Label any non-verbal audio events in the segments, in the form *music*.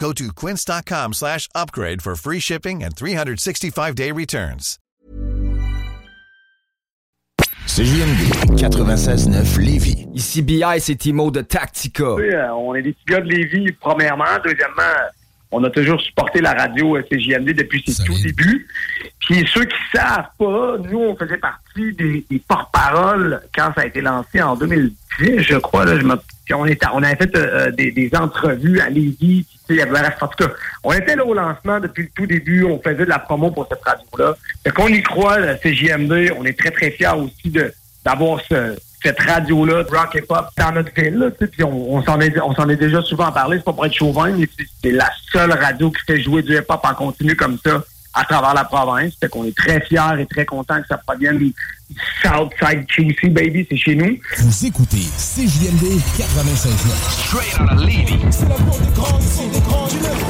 Go to quince.com slash upgrade for free shipping and 365-day returns. CJMD 96.9 Lévis. Ici BI, c'est Timo de Tactica. Oui, euh, on est des petits gars de Lévis, premièrement. Deuxièmement, on a toujours supporté la radio euh, CJMD depuis ses tout débuts. Puis ceux qui savent pas, nous, on faisait partie des, des porte-paroles quand ça a été lancé en 2010, je crois. Là, je me- puis on, était, on avait fait euh, des, des entrevues à Lévis. puis, tu sais, il y avait, en tout cas, on était là au lancement depuis le tout début. On faisait de la promo pour cette radio-là. Fait qu'on y croit, la CJMD. On est très, très fiers aussi de d'avoir ce, cette radio-là, de rock et pop, dans notre ville. Là, tu sais, puis on, on s'en est, on s'en est déjà souvent parlé, c'est pas pour être chauvin, mais c'est- la seule radio qui fait jouer du hip-hop en continu comme ça à travers la province. Fait qu'on est très fiers et très contents que ça provienne du Southside QC, baby, c'est chez nous. Vous écoutez CJMD 96.9. Straight out of Lévis. C'est la cour des grands, ici, des grands du Nord.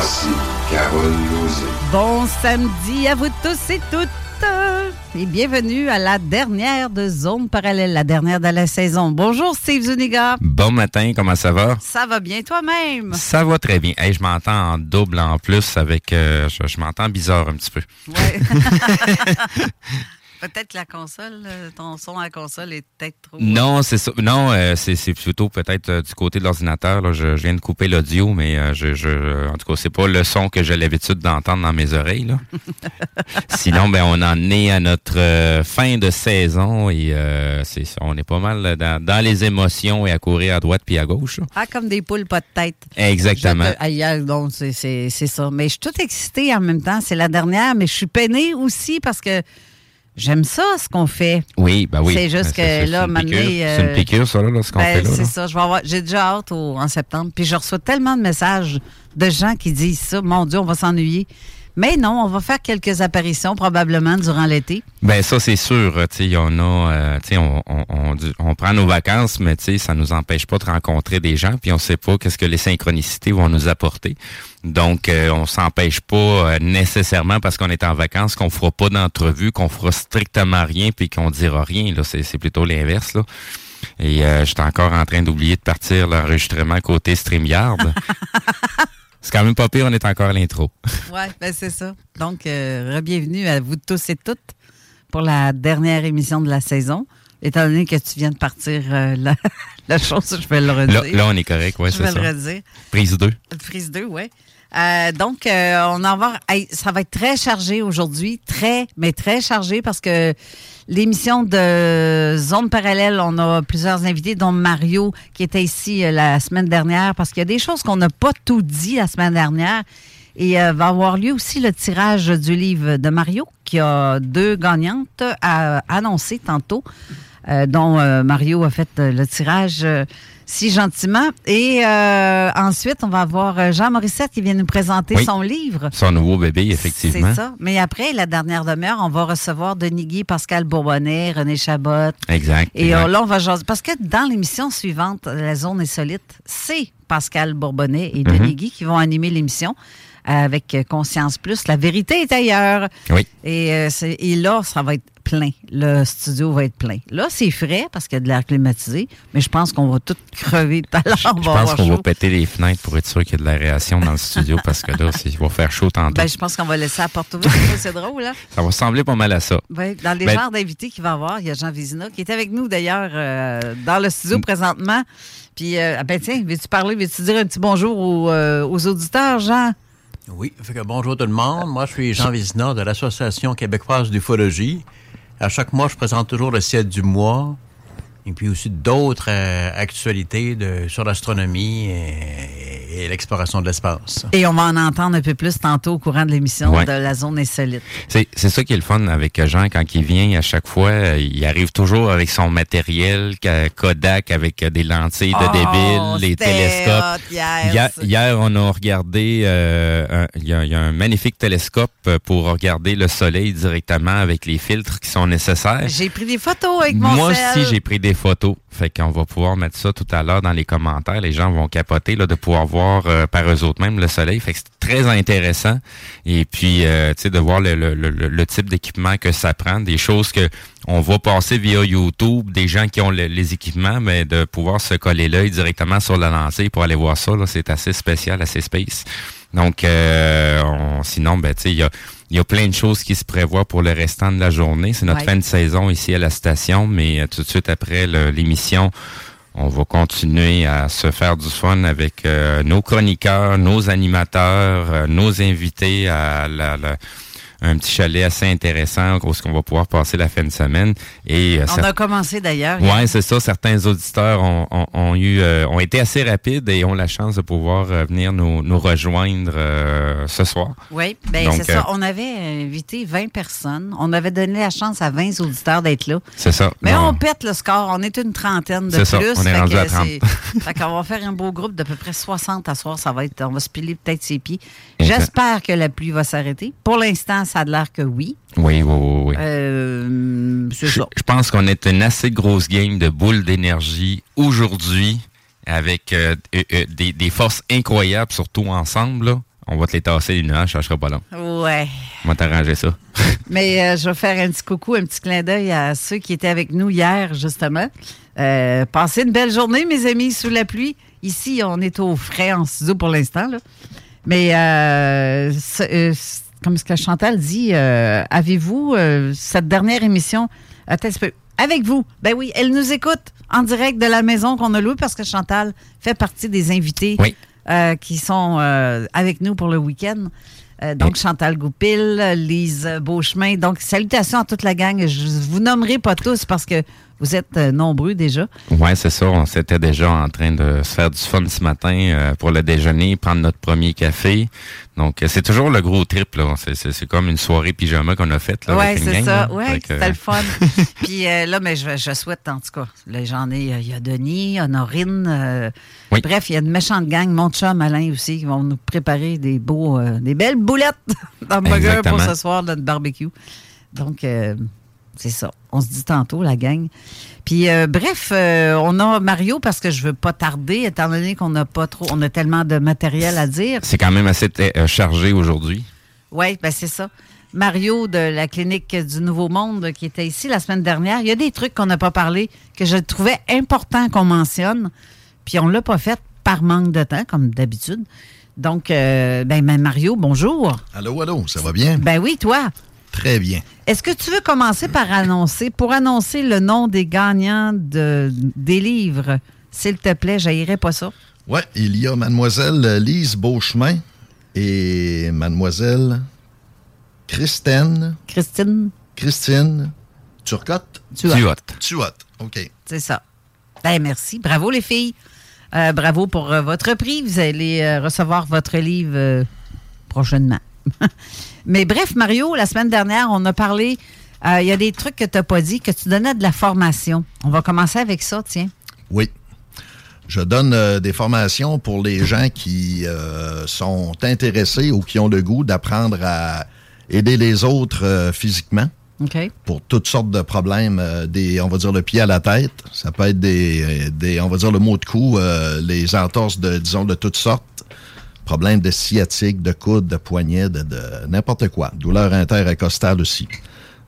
Voici Carole Lozé. Bon samedi à vous tous et toutes. Et bienvenue à la dernière de Zone Parallèle, la dernière de la saison. Bonjour Steve Zuniga. Bon matin, comment ça va? Ça va bien toi-même? Ça va très bien. Hey, je m'entends en double en plus avec. euh, je je m'entends bizarre un petit peu. Ouais. *laughs* *laughs* peut-être que la console, euh, ton son à la console est peut-être trop. Non, c'est ça. Non, euh, c'est c'est plutôt peut-être euh, du côté de l'ordinateur. là. Je, je viens de couper l'audio, mais euh, je, je, en tout cas, c'est pas le son que j'ai l'habitude d'entendre dans mes oreilles. Là. *laughs* Sinon, ben, on en est à notre euh, fin de saison et euh, c'est. On est pas mal dans, dans les émotions et à courir à droite puis à gauche. là. Ah, comme des poules, pas de tête. Exactement. Ailleurs, donc, c'est- c'est c'est ça. Mais je suis toute excitée en même temps. C'est la dernière, mais je suis peinée aussi parce que j'aime ça, ce qu'on fait. Oui, ben oui. C'est juste Ben, que là, m'amener, euh, C'est une piqûre, ça, là, ce qu'on Ben, fait là. c'est ça. Je vais avoir- J'ai déjà hâte au- en septembre. Puis je reçois tellement de messages de gens qui disent ça. Mon Dieu, on va s'ennuyer. Mais non, on va faire quelques apparitions probablement durant l'été. Ben ça c'est sûr, tu en a, euh, tu sais, on, on, on, on prend nos vacances, mais tu sais, ça nous empêche pas de rencontrer des gens, puis on sait pas qu'est-ce que les synchronicités vont nous apporter. Donc, euh, on s'empêche pas euh, nécessairement parce qu'on est en vacances qu'on fera pas d'entrevue, qu'on fera strictement rien, puis qu'on dira rien. Là, c'est c'est plutôt l'inverse là. Et euh, j'étais encore en train d'oublier de partir l'enregistrement côté StreamYard. *laughs* c'est quand même pas pire, on est encore à l'intro. Oui, ben c'est ça. Donc, euh, bienvenue à vous tous et toutes pour la dernière émission de la saison. Étant donné que tu viens de partir euh, la, *laughs* la chose, je vais le redire. Là, là, on est correct, Je c'est vais ça. le redire. Prise 2. Prise 2, oui. Euh, donc, euh, on en va. hey, ça va être très chargé aujourd'hui, très, mais très chargé parce que l'émission de Zone Parallèle, on a plusieurs invités, dont Mario qui était ici euh, la semaine dernière, parce qu'il y a des choses qu'on n'a pas tout dit la semaine dernière. Et va avoir lieu aussi le tirage du livre de Mario, qui a deux gagnantes à annoncer tantôt, euh, dont euh, Mario a fait euh, le tirage euh, si gentiment. Et euh, ensuite, on va avoir Jean Morissette qui vient nous présenter Oui. son livre. Son nouveau bébé, effectivement. C'est ça. Mais après, la dernière demeure, on va recevoir Denis Guy, Pascal Bourbonnet, René Chabot. Exact. Et exact. là, on va jaser. Parce que dans l'émission suivante, La Zone Insolite, c'est Pascal Bourbonnet et Denis Mhm. Guy qui vont animer l'émission avec Conscience Plus. La vérité est ailleurs. Oui. Et, euh, c'est- et là, ça va être plein. Le studio va être plein. Là, c'est frais parce qu'il y a de l'air climatisé, mais je pense qu'on va tout crever tout à l'heure. On Je va pense qu'on va péter les fenêtres pour être sûr qu'il y a de l'aération dans le studio *laughs* parce que là, il va faire chaud tantôt. Ben, je pense qu'on va laisser la porte ouverte. c'est drôle, là. Ça va ressembler pas mal à ça. Oui, dans les Ben- genres d'invités qu'il va y avoir, il y a Jean Vézina qui est avec nous d'ailleurs euh, dans le studio Mm. présentement. Puis, euh, ah ben tiens, veux-tu parler, veux-tu dire un petit bonjour aux, euh, aux auditeurs, Jean? Oui, fait que bonjour tout le monde. Moi, je suis Jean Vézina de l'Association québécoise d'ufologie. À chaque mois, je présente toujours le ciel du mois et puis aussi d'autres euh, actualités de, sur l'astronomie et, et l'exploration de l'espace. Et on va en entendre un peu plus tantôt au courant de l'émission Ouais. de la zone insolite. C'est c'est ça qui est le fun avec Jean quand il vient à chaque fois. euh, Il arrive toujours avec son matériel Kodak avec euh, des lentilles de Oh, débile, les télescopes. hot hier, Hier, hier, on a regardé, euh, un- il y, a- il y a un magnifique télescope pour regarder le soleil directement avec les filtres qui sont nécessaires. J'ai pris des photos avec mon Moi aussi, j'ai pris des photos. Fait qu'on va pouvoir mettre ça tout à l'heure dans les commentaires. Les gens vont capoter là, de pouvoir voir euh, par eux autres même le soleil. Fait que c'est très intéressant. Et puis, euh, tu sais, de voir le, le- le- type d'équipement que ça prend, des choses que on va passer via YouTube, des gens qui ont le- les équipements, mais de pouvoir se coller l'œil directement sur la lentille pour aller voir ça, là, c'est assez spécial, assez space. Donc, euh, on- sinon, ben, tu sais, il y a, il y a plein de choses qui se prévoient pour le restant de la journée. C'est notre Ouais. fin de saison ici à la station, mais euh, tout de suite après l'émission, on va continuer à se faire du fun avec euh, nos chroniqueurs, nos animateurs, euh, nos invités à la, la- un petit chalet assez intéressant où est-ce qu'on va pouvoir passer la fin de semaine. Et euh, On cer- a commencé d'ailleurs. Ouais, c'est ça. Certains auditeurs ont, ont- ont eu, euh, ont été assez rapides et ont la chance de pouvoir euh, venir nous, nous rejoindre ce soir. Oui, Donc, c'est ça. On avait invité 20 personnes. On avait donné la chance à 20 auditeurs d'être là. C'est ça. Mais on pète le score. On est une trentaine de ça, plus. on est rendu à 30. c'est- *laughs* fait qu'on va faire un beau groupe d'à peu près 60 à soir. Ça va être, on va se piler peut-être ses pieds. J'espère que la pluie va s'arrêter. Pour l'instant, ça a l'air que oui. Oui, oui, oui. oui. Euh, c'est Je, ça. je pense qu'on est une assez grosse game de boules d'énergie aujourd'hui avec euh, euh, des, des forces incroyables, surtout ensemble. là. On va te les tasser les nuages, ça sera pas long. Ouais. On va t'arranger ça. *laughs* Mais je vais faire un petit coucou, un petit clin d'œil à ceux qui étaient avec nous hier, justement. Passez une belle journée, mes amis, sous la pluie. Ici, on est au frais en studio pour l'instant. là. Mais euh, c'est- euh, comme ce que Chantal dit, euh, avez-vous euh, cette dernière émission? Attends. Avec vous? Ben oui, elle nous écoute en direct de la maison qu'on a louée parce que Chantal fait partie des invités Oui. euh, qui sont euh, avec nous pour le week-end. Donc, Chantal Goupil, Lise Beauchemin. Donc, salutations à toute la gang. Je vous nommerai pas tous parce que vous êtes euh, nombreux déjà. Ouais, c'est ça. On s'était déjà en train de se faire du fun ce matin euh, pour le déjeuner, prendre notre premier café. Donc, euh, c'est toujours le gros trip. là. C'est- comme une soirée pyjama qu'on a faite. là, Oui, c'est ça. Oui, c'était le fun. *laughs* Puis là, mais je, je souhaite, en tout cas, là, j'en ai, il y a Denis, Honorine. euh, Oui. Bref, il y a une méchante gang, mon chum Alain aussi, qui vont nous préparer des beaux, euh, des belles boulettes *laughs* d'hamburger pour ce soir, notre barbecue. Donc, euh, c'est ça. On se dit tantôt, la gang. Puis, euh, bref, euh, on a Mario parce que je veux pas tarder, étant donné qu'on n'a pas trop, on a tellement de matériel à dire. C'est quand même assez euh, chargé aujourd'hui. Oui, ben c'est ça. Mario de la clinique du Nouveau Monde qui était ici la semaine dernière. Il y a des trucs qu'on n'a pas parlé que je trouvais important qu'on mentionne, puis on l'a pas fait par manque de temps, comme d'habitude. Donc, euh, ben, ben, Mario, bonjour. Allô, allô, ça va bien? Ben oui, toi. Très bien. Est-ce que tu veux commencer par annoncer, pour annoncer le nom des gagnants de, des livres, s'il te plaît, j'haïrais pas ça. Ouais, il y a mademoiselle Lise Beauchemin et mademoiselle Christine. Christine. Christine Turcotte. Tuotte. Tuotte, OK. C'est ça. Ben, merci. Bravo, les filles. Euh, bravo pour euh, votre prix. Vous allez euh, recevoir votre livre euh, prochainement. *laughs* Mais bref, Mario, la semaine dernière, on a parlé. euh, Il y a des trucs que tu n'as pas dit, que tu donnais de la formation. On va commencer avec ça, tiens. Oui. Je donne euh, des formations pour les gens qui euh, sont intéressés ou qui ont le goût d'apprendre à aider les autres physiquement pour toutes sortes de problèmes, des, on va dire le pied à la tête. Ça peut être des, des on va dire le mot de cou, les entorses de, disons, de toutes sortes. Problèmes de sciatique, de coude, de poignet, de, n'importe quoi. Douleur interacostale aussi.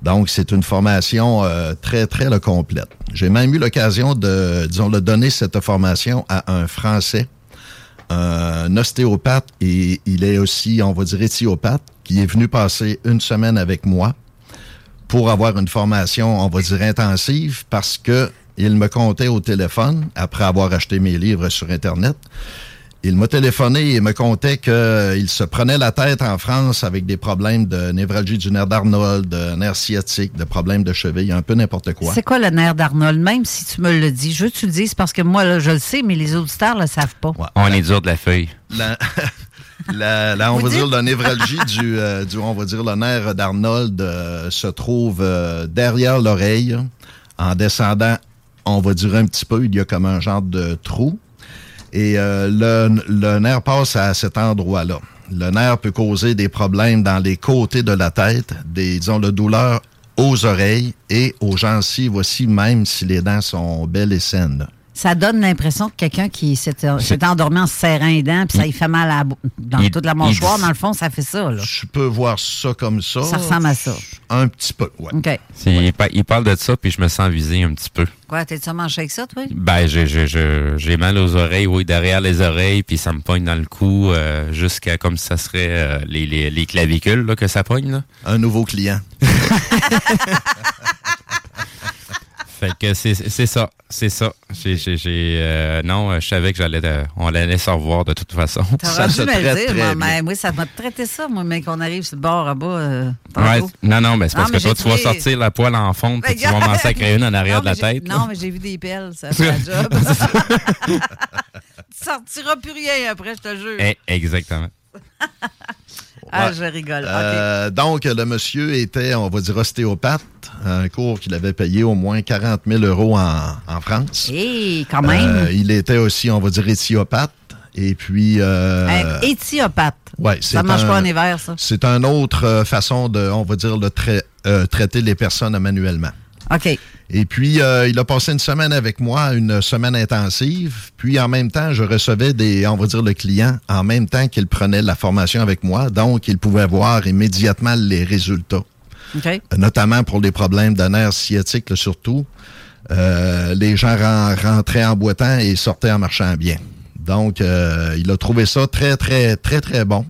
Donc, c'est une formation euh, très, très là, complète. J'ai même eu l'occasion de, disons, de donner cette formation à un Français, un ostéopathe, et il est aussi, on va dire, éthiopathe, qui est venu passer une semaine avec moi pour avoir une formation, on va dire, intensive, parce que il me comptait au téléphone, après avoir acheté mes livres sur Internet, il m'a téléphoné et me contait qu'il se prenait la tête en France avec des problèmes de névralgie du nerf d'Arnold, de nerf sciatique, de problèmes de cheville, un peu n'importe quoi. C'est quoi le nerf d'Arnold? Même si tu me le dis, je veux que tu le dises parce que moi, là, je le sais, mais les auditeurs ne le savent pas. On est dur de la feuille. La, *laughs* la- la- on va dire la névralgie du, euh, du, on va dire le nerf d'Arnold euh, se trouve euh, derrière l'oreille. En descendant, on va dire un petit peu, il y a comme un genre de trou. Et euh, le, nerf passe à cet endroit-là. Le nerf peut causer des problèmes dans les côtés de la tête, des, disons, de douleurs aux oreilles et aux gencives aussi, même si les dents sont belles et saines. Ça donne l'impression que quelqu'un qui s'est s'est endormi en se serrant les dents, puis ça lui fait mal à dans Il- toute la mâchoire. Dans le fond, ça fait ça. Là. Je peux voir ça comme ça. Ça ressemble à ça. Un petit peu, ouais. OK. Il, pa- il parle de ça, puis je me sens visé un petit peu. Quoi, t'es-tu manché avec ça, toi? Ben, j'ai- mal aux oreilles, oui, derrière les oreilles, puis ça me pogne dans le cou, euh, jusqu'à comme si ça serait euh, les, les, les clavicules là, que ça pogne. Là. Un nouveau client. *laughs* Fait que c'est c'est ça, c'est ça. J'ai, euh, non, je savais que j'allais, euh, on allait se revoir de toute façon. T'aurais dû me le dire, moi, oui, ça m'a traité ça, moi, mais qu'on arrive sur le bord à bas. euh, Ouais, non, non, mais c'est Non, parce mais que toi, tu vas sortir la poêle en fonte, puis tu vas m'en sacrer une en arrière Non, de la tête. Non, mais j'ai vu des pelles, ça fait la job. *laughs* tu sortiras plus rien après, je te jure. Eh, exactement. *laughs* Ah, Ouais. je rigole. Euh, Donc, le monsieur était, on va dire, ostéopathe, un cours qu'il avait payé au moins 40 000 euros en, en France. Hé, quand même. Euh, il était aussi, on va dire, éthiopathe. Et puis... euh, éthiopathe. ouais, c'est ça mange un- pas en hiver, ça. C'est une autre euh, façon de, on va dire, de trai- traiter les personnes manuellement. OK. Et puis, euh, il a passé une semaine avec moi, une semaine intensive. Puis, en même temps, je recevais des, on va dire, le client en même temps qu'il prenait la formation avec moi. Donc, il pouvait voir immédiatement les résultats. OK. Euh, Notamment pour les problèmes de nerfs sciatiques, là, surtout. Euh, les gens ren- rentraient en boitant et sortaient en marchant bien. Donc, euh, il a trouvé ça très, très, très, très bon.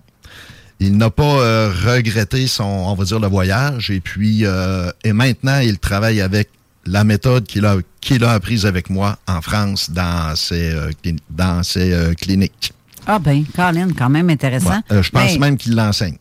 Il n'a pas euh, regretté son, on va dire, le voyage. Et puis, euh, et maintenant, il travaille avec la méthode qu'il a, qu'il a apprise avec moi en France dans ses, euh, dans ses euh, cliniques. Ah ben, Colin, quand même intéressant. Ouais. Euh, je pense Mais- même qu'il l'enseigne.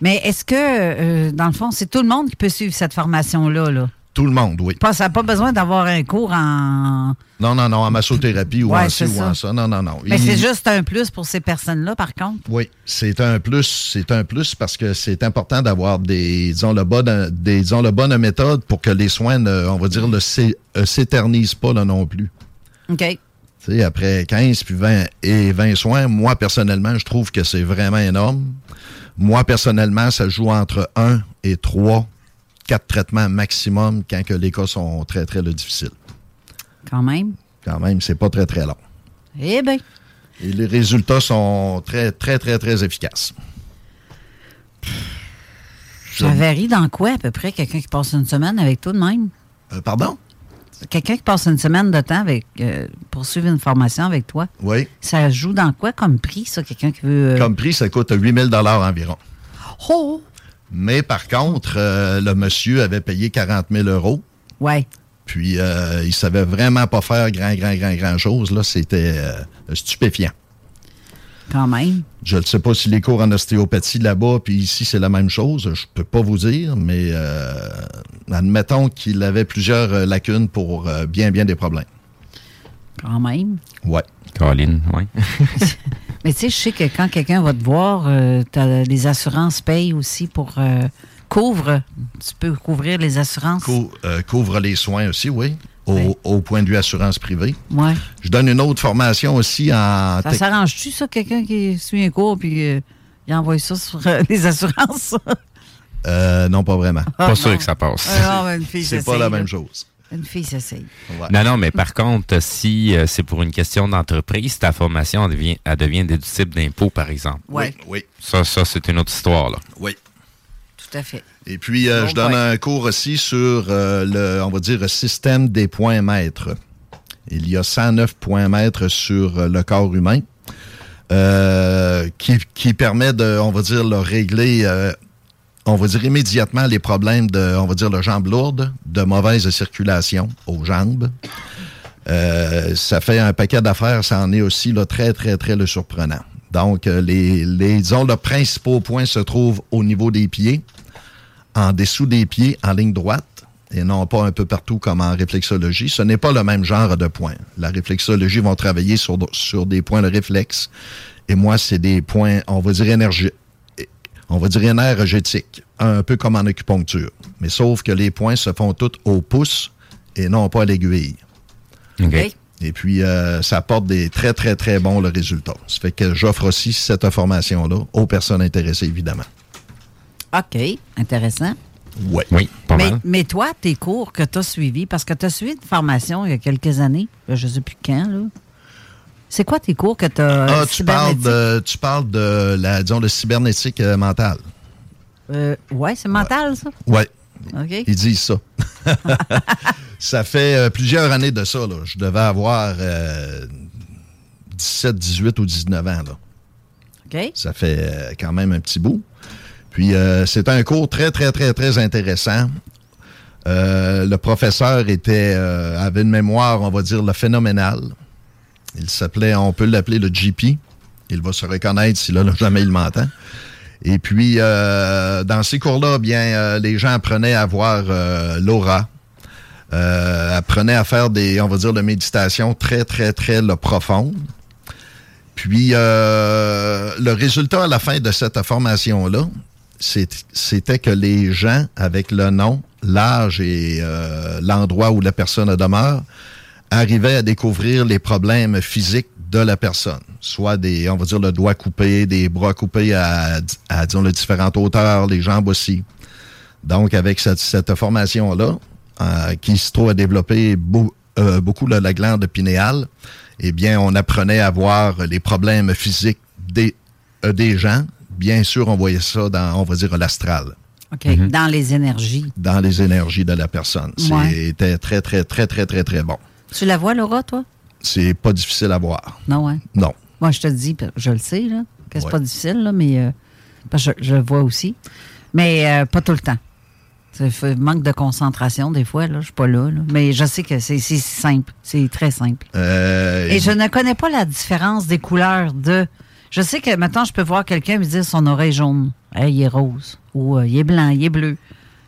Mais est-ce que, euh, dans le fond, c'est tout le monde qui peut suivre cette formation-là? Là? Tout le monde, oui. Pas, ça n'a pas besoin d'avoir un cours en... Non, non, non, en massothérapie ou Ouais, en ci ou ça. en ça. Non, non, non. Mais Il- c'est juste un plus pour ces personnes-là, par contre. Oui, c'est un plus. C'est un plus parce que c'est important d'avoir des, disons, le bonne, des, disons, le bonne méthode pour que les soins, ne, on va dire, ne euh, s'éternisent pas là non plus. OK. Tu sais, après 15 puis 20 et 20 soins, moi, personnellement, je trouve que c'est vraiment énorme. Moi, personnellement, ça joue entre 1 et 3, 4 traitements maximum quand que les cas sont très, très difficiles. Quand même. Quand même, c'est pas très, très long. Eh bien, Et les résultats sont très, très, très, très efficaces. j'avais ri dans quoi, à peu près, quelqu'un qui passe une semaine avec toi de même? Euh, pardon? Quelqu'un qui passe une semaine de temps avec, euh, pour suivre une formation avec toi? Oui. Ça joue dans quoi comme prix, ça, quelqu'un qui veut... euh, Comme prix, ça coûte 8000 dollars environ. Oh! Mais par contre, euh, le monsieur avait payé 40 000 euros. Ouais. Puis, euh, il savait vraiment pas faire grand, grand, grand, grand chose. Là, c'était euh, stupéfiant. Quand même. Je ne sais pas si les cours en ostéopathie là-bas, puis ici, c'est la même chose. Je peux pas vous dire, mais euh, admettons qu'il avait plusieurs lacunes pour euh, bien, bien des problèmes. Quand même. Ouais. Caroline, oui. *laughs* Mais tu sais, je sais que quand quelqu'un va te voir, euh, t'as- les assurances payent aussi pour. euh, couvre. Tu peux couvrir les assurances. Cou- euh, couvre les soins aussi, oui, au, au point de vue assurance privée. Ouais. Je donne une autre formation aussi en... Ça s'arrange-tu, ça, quelqu'un qui suit un cours puis euh, il envoie ça sur euh, les assurances? Euh, non, pas vraiment. Ah, Pas non. sûr que ça passe. Ah, non, mais une fille C'est pas la même chose. Une fille s'essaye. Non, non, mais par contre, si euh, c'est pour une question d'entreprise, ta formation elle devient, elle devient déductible d'impôt, par exemple. Ouais. Oui. Ça, ça c'est une autre histoire. Là. Oui. Tout à fait. Et puis, euh, Bon je donne un cours aussi sur euh, le, on va dire, le système des points maîtres. Il y a 109 points maîtres sur euh, le corps humain euh, qui, qui permet de, on va dire, le régler, euh, on va dire, immédiatement les problèmes de, on va dire, de jambes lourdes, de mauvaise circulation aux jambes. Euh, ça fait un paquet d'affaires, ça en est aussi là, très, très, très le surprenant. Donc, euh, les, les, disons, le principal point se trouve au niveau des pieds, en dessous des pieds, en ligne droite, et non pas un peu partout comme en réflexologie. Ce n'est pas le même genre de points. La réflexologie vont travailler sur, sur des points de réflexe, et moi, c'est des points, on va dire, énergie, on va dire énergétiques, un peu comme en acupuncture. Mais sauf que les points se font tous au pouce et non pas à l'aiguille. Et puis, euh, ça apporte des très, très, très bons le résultats. Ça fait que j'offre aussi cette formation-là aux personnes intéressées, évidemment. OK. Intéressant. Oui. Oui, pas Mais, mal. mais toi, tes cours que tu as suivis, parce que tu as suivi une formation il y a quelques années, je ne sais plus quand, là. C'est quoi tes cours que tu as Ah, tu parles, de, tu parles de la, disons, de cybernétique euh, mentale. Euh, ouais, c'est mental, ça? Oui. Ils disent ça. *laughs* *laughs* ça fait euh, plusieurs années de ça. Là. Je devais avoir euh, 17, 18 ou 19 ans. Là. Ça fait euh, quand même un petit bout. Puis euh, c'est un cours très, très, très, très intéressant. Euh, le professeur était euh, avait une mémoire, on va dire, le phénoménal. Il s'appelait, on peut l'appeler le GP. Il va se reconnaître si là, jamais il m'entend. Et puis, euh, dans ces cours-là, bien, euh, les gens apprenaient à voir euh, l'aura, apprenaient à faire des, on va dire, de méditation très, très, très là, profonde. Puis, le résultat à la fin de cette formation-là, c'était que les gens, avec le nom, l'âge et l'endroit où la personne demeure, arrivaient à découvrir les problèmes physiques de la personne. Soit des, on va dire, le doigt coupé, des bras coupés à, à disons, différentes hauteurs, les jambes aussi. Donc, avec cette, cette formation-là, euh, qui se trouve à développer beau- euh, beaucoup là, la glande pinéale, eh bien, on apprenait à voir les problèmes physiques des, euh, des gens. Bien sûr, on voyait ça dans, on va dire, l'astral, OK. Dans les énergies. dans les énergies de la personne. Ouais. C'était très, très, très, très, très, très bon. Tu la vois, Laura, toi? C'est pas difficile à voir. Non, hein? Non. Moi, je te dis, je le sais, là, que c'est Ouais. pas difficile, là, mais euh, parce que je, le vois aussi. Mais euh, pas tout le temps. C'est fait- manque de concentration, des fois, là. Je suis pas là, là. Mais je sais que c'est c'est simple. C'est très simple. Euh, Et je ne connais pas la différence des couleurs de. Je sais que maintenant, je peux voir quelqu'un me dire son oreille jaune. Hey, il est rose. Ou euh, il est blanc, il est bleu.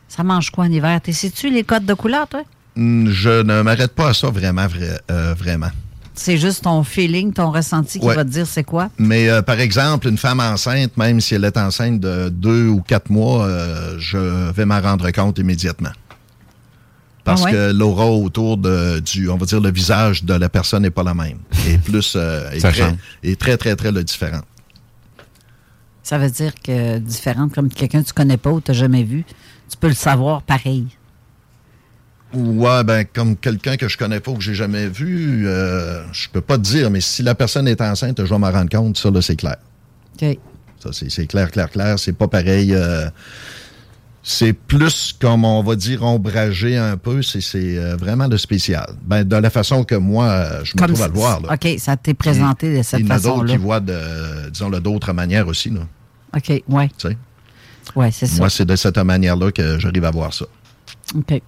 Ça mange quoi en hiver? T'es sais-tu les codes de couleurs, toi? Hmm, Je ne m'arrête pas à ça vraiment, vrai- euh, vraiment. C'est juste ton feeling, ton ressenti qui Ouais. va te dire c'est quoi? Mais euh, par exemple, une femme enceinte, même si elle est enceinte de deux ou quatre mois, euh, je vais m'en rendre compte immédiatement. Parce Ah ouais? que l'aura autour de, du, on va dire, le visage de la personne n'est pas la même. Et *laughs* plus, euh, est, très, est très, très, très le différent. Ça veut dire que différente, comme quelqu'un que tu connais pas ou tu n'as jamais vu, tu peux le savoir pareil. Ouais, ben, comme quelqu'un que je connais pas ou que j'ai jamais vu, euh, je peux pas te dire, mais si la personne est enceinte, je vais m'en rendre compte, ça, là, c'est clair. OK. Ça, c'est c'est clair, clair, clair. C'est pas pareil. euh, c'est plus, comme on va dire, ombragé un peu. C'est c'est, euh, vraiment de spécial. Ben, de la façon que moi, je me trouve à le voir. Là. OK, ça t'est présenté de cette Il y en a d'autres façon-là. qui voient, de, disons, d'autres manières aussi. Là, OK, ouais. tu sais? Ouais, c'est ça. Moi, c'est de cette manière-là que j'arrive à voir ça. OK.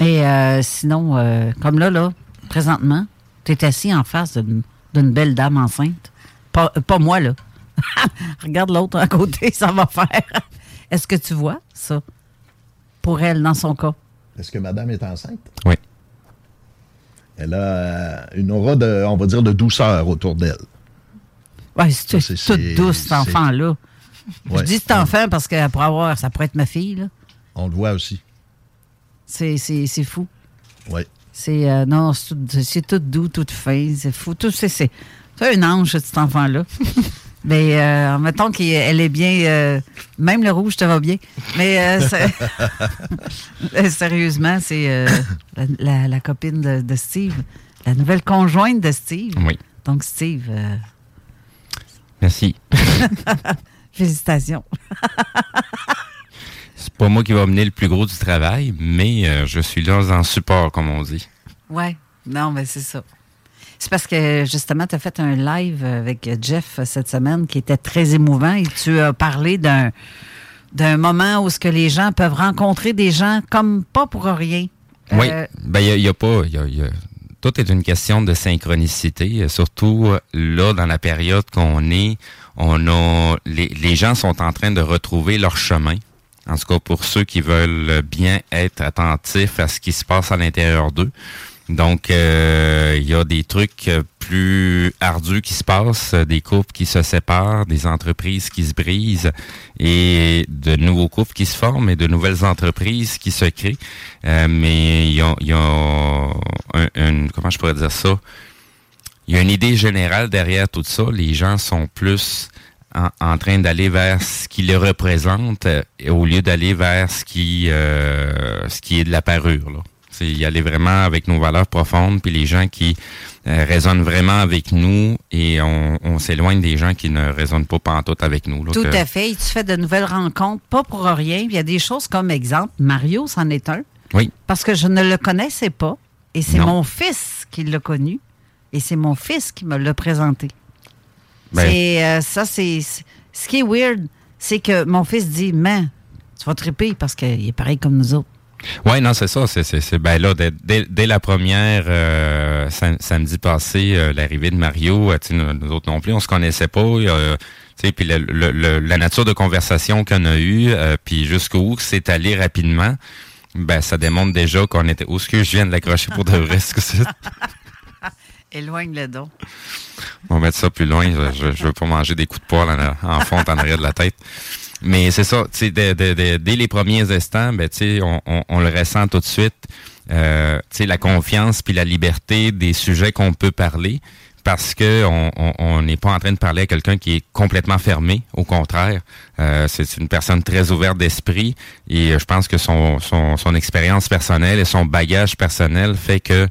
Et euh, sinon, euh, comme là, là, présentement, tu es assis en face d'une d'une belle dame enceinte. Pas, euh, pas moi, là. *laughs* Regarde l'autre à côté, ça va faire. Est-ce que tu vois ça? Pour elle, dans son cas. Est-ce que madame est enceinte? Oui. Elle a euh, une aura de, on va dire, de douceur autour d'elle. Oui, c'est Ça, tout- c'est- toute douce, cet enfant-là. Je dis cet enfant parce que pour avoir, ça pourrait être ma fille, là. On le voit aussi. C'est, c'est, c'est fou. Oui. C'est euh, non, c'est tout, c'est tout doux, tout fin, c'est fou. Tout, c'est, c'est, c'est un ange, cet enfant-là. *laughs* Mais euh, mettons qu'elle est bien. euh, même le rouge te va bien. Mais euh, *laughs* c'est- sérieusement, c'est euh, la, la- la copine de, de Steve, la nouvelle conjointe de Steve. Oui. Donc, Steve, euh, Merci. *laughs* félicitations. C'est pas moi qui va mener le plus gros du travail, mais euh, je suis là en support, comme on dit. Ouais, non, mais c'est ça. C'est parce que justement, tu as fait un live avec Jeff cette semaine qui était très émouvant et tu as parlé d'un d'un moment où ce que les gens peuvent rencontrer des gens comme pas pour rien. Oui, Euh, ben il y a, y a pas, y a- y a- tout est une question de synchronicité. euh, Surtout là dans la période qu'on est, on a les, les gens sont en train de retrouver leur chemin. En tout cas pour ceux qui veulent bien être attentifs à ce qui se passe à l'intérieur d'eux. Donc euh, il y a des trucs plus ardus qui se passent, des couples qui se séparent, des entreprises qui se brisent et de nouveaux couples qui se forment et de nouvelles entreprises qui se créent. Euh, mais il y a, y a un- une, comment je pourrais dire ça? Il y a une idée générale derrière tout ça. Les gens sont plus en, en train d'aller vers ce qui les représente euh, au lieu d'aller vers ce qui, euh, ce qui est de la parure. Là. C'est y aller vraiment avec nos valeurs profondes, puis les gens qui euh, résonnent vraiment avec nous et on, on s'éloigne des gens qui ne résonnent pas pantoute avec nous. là, tout que- à fait. Et tu fais de nouvelles rencontres, pas pour rien. Il y a des choses comme exemple, Mario, c'en est un. Oui. Parce que je ne le connaissais pas. Et c'est mon fils qui l'a connu. Et c'est mon fils qui me l'a présenté. Ben- C'est, euh, ça, c'est. Ce qui est weird, c'est que mon fils dit Man, tu vas triper parce qu'il est pareil comme nous autres. Oui, non, c'est ça. C'est, ben là, dès, dès- dès la première euh, sam- samedi passé, euh, l'arrivée de Mario, euh, nous, nous autres non plus, on se connaissait pas. euh, tu sais, puis le- le- le- la nature de conversation qu'on a eue, euh, puis jusqu'où c'est allé rapidement, ben ça démontre déjà qu'on était. Où est-ce que je viens de l'accrocher pour de vrai? *laughs* Est-ce que c'est- Éloigne le don. On va mettre ça plus loin. Je, je veux pas manger des coups de poing en, en fond en arrière de la tête. Mais c'est ça, tu dès, dès- les premiers instants, ben, tu sais, on, on- on le ressent tout de suite. Euh, tu sais, la confiance puis la liberté des sujets qu'on peut parler parce que on- on on n'est pas en train de parler à quelqu'un qui est complètement fermé. Au contraire, euh, c'est une personne très ouverte d'esprit et euh, je pense que son, son, son expérience personnelle et son bagage personnel fait que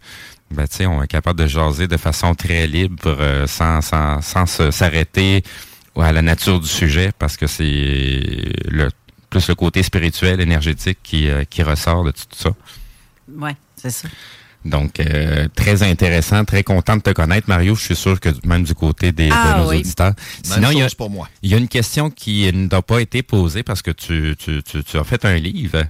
ben, tu sais, on est capable de jaser de façon très libre, euh, sans, sans, sans s'arrêter à la nature du sujet, parce que c'est le plus le côté spirituel, énergétique qui, euh, qui ressort de tout ça. Oui, c'est ça. Donc, euh, très intéressant, très content de te connaître, Mario. Je suis sûr que même du côté des, Ah, de nos oui. auditeurs. Même il y a, chose pour moi. il y a une question qui ne t'a pas été posée parce que tu, tu, tu, tu as fait un livre.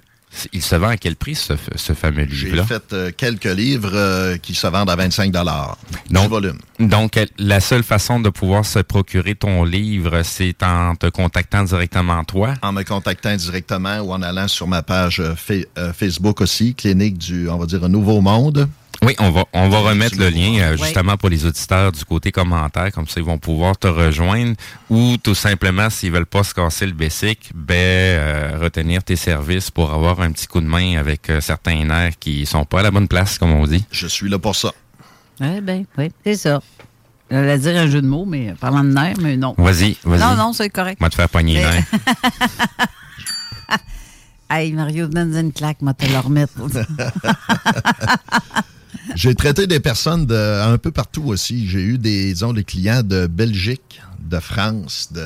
Il se vend à quel prix, ce, ce fameux J'ai livre-là? fait euh, quelques livres euh, qui se vendent à 25 dollars. Donc, volume. Donc, euh, la seule façon de pouvoir se procurer ton livre, c'est en te contactant directement toi? En me contactant directement ou en allant sur ma page fa- euh, Facebook aussi, Clinique du, on va dire, Nouveau Monde. Oui, on va on va remettre le lien euh, justement pour les auditeurs du côté commentaire, comme ça ils vont pouvoir te rejoindre ou tout simplement s'ils veulent pas se casser le bessic, ben euh, retenir tes services pour avoir un petit coup de main avec euh, certains nerfs qui sont pas à la bonne place comme on dit. Je suis là pour ça. Eh bien, oui, c'est ça. J'allais dire un jeu de mots, mais parlant de nerfs, mais non. Vas-y, vas-y. Non, non, c'est correct. On va te faire pogner les nerfs. *laughs* Hey, Mario, donne une claque, moi, te le remettre. *laughs* J'ai traité des personnes de, un peu partout aussi. J'ai eu des, disons, des clients de Belgique, de France, de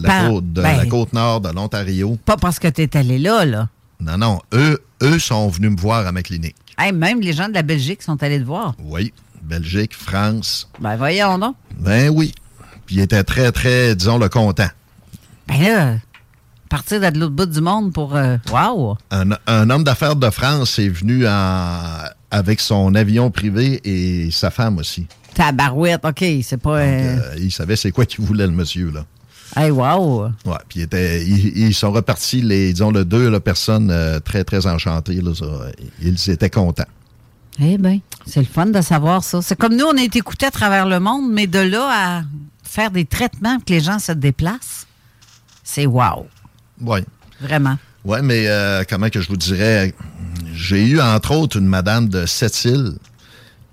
la, Ben, côte, de ben. la côte nord, de l'Ontario. Pas parce que tu es allé là, là. Non, non. Eux, eux sont venus me voir à ma clinique. Hey, même les gens de la Belgique sont allés te voir. Oui. Belgique, France. Ben, voyons donc. Ben oui. Puis ils étaient très, très, disons, le content. Ben là, partir de l'autre bout du monde pour. euh, Wow! Un, un homme d'affaires de France est venu en- avec son avion privé et sa femme aussi. Tabarouette, OK, c'est pas... euh, Euh, il savait c'est quoi qu'il voulait, le monsieur, là. Hey, wow! Ouais, puis ils, ils sont repartis, les, disons, le deux là, personnes euh, très, très enchantées. Là, ça. Ils étaient contents. Eh bien, c'est le fun de savoir ça. C'est comme nous, on a été écoutés à travers le monde, mais de là à faire des traitements que les gens se déplacent, c'est wow. Oui. Vraiment. Oui, mais comment que je vous dirais, j'ai eu entre autres une madame de Sept-Îles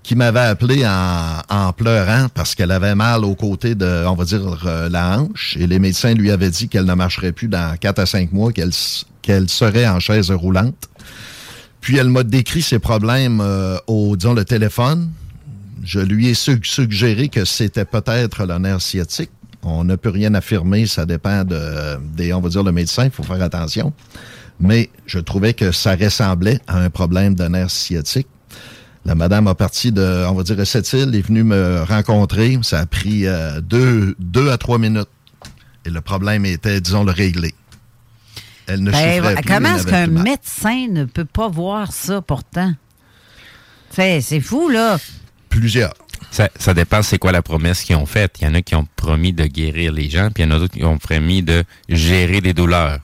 qui m'avait appelé en, pleurant parce qu'elle avait mal au côté de, on va dire, euh, la hanche. Et les médecins lui avaient dit qu'elle ne marcherait plus dans 4 à 5 mois, qu'elle serait en chaise roulante. Puis elle m'a décrit ses problèmes euh, au, disons, le téléphone. Je lui ai su- suggéré que c'était peut-être le nerf sciatique. On ne peut rien affirmer, ça dépend de, des, on va dire, le médecin, il faut faire attention. Mais je trouvais que ça ressemblait à un problème de nerf sciatique. La madame a parti de, on va dire, cette île, est venue me rencontrer. Ça a pris euh, deux, deux à trois minutes. Et le problème était, disons, le réglé. Elle ne Ben, souffrait plus. comment est-ce qu'un médecin ne peut pas voir ça pourtant? C'est fou, là. Plusieurs. Ça, ça dépend c'est quoi la promesse qu'ils ont faite. Il y en a qui ont promis de guérir les gens, puis il y en a d'autres qui ont promis de gérer des douleurs.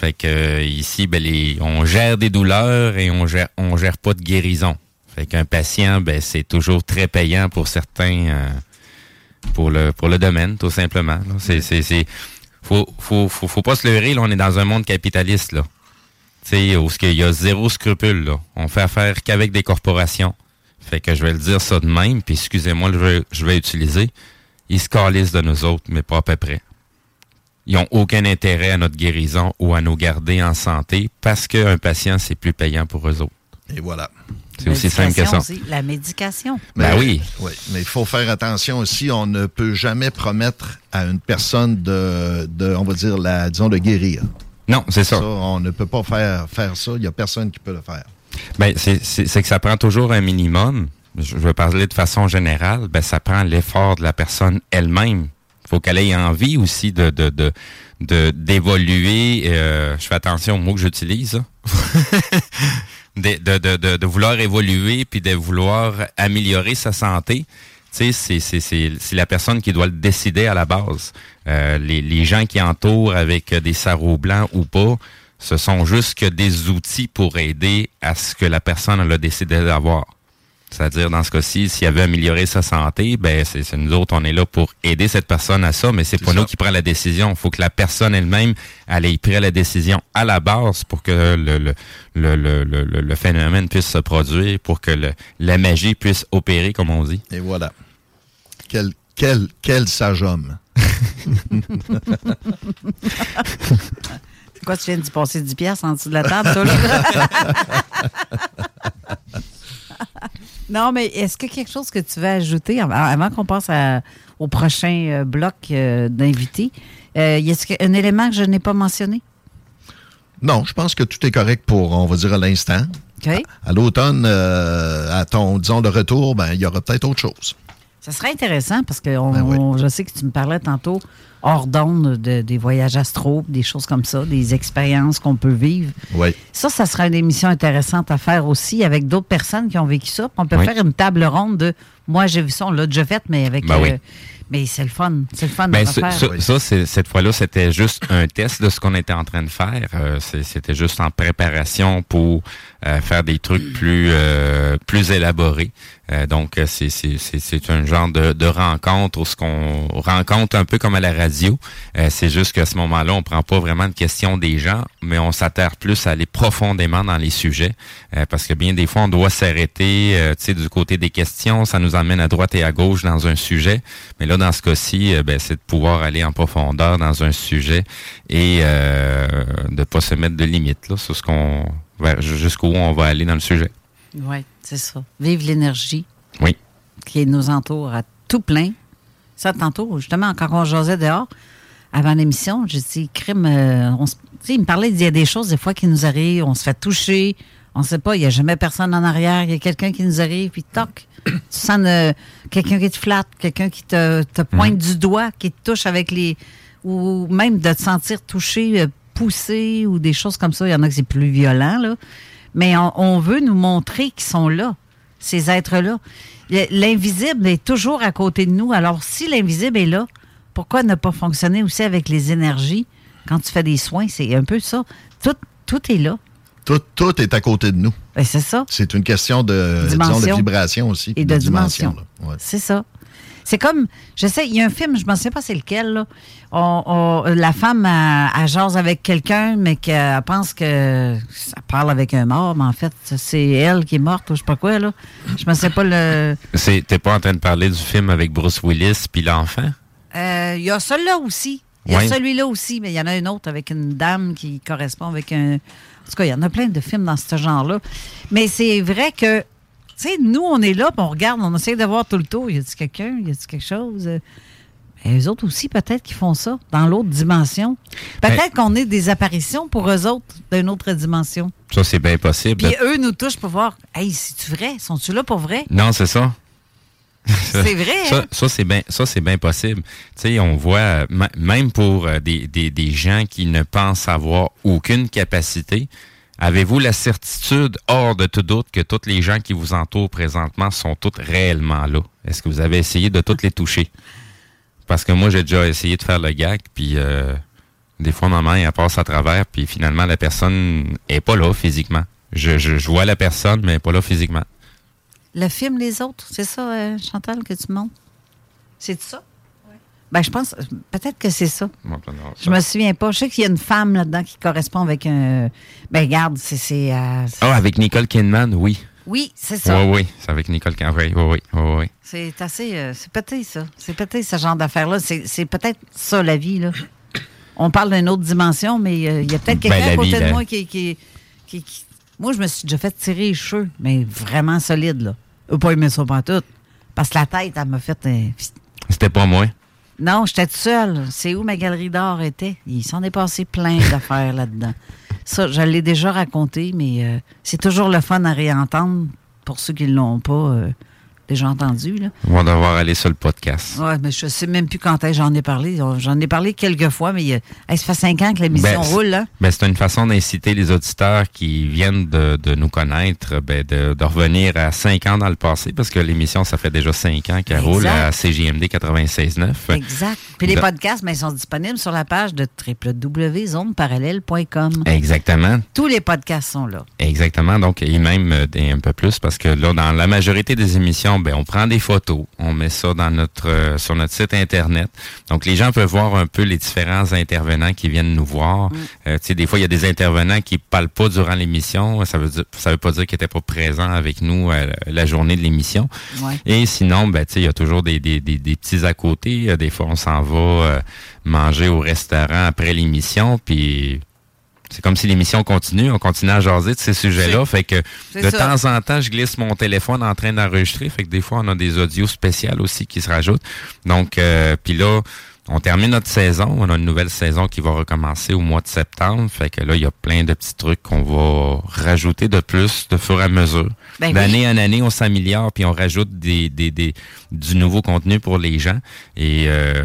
Fait que ici, ben, les, on gère des douleurs et on gère, on gère pas de guérison. Fait qu'un patient, ben, c'est toujours très payant pour certains, euh, pour le pour le domaine, tout simplement. C'est c'est faut faut faut faut pas se leurrer. Là, on est dans un monde capitaliste là. Tu sais, qu'il y a zéro scrupule là. On fait affaire qu'avec des corporations. Fait que je vais le dire ça de même, puis excusez-moi, je vais, je vais utiliser. Ils se de nous autres, mais pas à peu près. Ils ont aucun intérêt à notre guérison ou à nous garder en santé parce qu'un patient, c'est plus payant pour eux autres. Et voilà. C'est aussi simple que ça. Aussi, La médication. Ben oui. Oui, mais il faut faire attention aussi. On ne peut jamais promettre à une personne de, de on va dire, la, disons, de guérir. Non, c'est ça. On ne peut pas faire, faire ça. Il n'y a personne qui peut le faire. Ben, c'est que ça prend toujours un minimum. Je je vais parler de façon générale. Ben, ça prend l'effort de la personne elle-même. Faut qu'elle ait envie aussi de de de de- d'évoluer. euh, je fais attention aux mots que j'utilise. *laughs* de, de, de, de, vouloir évoluer puis de vouloir améliorer sa santé. Tu sais, c'est- c'est c'est- c'est la personne qui doit le décider à la base. Euh, les, les gens qui entourent avec des sarraux blancs ou pas, ce sont juste que des outils pour aider à ce que la personne a décidé d'avoir. C'est-à-dire, dans ce cas-ci, s'il avait amélioré sa santé, ben c'est nous autres, on est là pour aider cette personne à ça, mais c'est pas nous qui prend la décision. Il faut que la personne elle-même, elle ait pris la décision à la base pour que le, le, le, le, le, le- le phénomène puisse se produire, pour que le, la magie puisse opérer, comme on dit. Et voilà. Quel, quel, quel sage homme. C'est *laughs* quoi, tu viens d'y passer 10 piastres en dessous de la table, toi, là? *laughs* non, mais est-ce que quelque chose que tu veux ajouter avant, qu'on passe à- au prochain euh, bloc euh, d'invités? Euh, y a un élément que je n'ai pas mentionné? Non, je pense que tout est correct pour, on va dire, à l'instant. À l'automne, euh, à ton, disons, de retour, ben, il y aura peut-être autre chose. Ça serait intéressant parce que on- Ben oui. on- je sais que tu me parlais tantôt hors d'onde de- des voyages astro, des choses comme ça, des expériences qu'on peut vivre. Oui. Ça, ça sera une émission intéressante à faire aussi avec d'autres personnes qui ont vécu ça. On peut Oui. faire une table ronde de moi j'ai vu ça, on l'a déjà fait, mais avec Ben oui. Mais c'est le fun. C'est le fun de Ben, ça, c'est- cette fois-là, c'était juste un test de ce qu'on était en train de faire. Euh, c'est- c'était juste en préparation pour euh, faire des trucs plus euh, plus élaborés. Euh, donc, euh, c'est c'est- c'est- c'est un genre de, de rencontre où ce qu'on rencontre un peu comme à la radio. Euh, c'est juste qu'à ce moment-là, on prend pas vraiment de questions des gens, mais on s'attarde plus à aller profondément dans les sujets. Euh, parce que bien des fois, on doit s'arrêter euh, tu sais, du côté des questions. Ça nous emmène à droite et à gauche dans un sujet. Mais là, dans ce cas-ci, euh, ben, c'est de pouvoir aller en profondeur dans un sujet et euh, de pas se mettre de limites là, sur ce qu'on jusqu'où on va aller dans le sujet. Oui, c'est ça. Vive l'énergie Oui. qui nous entoure à tout plein. Ça, tantôt, justement, quand on jasait dehors, avant l'émission, j'ai dit, crime, euh, on il me parlait, il y a des choses, des fois, qui nous arrivent, on se fait toucher, on sait pas, il n'y a jamais personne en arrière, il y a quelqu'un qui nous arrive, puis toc, tu sens euh, quelqu'un qui te flatte, quelqu'un qui te, te pointe du doigt, qui te touche avec les. ou même de te sentir touché, euh, poussé, ou des choses comme ça. Il y en a que c'est plus violent, là. Mais on, on veut nous montrer qu'ils sont là. ces êtres-là. Le- L'invisible est toujours à côté de nous. Alors, si l'invisible est là, pourquoi ne pas fonctionner aussi avec les énergies? Quand tu fais des soins? C'est un peu ça. Tout, tout est là. Tout, tout est à côté de nous. Ben, c'est ça. C'est une question de, disons, de vibration aussi. Et de dimension. Ouais. C'est ça. C'est comme, je sais, il y a un film, je ne sais pas c'est lequel, là. On- on- la femme, elle, elle jase avec quelqu'un, mais qu'elle pense que ça parle avec un mort, mais en fait, c'est elle qui est morte ou je sais pas quoi, là. Je ne sais pas le... C'est- T'es pas en train de parler du film avec Bruce Willis puis l'enfant? Euh, Il y a celui-là aussi. Il y a celui-là aussi, mais il y en a un autre avec une dame qui correspond avec un... En tout cas, il y en a plein de films dans ce genre-là. Mais c'est vrai que, tu sais, nous, on est là, puis on regarde, on essaie de voir tout le tour. Y a-t-il quelqu'un? Y a-t-il quelque chose? Et eux autres aussi, peut-être qu'ils font ça dans l'autre dimension. Peut-être qu'on est des apparitions pour eux autres d'une autre dimension. Ça, c'est bien possible. Puis eux nous touchent pour voir, hey, c'est-tu vrai? Sont-tu là pour vrai? Non, c'est ça. C'est vrai, Ça, hein? ça, c'est bien, ça c'est bien possible. Tu sais, on voit euh, même pour euh, des, des, des gens qui ne pensent avoir aucune capacité. Avez-vous la certitude, hors de tout doute, que tous les gens qui vous entourent présentement sont tous réellement là? Est-ce que vous avez essayé de toutes les toucher? Parce que moi, j'ai déjà essayé de faire le gag, puis euh, des fois, ma main, elle passe à travers, puis finalement, la personne est pas là physiquement. Je, je, je vois la personne, mais elle est pas là physiquement. Le film Les Autres, c'est ça, euh, Chantal, que tu montres? C'est ça? Ben, je pense, peut-être que c'est ça. Je me souviens pas. Je sais qu'il y a une femme là-dedans qui correspond avec un. Ben, regarde, c'est. c'est, euh, Ah, avec Nicole Kidman, oui. Oui, c'est ça. Oui, oui, c'est avec Nicole Kidman. Oui, oui, oui, oui, oui. C'est assez. euh, c'est pété, ça. C'est pété, ce genre d'affaires-là. C'est, c'est peut-être ça, la vie, là. On parle d'une autre dimension, mais euh, il y a peut-être quelqu'un Ben, la à côté vie, de moi qui, qui, qui- qui- Moi, je me suis déjà fait tirer les cheveux, mais vraiment solide, là. Je pas aimé ça pas tout. Parce que la tête, elle m'a fait. euh, C'était pas moi. Non, j'étais toute seule. C'est où ma galerie d'art était? Il s'en est passé plein d'affaires là-dedans. Ça, je l'ai déjà raconté, mais euh, c'est toujours le fun à réentendre pour ceux qui ne l'ont pas euh, déjà entendu. Là. On va devoir aller sur le podcast. Ouais, mais je sais même plus quand j'en ai parlé. J'en ai parlé quelques fois, mais hey, ça fait cinq ans que l'émission Ben, roule. Hein? Ben, c'est une façon d'inciter les auditeurs qui viennent de, de nous connaître ben, de, de revenir à cinq ans dans le passé, parce que l'émission, ça fait déjà cinq ans qu'elle roule à CJMD 96.9. Exact. Puis les podcasts, ben, ils sont disponibles sur la page de www.zoneparallèle.com. Exactement. Tous les podcasts sont là. Exactement. Donc, et même euh, un peu plus, parce que là, dans la majorité des émissions, ben, on prend des photos, on met ça dans notre euh, sur notre site internet. Donc, les gens peuvent voir un peu les différents intervenants qui viennent nous voir. Euh, tu sais, des fois, il y a des intervenants qui parlent pas durant l'émission. Ça veut dire, ça veut pas dire qu'ils étaient pas présents avec nous euh, la journée de l'émission. Ouais. Et sinon, ben, tu sais, il y a toujours des, des, des, des petits à côté. Euh, Des fois, on s'en va euh, manger au restaurant après l'émission, puis c'est comme si l'émission continue, on continue à jaser de ces sujets-là. Fait que de ça. temps en temps, je glisse mon téléphone en train d'enregistrer. Fait que des fois, on a des audios spéciales aussi qui se rajoutent. Donc, euh, puis là, on termine notre saison. On a une nouvelle saison qui va recommencer au mois de septembre. Fait que là, il y a plein de petits trucs qu'on va rajouter de plus de fur et à mesure. Ben D'année en année, on s'améliore puis on rajoute des, des, des, du nouveau contenu pour les gens. Et euh,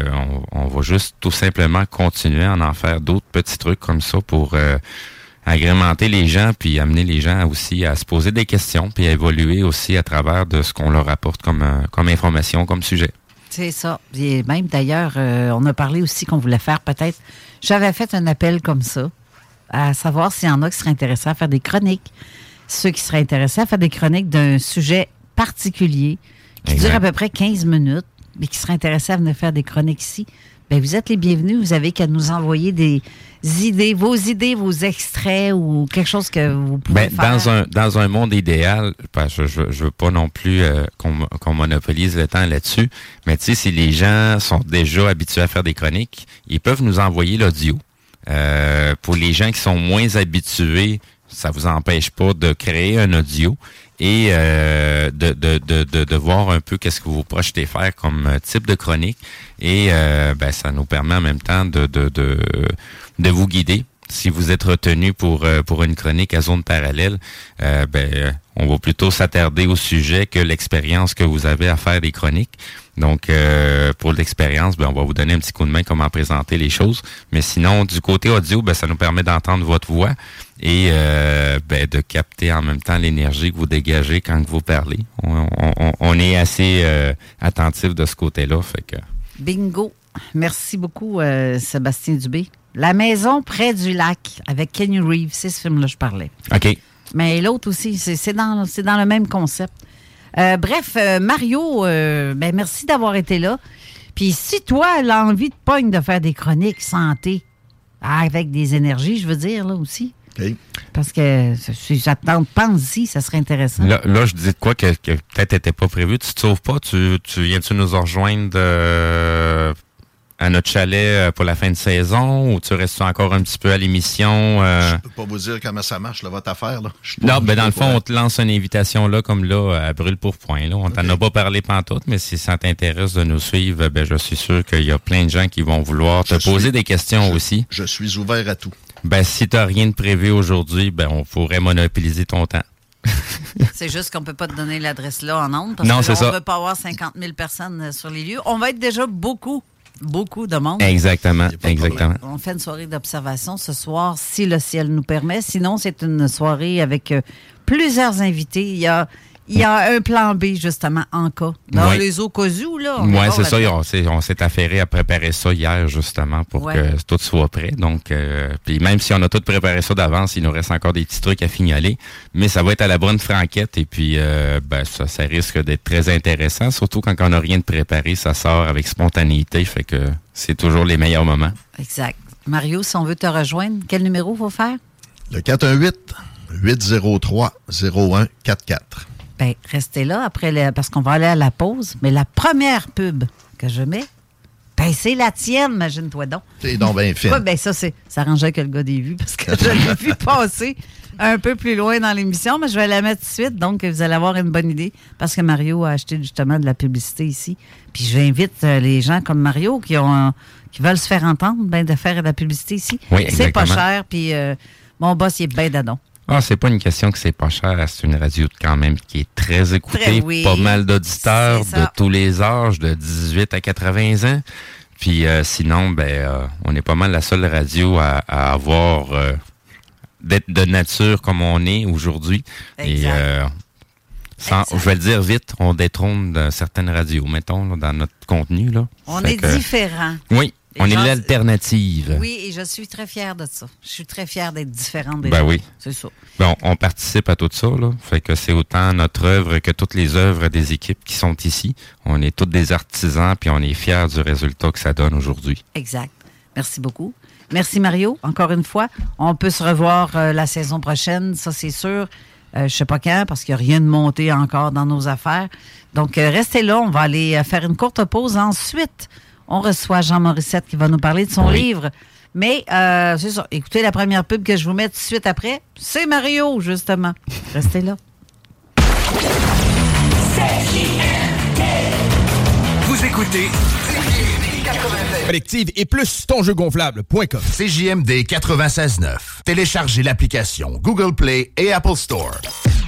on, on va juste tout simplement continuer à en faire d'autres petits trucs comme ça pour euh, agrémenter les gens puis amener les gens aussi à se poser des questions puis à évoluer aussi à travers de ce qu'on leur apporte comme, euh, comme information, comme sujet. C'est ça. Et même d'ailleurs, euh, on a parlé aussi qu'on voulait faire peut-être. J'avais fait un appel comme ça, à savoir s'il y en a qui seraient intéressés à faire des chroniques. Ceux qui seraient intéressés à faire des chroniques d'un sujet particulier qui Exact. dure à peu près 15 minutes, mais qui seraient intéressés à venir faire des chroniques ici. Bien, vous êtes les bienvenus. Vous avez qu'à nous envoyer des idées, vos idées, vos extraits ou quelque chose que vous pouvez Ben, faire. dans un dans un monde idéal, parce que je, je veux pas non plus euh, qu'on monopolise le temps là-dessus, mais tu sais, si les gens sont déjà habitués à faire des chroniques, ils peuvent nous envoyer l'audio. Euh, pour les gens qui sont moins habitués, ça vous empêche pas de créer un audio et euh, de, de, de, de, voir un peu qu'est-ce que vous projetez faire comme euh, type de chronique. Et euh, ben, ça nous permet en même temps de, de, de, de vous guider. Si vous êtes retenu pour, euh, pour une chronique à zone parallèle, euh, ben, On va plutôt s'attarder au sujet que l'expérience que vous avez à faire des chroniques. Donc, euh, pour l'expérience, ben, on va vous donner un petit coup de main comment présenter les choses. Mais sinon, du côté audio, ben, ça nous permet d'entendre votre voix et euh, ben, de capter en même temps l'énergie que vous dégagez quand vous parlez. On, on- on est assez euh, attentif de ce côté-là. Fait que Bingo. Merci beaucoup, euh, Sébastien Dubé. La maison près du lac avec Kenny Reeves, c'est ce film-là que je parlais. OK. Mais l'autre aussi, c'est c'est dans, c'est dans le même concept. Euh, bref, euh, Mario, ben merci d'avoir été là. Puis si toi, l'envie de pogne de faire des chroniques santé, ah, avec des énergies, je veux dire, là aussi. Parce que si j'attends, pense-y, ça serait intéressant. Là, là, je disais de quoi que, que peut-être n'était pas prévu. Tu te sauves pas? Tu, tu viens-tu nous rejoindre euh, à notre chalet euh, pour la fin de saison? Ou tu restes encore un petit peu à l'émission? euh? Je peux pas vous dire comment ça marche, là, votre affaire. Là. Non, ben dans le fond, on te lance une invitation là, comme là, à brûle pour point. Là. On t'en a pas parlé pantoute, mais si ça t'intéresse de nous suivre, ben je suis sûr qu'il y a plein de gens qui vont vouloir te Je poser suis- des questions aussi. Je suis ouvert à tout. Ben si t'as rien de prévu aujourd'hui, ben on pourrait monopoliser ton temps. *laughs* C'est juste qu'on peut pas te donner l'adresse là en ondes parce Non, que c'est là, on ça. veut pas avoir 50 000 personnes euh, sur les lieux. On va être déjà beaucoup, beaucoup de monde. Exactement, exactement. On fait une soirée d'observation ce soir, si le ciel nous permet. Sinon, c'est une soirée avec euh, plusieurs invités. Il y a, il y a un plan B, justement, en cas. Dans les eaux casu, là. Oui, est c'est ça. On s'est, on s'est affairé à préparer ça hier, justement, pour Ouais. que tout soit prêt. Donc, euh, puis même si on a tout préparé ça d'avance, il nous reste encore des petits trucs à fignoler. Mais ça va être à la bonne franquette. Et puis, euh, ben, ça, ça risque d'être très intéressant. Surtout quand on n'a rien de préparé, ça sort avec spontanéité. Fait que c'est toujours les meilleurs moments. Exact. Mario, si on veut te rejoindre, quel numéro faut faire? Le 418-803-0144. Ben, restez là après parce qu'on va aller à la pause. Mais la première pub que je mets, ben, c'est la tienne, imagine-toi donc. C'est donc bien. Ouais, ben ça, c'est, ça arrangeait que le gars des vues parce que je l'ai vu *laughs* passer un peu plus loin dans l'émission, mais je vais la mettre tout de suite, donc vous allez avoir une bonne idée parce que Mario a acheté justement de la publicité ici. Puis j'invite euh, les gens comme Mario qui ont qui veulent se faire entendre, ben, de faire de la publicité ici. Oui, c'est pas cher, puis euh, mon boss, il est bien dadon. Ah, c'est pas une question que c'est pas cher. C'est une radio quand même qui est très écoutée. Très, oui. Pas mal d'auditeurs de tous les âges, de 18 à 80 ans. Puis euh, sinon, ben, euh, on est pas mal la seule radio à, à avoir euh, d'être de nature comme on est aujourd'hui. Et sans, je vais le dire vite, on détrône certaines radios, mettons, là, dans notre contenu. Là. On Fait est que- différent. Oui, Les on est l'alternative. Oui, et je suis très fière de ça. Je suis très fière d'être différente des Ben oui. C'est ça. Bon, on participe à tout ça, là. Fait que c'est autant notre œuvre que toutes les œuvres des équipes qui sont ici. On est tous des artisans, puis on est fiers du résultat que ça donne aujourd'hui. Exact. Merci beaucoup. Merci Mario, encore une fois. On peut se revoir euh, la saison prochaine, ça c'est sûr. Euh, je sais pas quand, parce qu'il n'y a rien de monté encore dans nos affaires. Donc, euh, restez là, on va aller faire une courte pause. Ensuite, on reçoit Jean Morissette qui va nous parler de son Oui. livre. Mais, euh, c'est ça. Écoutez la première pub que je vous mets tout de suite après. C'est Mario, justement. Restez là. Vous écoutez Collective et plus ton jeu gonflable.com. CJMD 96.9. Téléchargez l'application Google Play et Apple Store.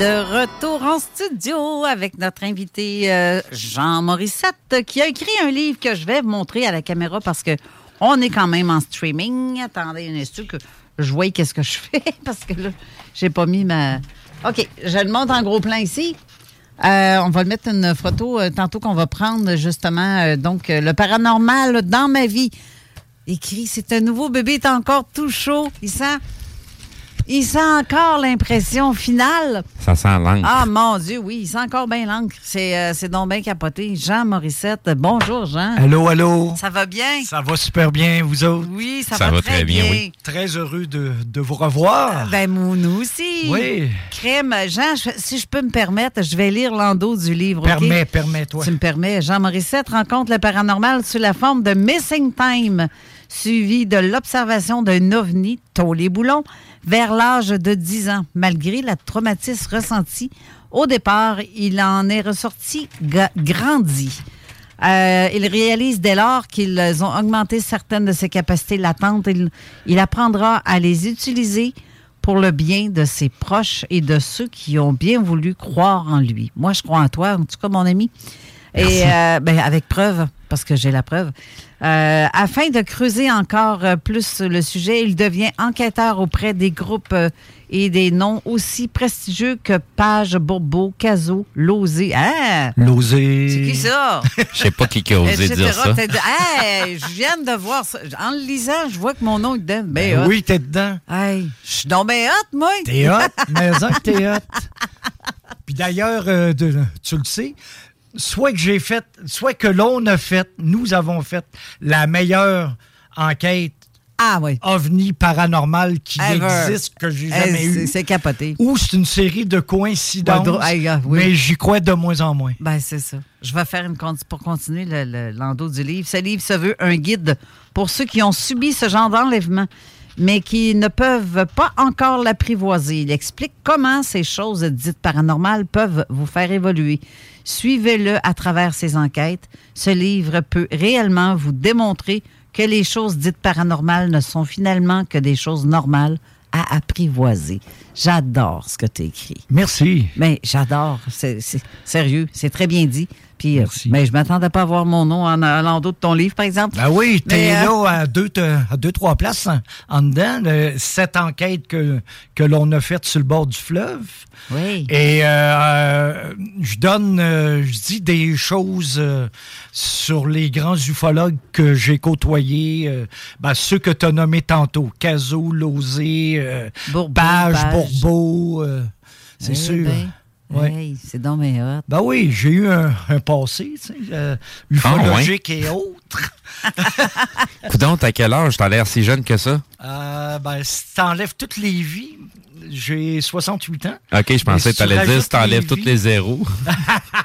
De retour en studio avec notre invité euh, Jean Morissette qui a écrit un livre que je vais vous montrer à la caméra parce que on est quand même en streaming. Attendez un instant que je vois qu'est-ce que je fais *laughs* parce que là, j'ai pas mis ma. OK, je le montre en gros plan ici. Euh, on va le mettre une photo euh, tantôt qu'on va prendre justement donc le paranormal dans ma vie. Écrit, c'est un nouveau bébé, est encore tout chaud. Il sent Il sent encore l'impression finale. Ça sent l'encre. Ah, mon Dieu, oui, il sent encore bien l'encre. C'est euh, c'est donc bien capoté. Jean Morissette, bonjour, Jean. Allô, allô? Ça va bien? Ça va super bien, vous autres? Oui, ça, va, très bien. oui. Très heureux de, de vous revoir. Ben, moi, nous aussi. Oui. Crème, Jean, je- si je peux me permettre, je vais lire l'endos du livre. Permets, permets-toi. Tu me permets. Jean Morissette rencontre le paranormal sous la forme de Missing Time, suivi de l'observation d'un ovni, les boulons, vers l'âge de 10 ans. Malgré la traumatisme ressenti, au départ, il en est ressorti grandi. Euh, il réalise dès lors qu'ils ont augmenté certaines de ses capacités latentes. Il, il apprendra à les utiliser pour le bien de ses proches et de ceux qui ont bien voulu croire en lui. Moi, je crois en toi, en tout cas, mon ami. Et euh, ben, avec preuve, parce que j'ai la preuve. Euh, afin de creuser encore euh, plus le sujet, il devient enquêteur auprès des groupes euh, et des noms aussi prestigieux que Page, Bourbeau, Cazot, Lozé. Ah! Losé. C'est qui ça? *laughs* Je sais pas qui a osé dire ça. Hey, je viens de voir ça. En le lisant, je vois que mon nom est dedans. Ben, Ben oui, t'es dedans. Hey, je suis donc bien hot, moi. T'es hot, mais *laughs* que t'es hot. Puis d'ailleurs, euh, tu le sais, soit que j'ai fait, soit que l'on a fait, nous avons fait la meilleure enquête ah, oui. ovni paranormal qui Ever. existe, que j'ai Eh, jamais eu. C'est capoté. Ou c'est une série de coïncidences, Ouais, dro- hey, gars, oui. mais j'y crois de moins en moins. Ben, c'est ça. Je vais faire une pour continuer le- le- l'endos du livre. Ce livre se veut un guide pour ceux qui ont subi ce genre d'enlèvement, mais qui ne peuvent pas encore l'apprivoiser. Il explique comment ces choses dites paranormales peuvent vous faire évoluer. Suivez-le à travers ses enquêtes. Ce livre peut réellement vous démontrer que les choses dites paranormales ne sont finalement que des choses normales à apprivoiser. J'adore ce que tu écrit. Merci. Mais j'adore. C'est- sérieux. C'est très bien dit. Merci. mais je m'attendais pas à voir mon nom en, en l'endos de ton livre, par exemple. Ben oui, t'es euh, là à deux, te- à deux, trois places en, en dedans. de cette enquête que, que l'on a faite sur le bord du fleuve. Oui. Et euh, euh, je donne, euh, je dis des choses sur les grands ufologues que j'ai côtoyés. ben, ceux que tu as nommés tantôt. Cazot, Lozé, Bourbeau, Page. Bourbeau. c'est Eh sûr. ben, Ouais. hey, c'est donc bien hot. Ben oui, j'ai eu un, un passé, tu sais, euh, ufologique et autres. *laughs* Coudon, t'as quel âge? T'as l'air si jeune que ça? Euh, ben, si t'enlèves toutes les vies, j'ai 68 ans. OK, je pensais que si tu t'allais dire si t'enlèves toutes les zéros. *laughs*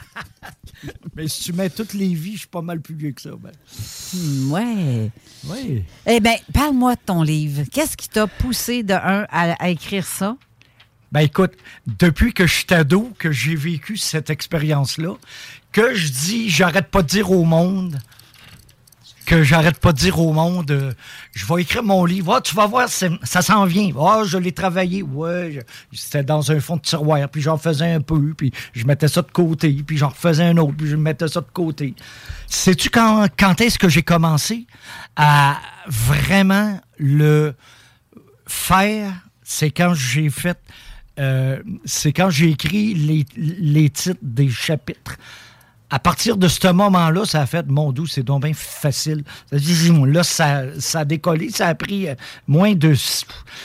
*laughs* Mais si tu mets toutes les vies, je suis pas mal plus vieux que ça. Ben. Hmm, ouais. Oui. Eh bien, parle-moi de ton livre. Qu'est-ce qui t'a poussé de un à, à écrire ça? Ben écoute, depuis que je suis ado, que j'ai vécu cette expérience-là, que je dis, j'arrête pas de dire au monde, que j'arrête pas de dire au monde, euh, je vais écrire mon livre. Ah, tu vas voir, ça s'en vient. Ah, je l'ai travaillé. Ouais, c'était dans un fond de tiroir, puis j'en faisais un peu, puis je mettais ça de côté, puis j'en refaisais un autre, puis je mettais ça de côté. Sais-tu quand, quand est-ce que j'ai commencé à vraiment le faire? C'est quand j'ai fait euh, c'est quand j'ai écrit les, les titres des chapitres. À partir de ce moment-là, ça a fait, mon doux, c'est donc bien facile. Là, ça, ça a décollé. Ça a pris euh, moins de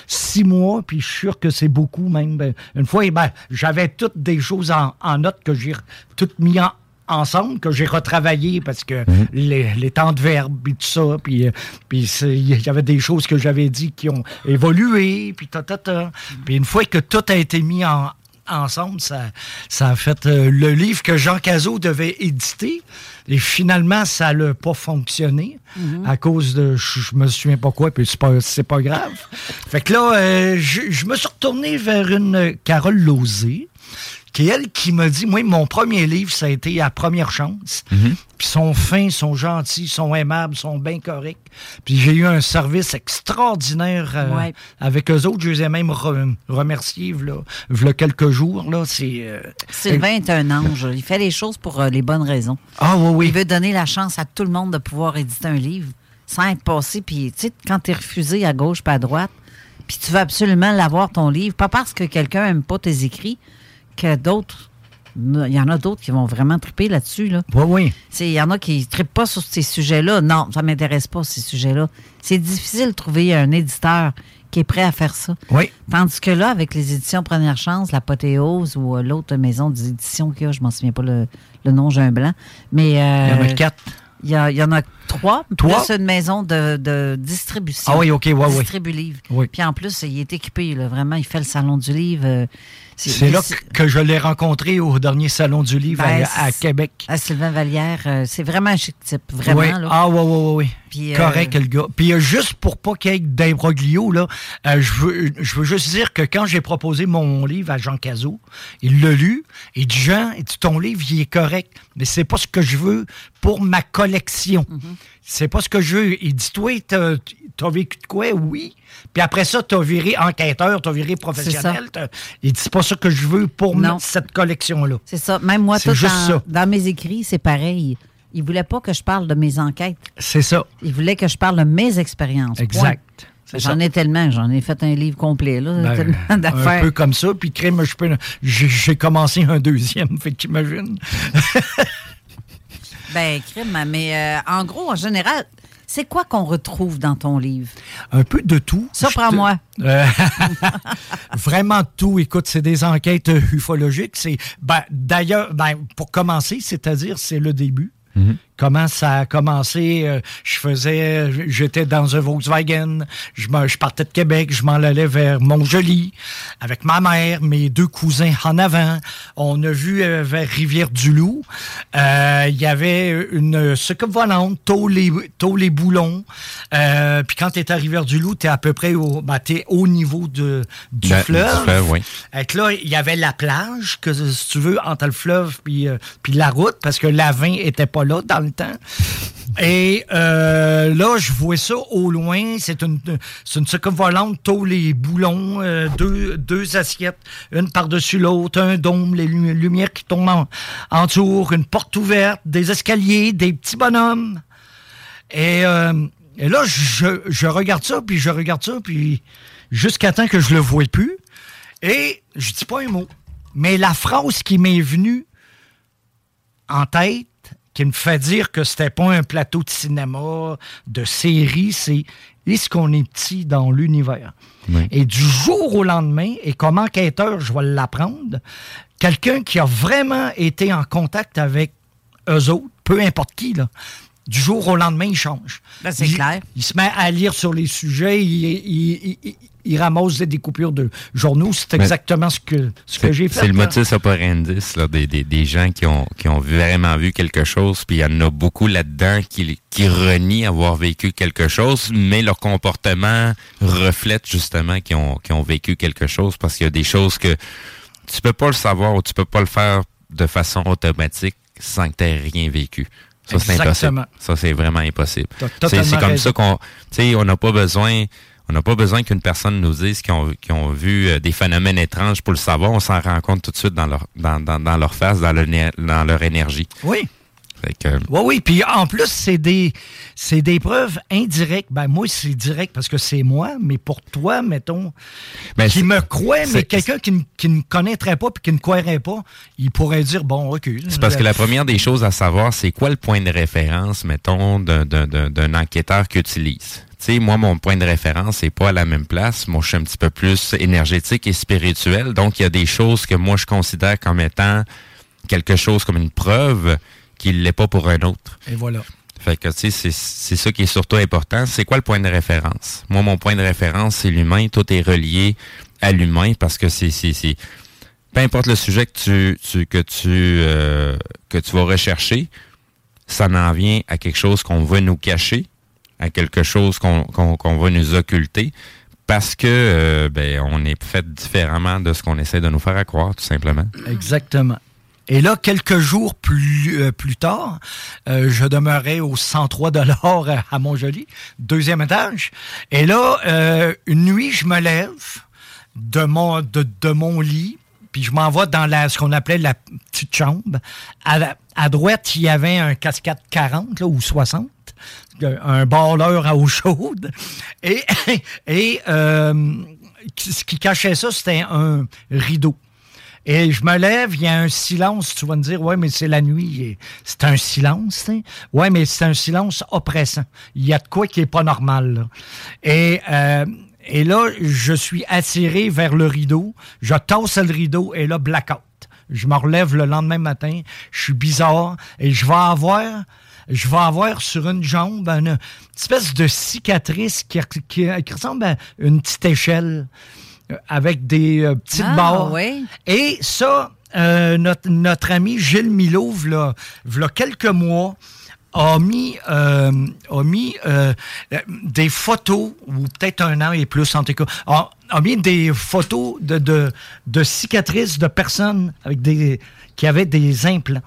six, mois, puis je suis sûr que c'est beaucoup même. Ben, une fois, eh ben, j'avais toutes des choses en, en note que j'ai toutes mis en, ensemble, que j'ai retravaillé parce que les, les temps de verbe et tout ça, puis, euh, il y avait des choses que j'avais dit qui ont évolué, puis ta, ta, ta. Puis une fois que tout a été mis en, ensemble, ça, ça a fait euh, le livre que Jean Cazot devait éditer. Et finalement, ça n'a pas fonctionné à cause de, je, me souviens pas quoi, puis c'est pas, c'est pas grave. Fait que là, euh, je, je me suis retourné vers une Carole Lozé, qui est elle qui m'a dit, moi, mon premier livre, ça a été à première chance. Puis ils sont fins, ils sont gentils, ils sont aimables, ils sont bien corrects. Puis j'ai eu un service extraordinaire euh, Ouais. avec eux autres. Je les ai même re- remerciés v'là, v'là quelques jours. Là. C'est, euh, Sylvain est un ange. Il fait les choses pour euh, les bonnes raisons. Ah oui, oui. Il veut donner la chance à tout le monde de pouvoir éditer un livre sans être passé. Puis, tu sais, quand tu es refusé à gauche pas à droite, puis tu veux absolument l'avoir, ton livre, pas parce que quelqu'un aime pas tes écrits, que d'autres. Il y en a d'autres qui vont vraiment triper là-dessus. Là. Oui, oui. Il y en a qui ne trippent pas sur ces sujets-là. Non, ça ne m'intéresse pas, ces sujets-là. C'est difficile de trouver un éditeur qui est prêt à faire ça. Oui. Tandis que là, avec les éditions Première Chance, l'Apothéose ou euh, l'autre maison d'édition qu'il y a, je m'en souviens pas le, le nom, j'ai un blanc. Mais, euh, Il y en a quatre. Il y, a- il y en a trois, Trois? plus une maison de, de distribution. Ah oui, OK, ouais, ouais. Distribue-livre. Oui. Puis en plus, il est équipé, là, vraiment, il fait le salon du livre. euh, C'est là que je l'ai rencontré au dernier salon du livre Ben, à, Québec. À Sylvain Vallière, euh, c'est vraiment un chic type, vraiment. Oui. Là. Ah, oui, oui, oui. Puis, euh, Correct, le gars. Puis euh, juste pour pas qu'il y ait d'imbroglio, là, euh, je, veux, je veux juste dire que quand j'ai proposé mon livre à Jean Cazot, il l'a lu. Il dit Jean, ton livre, il est correct, mais c'est pas ce que je veux pour ma collection. Mhm. C'est pas ce que je veux. Il dit Toi, t'as as vécu de quoi? Oui. Puis après ça, t'as viré enquêteur, t'as viré professionnel. Il dit C'est pas ça que je veux pour Non. cette collection-là. C'est ça. Même moi, C'est tout juste dans, ça. dans mes écrits, c'est pareil. Il voulait pas que je parle de mes enquêtes. C'est ça. Il voulait que je parle de mes expériences. Exact. J'en ai tellement. J'en ai fait un livre complet. Là, Ben, tellement un d'affaires. peu comme ça, puis crème, je peux. J'ai j'ai commencé un deuxième, *laughs* fait qu'imagine. Ben, crime, mais euh, en gros, en général, c'est quoi qu'on retrouve dans ton livre? Un peu de tout. Surprends-moi. Te- Euh, *laughs* vraiment tout. Écoute, c'est des enquêtes ufologiques. C'est ben, d'ailleurs, ben, pour commencer, c'est-à-dire c'est le début. Comment ça a commencé? euh, je faisais, j'étais dans un Volkswagen, je, me- je partais de Québec, je m'en allais vers Montjoli avec ma mère, mes deux cousins en avant. On a vu euh, vers Rivière-du-Loup, euh, il y avait une soucoupe volante, tôt les, tôt les boulons. Euh, puis quand tu es à Rivière-du-Loup, tu es à peu près au, ben, t'es au niveau de, du Ben, du fleuve. oui. Que là, il y avait la plage, que si tu veux, entre le fleuve puis, puis la route, parce que l'Avin était pas là dans le temps. Et euh, là, je vois ça au loin. C'est une, une soucoupe volante, tôt les boulons, euh, deux, deux assiettes, une par-dessus l'autre, un dôme, les lu- lumières qui tombent en, tour, une porte ouverte, des escaliers, des petits bonhommes. Et, euh, là, je, je regarde ça, puis je regarde ça, puis jusqu'à temps que je le voie plus. Et je dis pas un mot. Mais la phrase qui m'est venue en tête, qui me fait dire que c'était pas un plateau de cinéma, de série, c'est est-ce qu'on est petit dans l'univers? Et du jour au lendemain, et comme enquêteur, je vais l'apprendre, quelqu'un qui a vraiment été en contact avec eux autres, peu importe qui, là, du jour au lendemain, il change. Ben, c'est Il- clair. Il se met à lire sur les sujets, il, il- il- il ramasse des coupures de journaux. C'est exactement ce que, ce que j'ai fait. c'est le motus operandi là, des, des, des gens qui ont, qui ont vraiment vu quelque chose, puis il y en a beaucoup là-dedans qui, qui renient avoir vécu quelque chose, mais leur comportement reflète justement qu'ils ont, ont vécu quelque chose, parce qu'il y a des choses que tu peux pas le savoir ou tu peux pas le faire de façon automatique sans que tu aies rien vécu. Ça, c'est impossible. Ça, c'est vraiment impossible. C'est comme raison. ça qu'on, tu sais, on n'a pas besoin, on n'a pas besoin qu'une personne nous dise qu'ils ont, vu euh, des phénomènes étranges pour le savoir. On s'en rend compte tout de suite dans leur, dans, dans, dans leur face, dans, le, né- dans leur énergie. Oui. Que, Oui, oui. Puis en plus, c'est des, c'est des preuves indirectes. Ben, moi, c'est direct parce que c'est moi, mais pour toi, mettons, Ben, qui me croit, mais quelqu'un qui, ne- connaîtrait pas puis qui ne croirait pas, il pourrait dire, bon, OK. C'est parce que la première des choses à savoir, c'est quoi le point de référence, mettons, d'un enquêteur qui utilise? Tu sais, moi, mon point de référence n'est pas à la même place. Moi, je suis un petit peu plus énergétique et spirituel. Donc, il y a des choses que moi, je considère comme étant quelque chose comme une preuve qui ne l'est pas pour un autre. Et voilà. Fait que, tu sais, c'est- ça qui est surtout important. C'est quoi le point de référence? Moi, mon point de référence, c'est l'humain. Tout est relié à l'humain parce que c'est, peu importe le sujet que tu, tu- que tu, euh, que tu vas rechercher, ça en vient à quelque chose qu'on veut nous cacher, à quelque chose qu'on, qu'on va nous occulter parce que, euh, ben, on est fait différemment de ce qu'on essaie de nous faire croire, tout simplement. Exactement. Et là, quelques jours plus, euh, plus tard, euh, je demeurais au 103 de l'or à- Montjoli, deuxième étage. Et là, une nuit, je me lève de mon, de, de mon lit, puis je m'en vais dans la, ce qu'on appelait la petite chambre. À, à droite, il y avait un cascade 40 là, ou 60, euh, un balleur à eau chaude. Et, *laughs* euh, ce qui cachait ça, c'était un rideau. Et je me lève, il y a un silence. Tu vas me dire, ouais, mais c'est la nuit. C'est un silence, tu sais. Ouais, mais c'est un silence oppressant. Il y a de quoi qui est pas normal. Et euh, et là, je suis attiré vers le rideau. Je tasse le rideau et là, blackout. Je me relève le lendemain matin. Je suis bizarre et je vais avoir je vais avoir sur une jambe une espèce de cicatrice qui, qui, ressemble à une petite échelle euh, avec des euh, petites Ah, barres. oui. Et ça, euh, notre, notre ami Gilles Milo, v'là, v'là quelques mois, a mis, euh, a mis euh, des photos, ou peut-être un an et plus en tout cas, a, a mis des photos de, de, de cicatrices de personnes avec des, qui avaient des implants.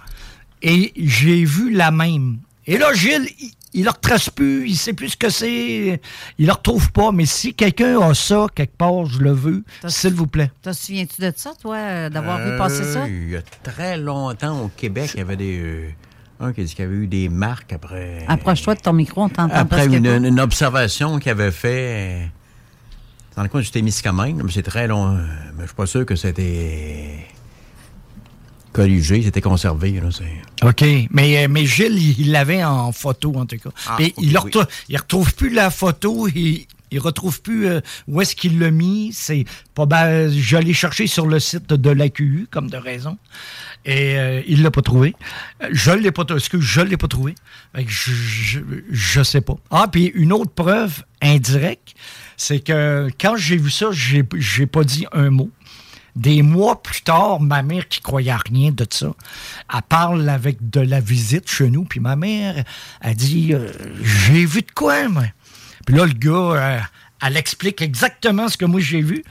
Et j'ai vu la même. Et là, Gilles, il, le retrace plus, il sait plus ce que c'est, il le retrouve pas. Mais si quelqu'un a ça quelque part, je le veux, s'il vous plaît. Te souviens-tu de ça, toi, euh, d'avoir vu passer ça? Euh, Il y a très longtemps, au Québec, il y avait des. euh, un qui a dit qu'il y avait eu des marques après. Approche-toi de ton micro, on t'entend Après une, une observation qu'il avait fait dans le coin du Témiscamingue, mais c'est très long. Mais je suis pas sûr que c'était corrigé, c'était conservé. Là, OK. Mais, euh, mais Gilles, il l'avait en photo, en tout cas. Ah, Mais il ne oui. retrouve plus la photo. Il ne retrouve plus euh, où est-ce qu'il l'a mis. C'est pas ben, Je l'ai cherché sur le site de l'AQU, comme de raison. Et euh, il ne l'a pas trouvé. Je ne l'ai pas trouvé. Excuse, je l'ai pas trouvé? Je, je, sais pas. Ah, puis une autre preuve indirecte, c'est que quand j'ai vu ça, j'ai j'ai pas dit un mot. Des mois plus tard, ma mère, qui croyait à rien de ça, elle parle avec de la visite chez nous, puis ma mère, a dit euh, J'ai vu de quoi, moi? Puis là, le gars, euh, elle explique exactement ce que moi j'ai vu.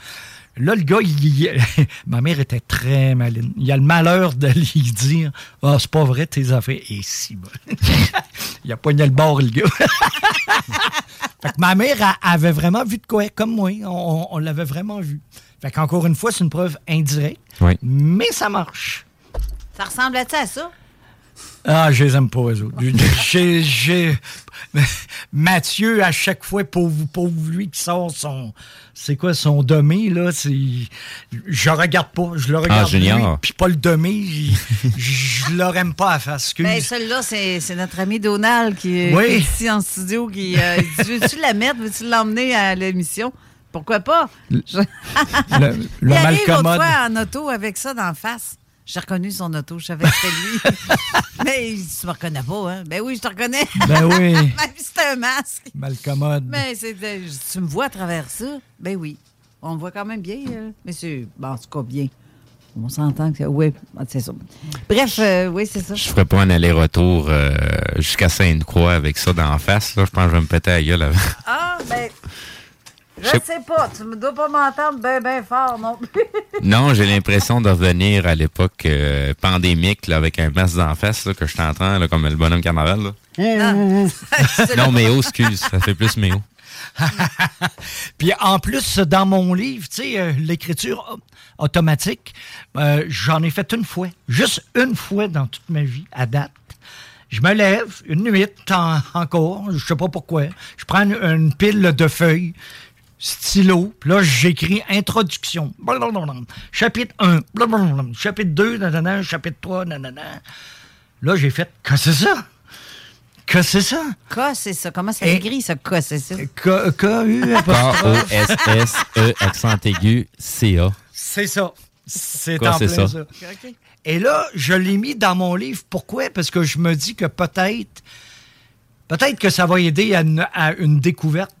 Là, le gars, il- *laughs* ma mère était très maline. Il a le malheur de *laughs* lui dire Ah, c'est pas vrai, tes affaires. Et si, bon. *laughs* il a poigné le bord, le gars. Fait que ma mère avait vraiment vu de quoi, comme moi. On l'avait vraiment vu. Fait qu'encore une fois, c'est une preuve indirecte. Oui. Mais ça marche. Ça ressemblait-tu à ça? Ah, je les aime pas, eux autres. *laughs* J'ai- j'ai- Mathieu, à chaque fois, pauvre, pauvre lui qui sort son. C'est quoi, son demi, là? c'est- Je regarde pas. Je le regarde. Ah, Junior. lui, Puis pas le demi. Je je leur aime pas à face. Excuse. Ben, celui-là, c'est c'est notre ami Donald qui, est- Oui. qui est ici en studio. Qui, euh, il dit, Veux-tu la mettre? Veux-tu l'emmener à l'émission? Pourquoi pas? Je- *laughs* le il arrive malcommode. l'autre fois en auto avec ça d'en face. J'ai reconnu son auto, je savais que c'était lui. *laughs* Mais il dit, tu me reconnais pas, hein? Ben oui, je te reconnais. Ben oui. *laughs* Même si c'est un masque. Malcommode. Mais c'est, tu me vois à travers ça? Ben oui. On me voit quand même bien, euh, mais c'est, bon, en tout cas, bien. On s'entend que, oui, c'est ça. Bref, euh, oui, c'est ça. Je ferais pas un aller-retour euh, jusqu'à Sainte-Croix avec ça d'en face. Là. Je pense que je vais me péter la gueule avant. Ah, ben, je sais- pas. Tu me dois pas m'entendre bien, bien fort non plus. *laughs* Non, j'ai l'impression de revenir à l'époque euh, pandémique là, avec un masque d'en face là, que je t'entends là, comme le bonhomme carnaval. Là. *laughs* Non, Méo, excuse, ça fait plus Méo. *laughs* Puis en plus, dans mon livre, tu sais, euh, l'écriture au- automatique, euh, j'en ai fait une fois. Juste une fois dans toute ma vie, à date. Je me lève, une nuit en- encore, je sais pas pourquoi. Je prends une, une pile de feuilles, stylo, puis là, j'écris introduction. Blablabla. Chapitre 1, blablabla. chapitre 2, nanana, chapitre 3, nanana. Là, j'ai fait, que c'est ça? Que c'est ça? K, c'est ça. Comment ça s'écrit, ça, K, c'est ça? K, K-U, K-O-S-S-E, E, accent aigu, C-A. C'est ça. C'est en plein ça? ça. Et là, je l'ai mis dans mon livre. Pourquoi? Parce que je me dis que peut-être, peut-être que ça va aider à une, à une découverte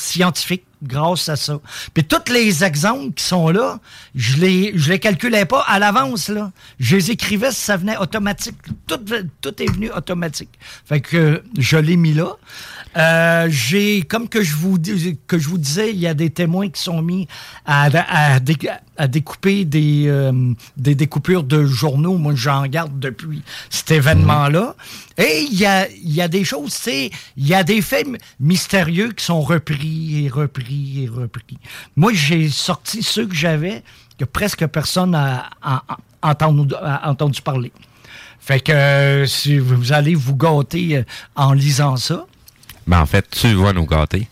scientifique grâce à ça. Puis tous les exemples qui sont là, je les, je les calculais pas à l'avance, là. Je les écrivais, ça venait automatique. Tout, tout est venu automatique. Fait que je l'ai mis là. Euh, j'ai, comme que je, vous, dis- que je vous disais, il y a des témoins qui sont mis à, à, dé- à découper des, euh, des découpures de journaux. Moi, j'en garde depuis cet événement-là. Et il y a, y a des choses, sais, il y a des faits mystérieux qui sont repris et repris et repris. Moi, j'ai sorti ceux que j'avais, que presque personne n'a entendu parler. Fait que euh, si vous allez vous gâter euh, en lisant ça. Ben, en fait, tu vas nous gâter.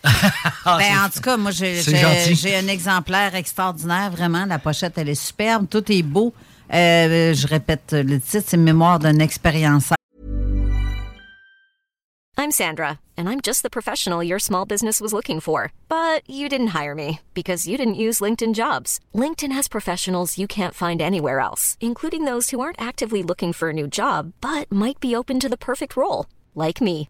Ben, en tout cas, moi, j'ai un exemplaire extraordinaire, vraiment. La pochette, elle est superbe. Tout est beau. Euh, je répète le titre, c'est Mémoire d'une expérience. I'm Sandra, and I'm just the professional your small business was looking for. But you didn't hire me because you didn't use LinkedIn jobs. LinkedIn has professionals you can't find anywhere else, including those who aren't actively looking for a new job but might be open to the perfect role, like me.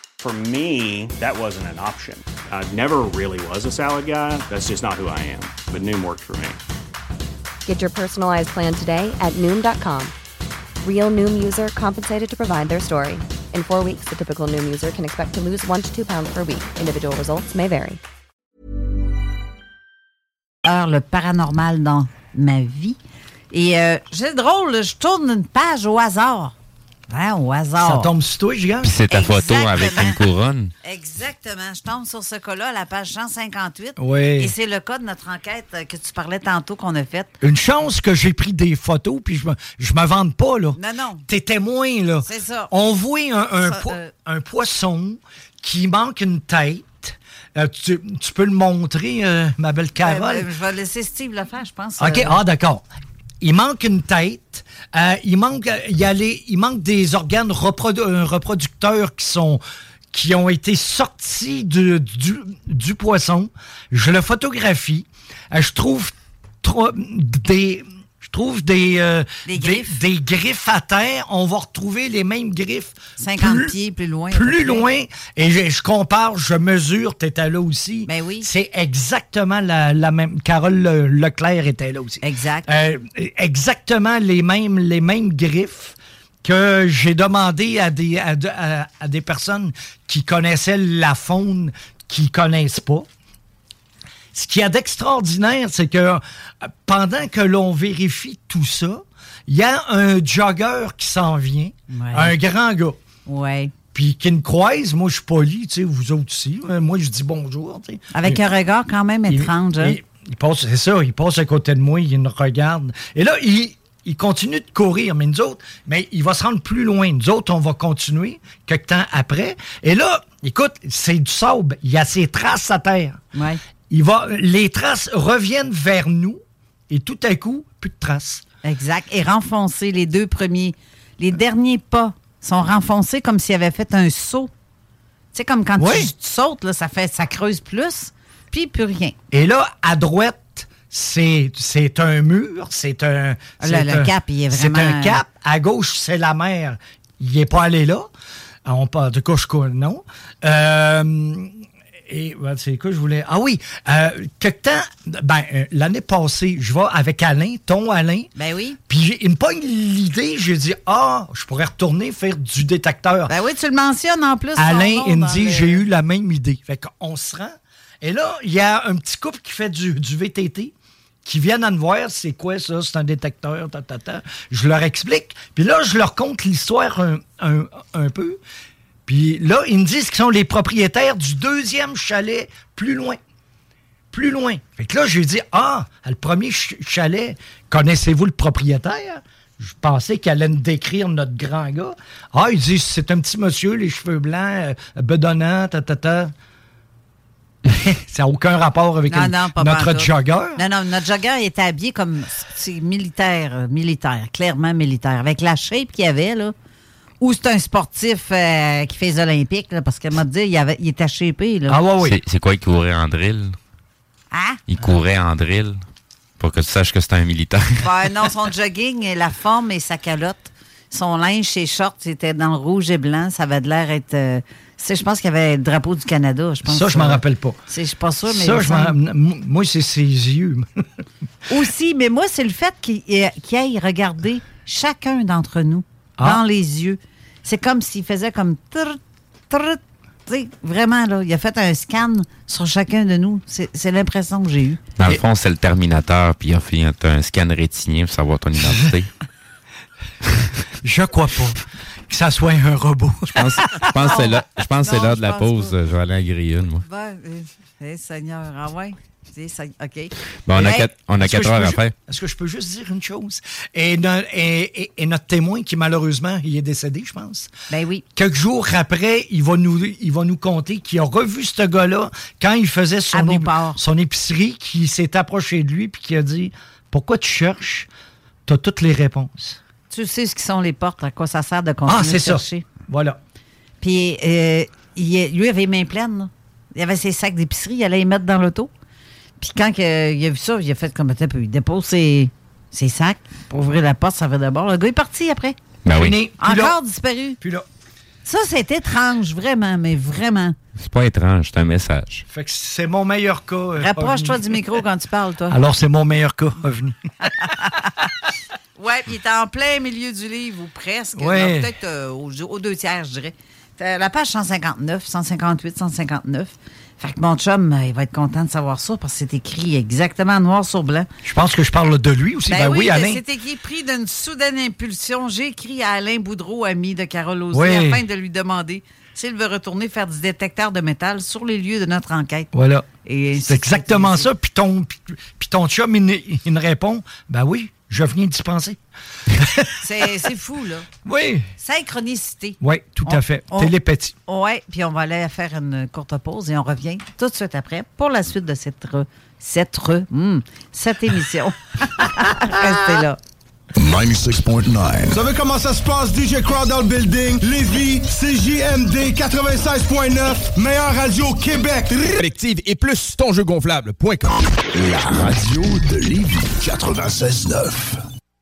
For me, that wasn't an option. I never really was a salad guy. That's just not who I am. But Noom worked for me. Get your personalized plan today at Noom.com. Real Noom user compensated to provide their story. In four weeks, the typical Noom user can expect to lose one to two pounds per week. Individual results may vary. heure, le paranormal dans ma vie. Et euh, c'est drôle, je tourne une page au hasard. Hein, au hasard. Ça tombe sur toi, je gagne. Puis c'est ta photo avec une couronne. Exactement. Je tombe sur ce cas-là, la page 158. Oui. Et c'est le cas de notre enquête que tu parlais tantôt qu'on a faite. Une chance que j'ai pris des photos, puis je me, je me vante pas, là. Non, non. T'es témoin, là. C'est ça. On voit un, un Ça, po- euh, un poisson qui manque une tête. Euh, tu, tu peux le montrer, euh, ma belle Carole? Euh, je vais laisser Steve le faire, je pense. OK, ah, d'accord. Il manque une tête. Euh, il, manque, euh, il, y a les- il manque des organes euh, reproducteurs qui sont qui ont été sortis du, du, du poisson. Je le photographie. Euh, je trouve des trouve des, euh, Des griffes. des griffes à terre. On va retrouver les mêmes griffes. 50 pieds plus loin, Plus loin. Et je, je compare, je mesure. Tu étais là aussi. Ben oui. C'est exactement la, la même. Carole Le- Leclerc était là aussi. Exact. Euh, exactement les mêmes, les mêmes griffes que j'ai demandé à des, à, de- à- à des personnes qui connaissaient la faune, qui connaissent pas. Ce qu'il y a d'extraordinaire, c'est que euh, pendant que l'on vérifie tout ça, il y a un jogger qui s'en vient, Ouais. un grand gars. Ouais. Puis qui me croise, moi je suis poli, tu sais, vous autres aussi. Euh, Moi je dis bonjour. tu sais. Avec Et- un regard quand même il- étrange. hein. il, il passe, c'est ça, il passe à côté de moi, il me regarde. Et là, il, il continue de courir, mais nous autres, mais il va se rendre plus loin. Nous autres, on va continuer quelques temps après. Et là, écoute, c'est du sable. Il y a ses traces à terre. Ouais. Il va, les traces reviennent vers nous et tout à coup, plus de traces. Exact. Et renfoncer les deux premiers. Les derniers pas sont renfoncés comme s'il avait fait un saut. Tu sais, comme quand Oui. tu, tu sautes, là, ça, fait, ça creuse plus, puis plus rien. Et là, à droite, c'est c'est un mur, c'est un. Le- c'est le un- cap, il est C'est vraiment- un cap. À gauche, c'est la mer. Il n'est pas allé là. On parle de connais, non. Euh, et ouais, c'est quoi je voulais. Ah oui, euh, quelque temps, ben, euh, l'année passée, je vais avec Alain, ton Alain. Ben oui. Puis il me pogne l'idée, j'ai dit Ah, je pourrais retourner faire du détecteur. Ben oui, tu le mentionnes en plus. Alain, il me dit, j'ai eu la même idée. Fait qu'on se rend. Et là, il y a un petit couple qui fait du, du VTT, qui viennent à me voir, c'est quoi ça, c'est un détecteur, ta, ta, ta. Je leur explique. Puis là, je leur conte l'histoire un, un- un peu. Puis là, ils me disent qu'ils sont les propriétaires du deuxième chalet plus loin. Plus loin. Fait que là, j'ai dit, ah, le premier ch- chalet, connaissez-vous le propriétaire? Je pensais qu'elle allait nous décrire notre grand gars. Ah, il dit, c'est un petit monsieur, les cheveux blancs, euh, bedonnant, ta, ta, ta. *laughs* Ça n'a aucun rapport avec Non, non, notre jogger. Non, non, notre jogger était habillé comme militaire, euh, militaire, clairement militaire, avec la shape qu'il avait, là. Ou c'est un sportif euh, qui fait les Olympiques, là, parce qu'elle m'a dit il, avait, il était shapé, là. Ah C'est- C'est quoi, il courait en drill? Hein? Il courait en drill? Pour que tu saches que c'est un militaire. *laughs* Ben, non, *laughs* son jogging, et la forme et sa calotte. Son linge, ses shorts, c'était dans le rouge et blanc. Ça avait de l'air être. euh, c'est- je pense qu'il y avait le drapeau du Canada. Je pense Ça, je m'en rappelle pas. C'est- Je suis pas sûre, mais. Ça, je m- moi, c'est ses yeux. *laughs* Aussi, mais moi, c'est le fait qu'il euh, aille regarder chacun d'entre nous Ah. dans les yeux. C'est comme s'il faisait comme. trrr, trrr, tu sais, vraiment, là, il a fait un scan sur chacun de nous. C'est l'impression que j'ai eue. Dans le fond, c'est le Terminateur, puis il a fait un, scan rétinien pour savoir ton identité. *laughs* Je crois pas. que ça soit un robot. Je pense, je pense que c'est là, je pense que c'est Non, l'heure je de la pause. Je vais aller en griller une, moi. Ben, euh, eh, Seigneur, ah ouais. C'est ça, OK. Bon, on a Hey, quatre, on a heures peux à faire. Est-ce que je peux juste dire une chose? Et, no- et- et- et notre témoin, qui malheureusement, il est décédé, je pense. Ben oui. Quelques jours après, il va nous, il va nous conter qu'il a revu ce gars-là quand il faisait son, ép- Beauport. son épicerie, qui s'est approché de lui puis qui a dit Pourquoi tu cherches? Tu as toutes les réponses. Tu sais ce qui sont les portes, à quoi ça sert de continuer Ah, c'est ça. chercher. Voilà. Puis, euh, il, lui avait les mains pleines. là. Il avait ses sacs d'épicerie, il allait les mettre dans l'auto. Puis quand que, il a vu ça, il a fait comme un peu. Il dépose ses, ses sacs pour ouvrir la porte, ça va d'abord. Le gars est parti après. Ben oui. Là- Encore disparu. Puis là. Ça, c'est étrange, vraiment, mais vraiment. C'est pas étrange, c'est un message. Fait que c'est mon meilleur cas. euh, Rapproche-toi du micro quand tu parles, toi. Alors, c'est mon meilleur cas, OVNI. *laughs* Ouais, puis il était en plein milieu du livre, ou presque. Ouais. Peut-être euh, aux, aux deux tiers, je dirais. La page 159, 158, 159. Fait que mon chum, euh, il va être content de savoir ça parce que c'est écrit exactement noir sur blanc. Je pense que je parle de lui aussi. Ben, oui, ben, Alain. c'est écrit pris d'une soudaine impulsion. J'ai écrit à Alain Boudreau, ami de Carole Ozzy, Oui. afin de lui demander s'il veut retourner faire du détecteur de métal sur les lieux de notre enquête. Voilà. C'est exactement ça. Puis ton, puis, ton chum, il, il me répond Ben oui, je viens d'y penser. *laughs* C'est c'est fou, là. Oui. Synchronicité. Oui, tout à On- fait. on- Télépathie. Oui, puis on va aller faire une courte pause et on revient tout de suite après pour la suite de cette, re- cette, re- hmm, cette émission. *laughs* Restez là. 96.9. Vous savez comment ça se passe, DJ Crowd dans le building? Lévis, CJMD 96.9, meilleure radio au Québec. Collective et plus tonjeugonflable.com. La radio de Lévis 96.9.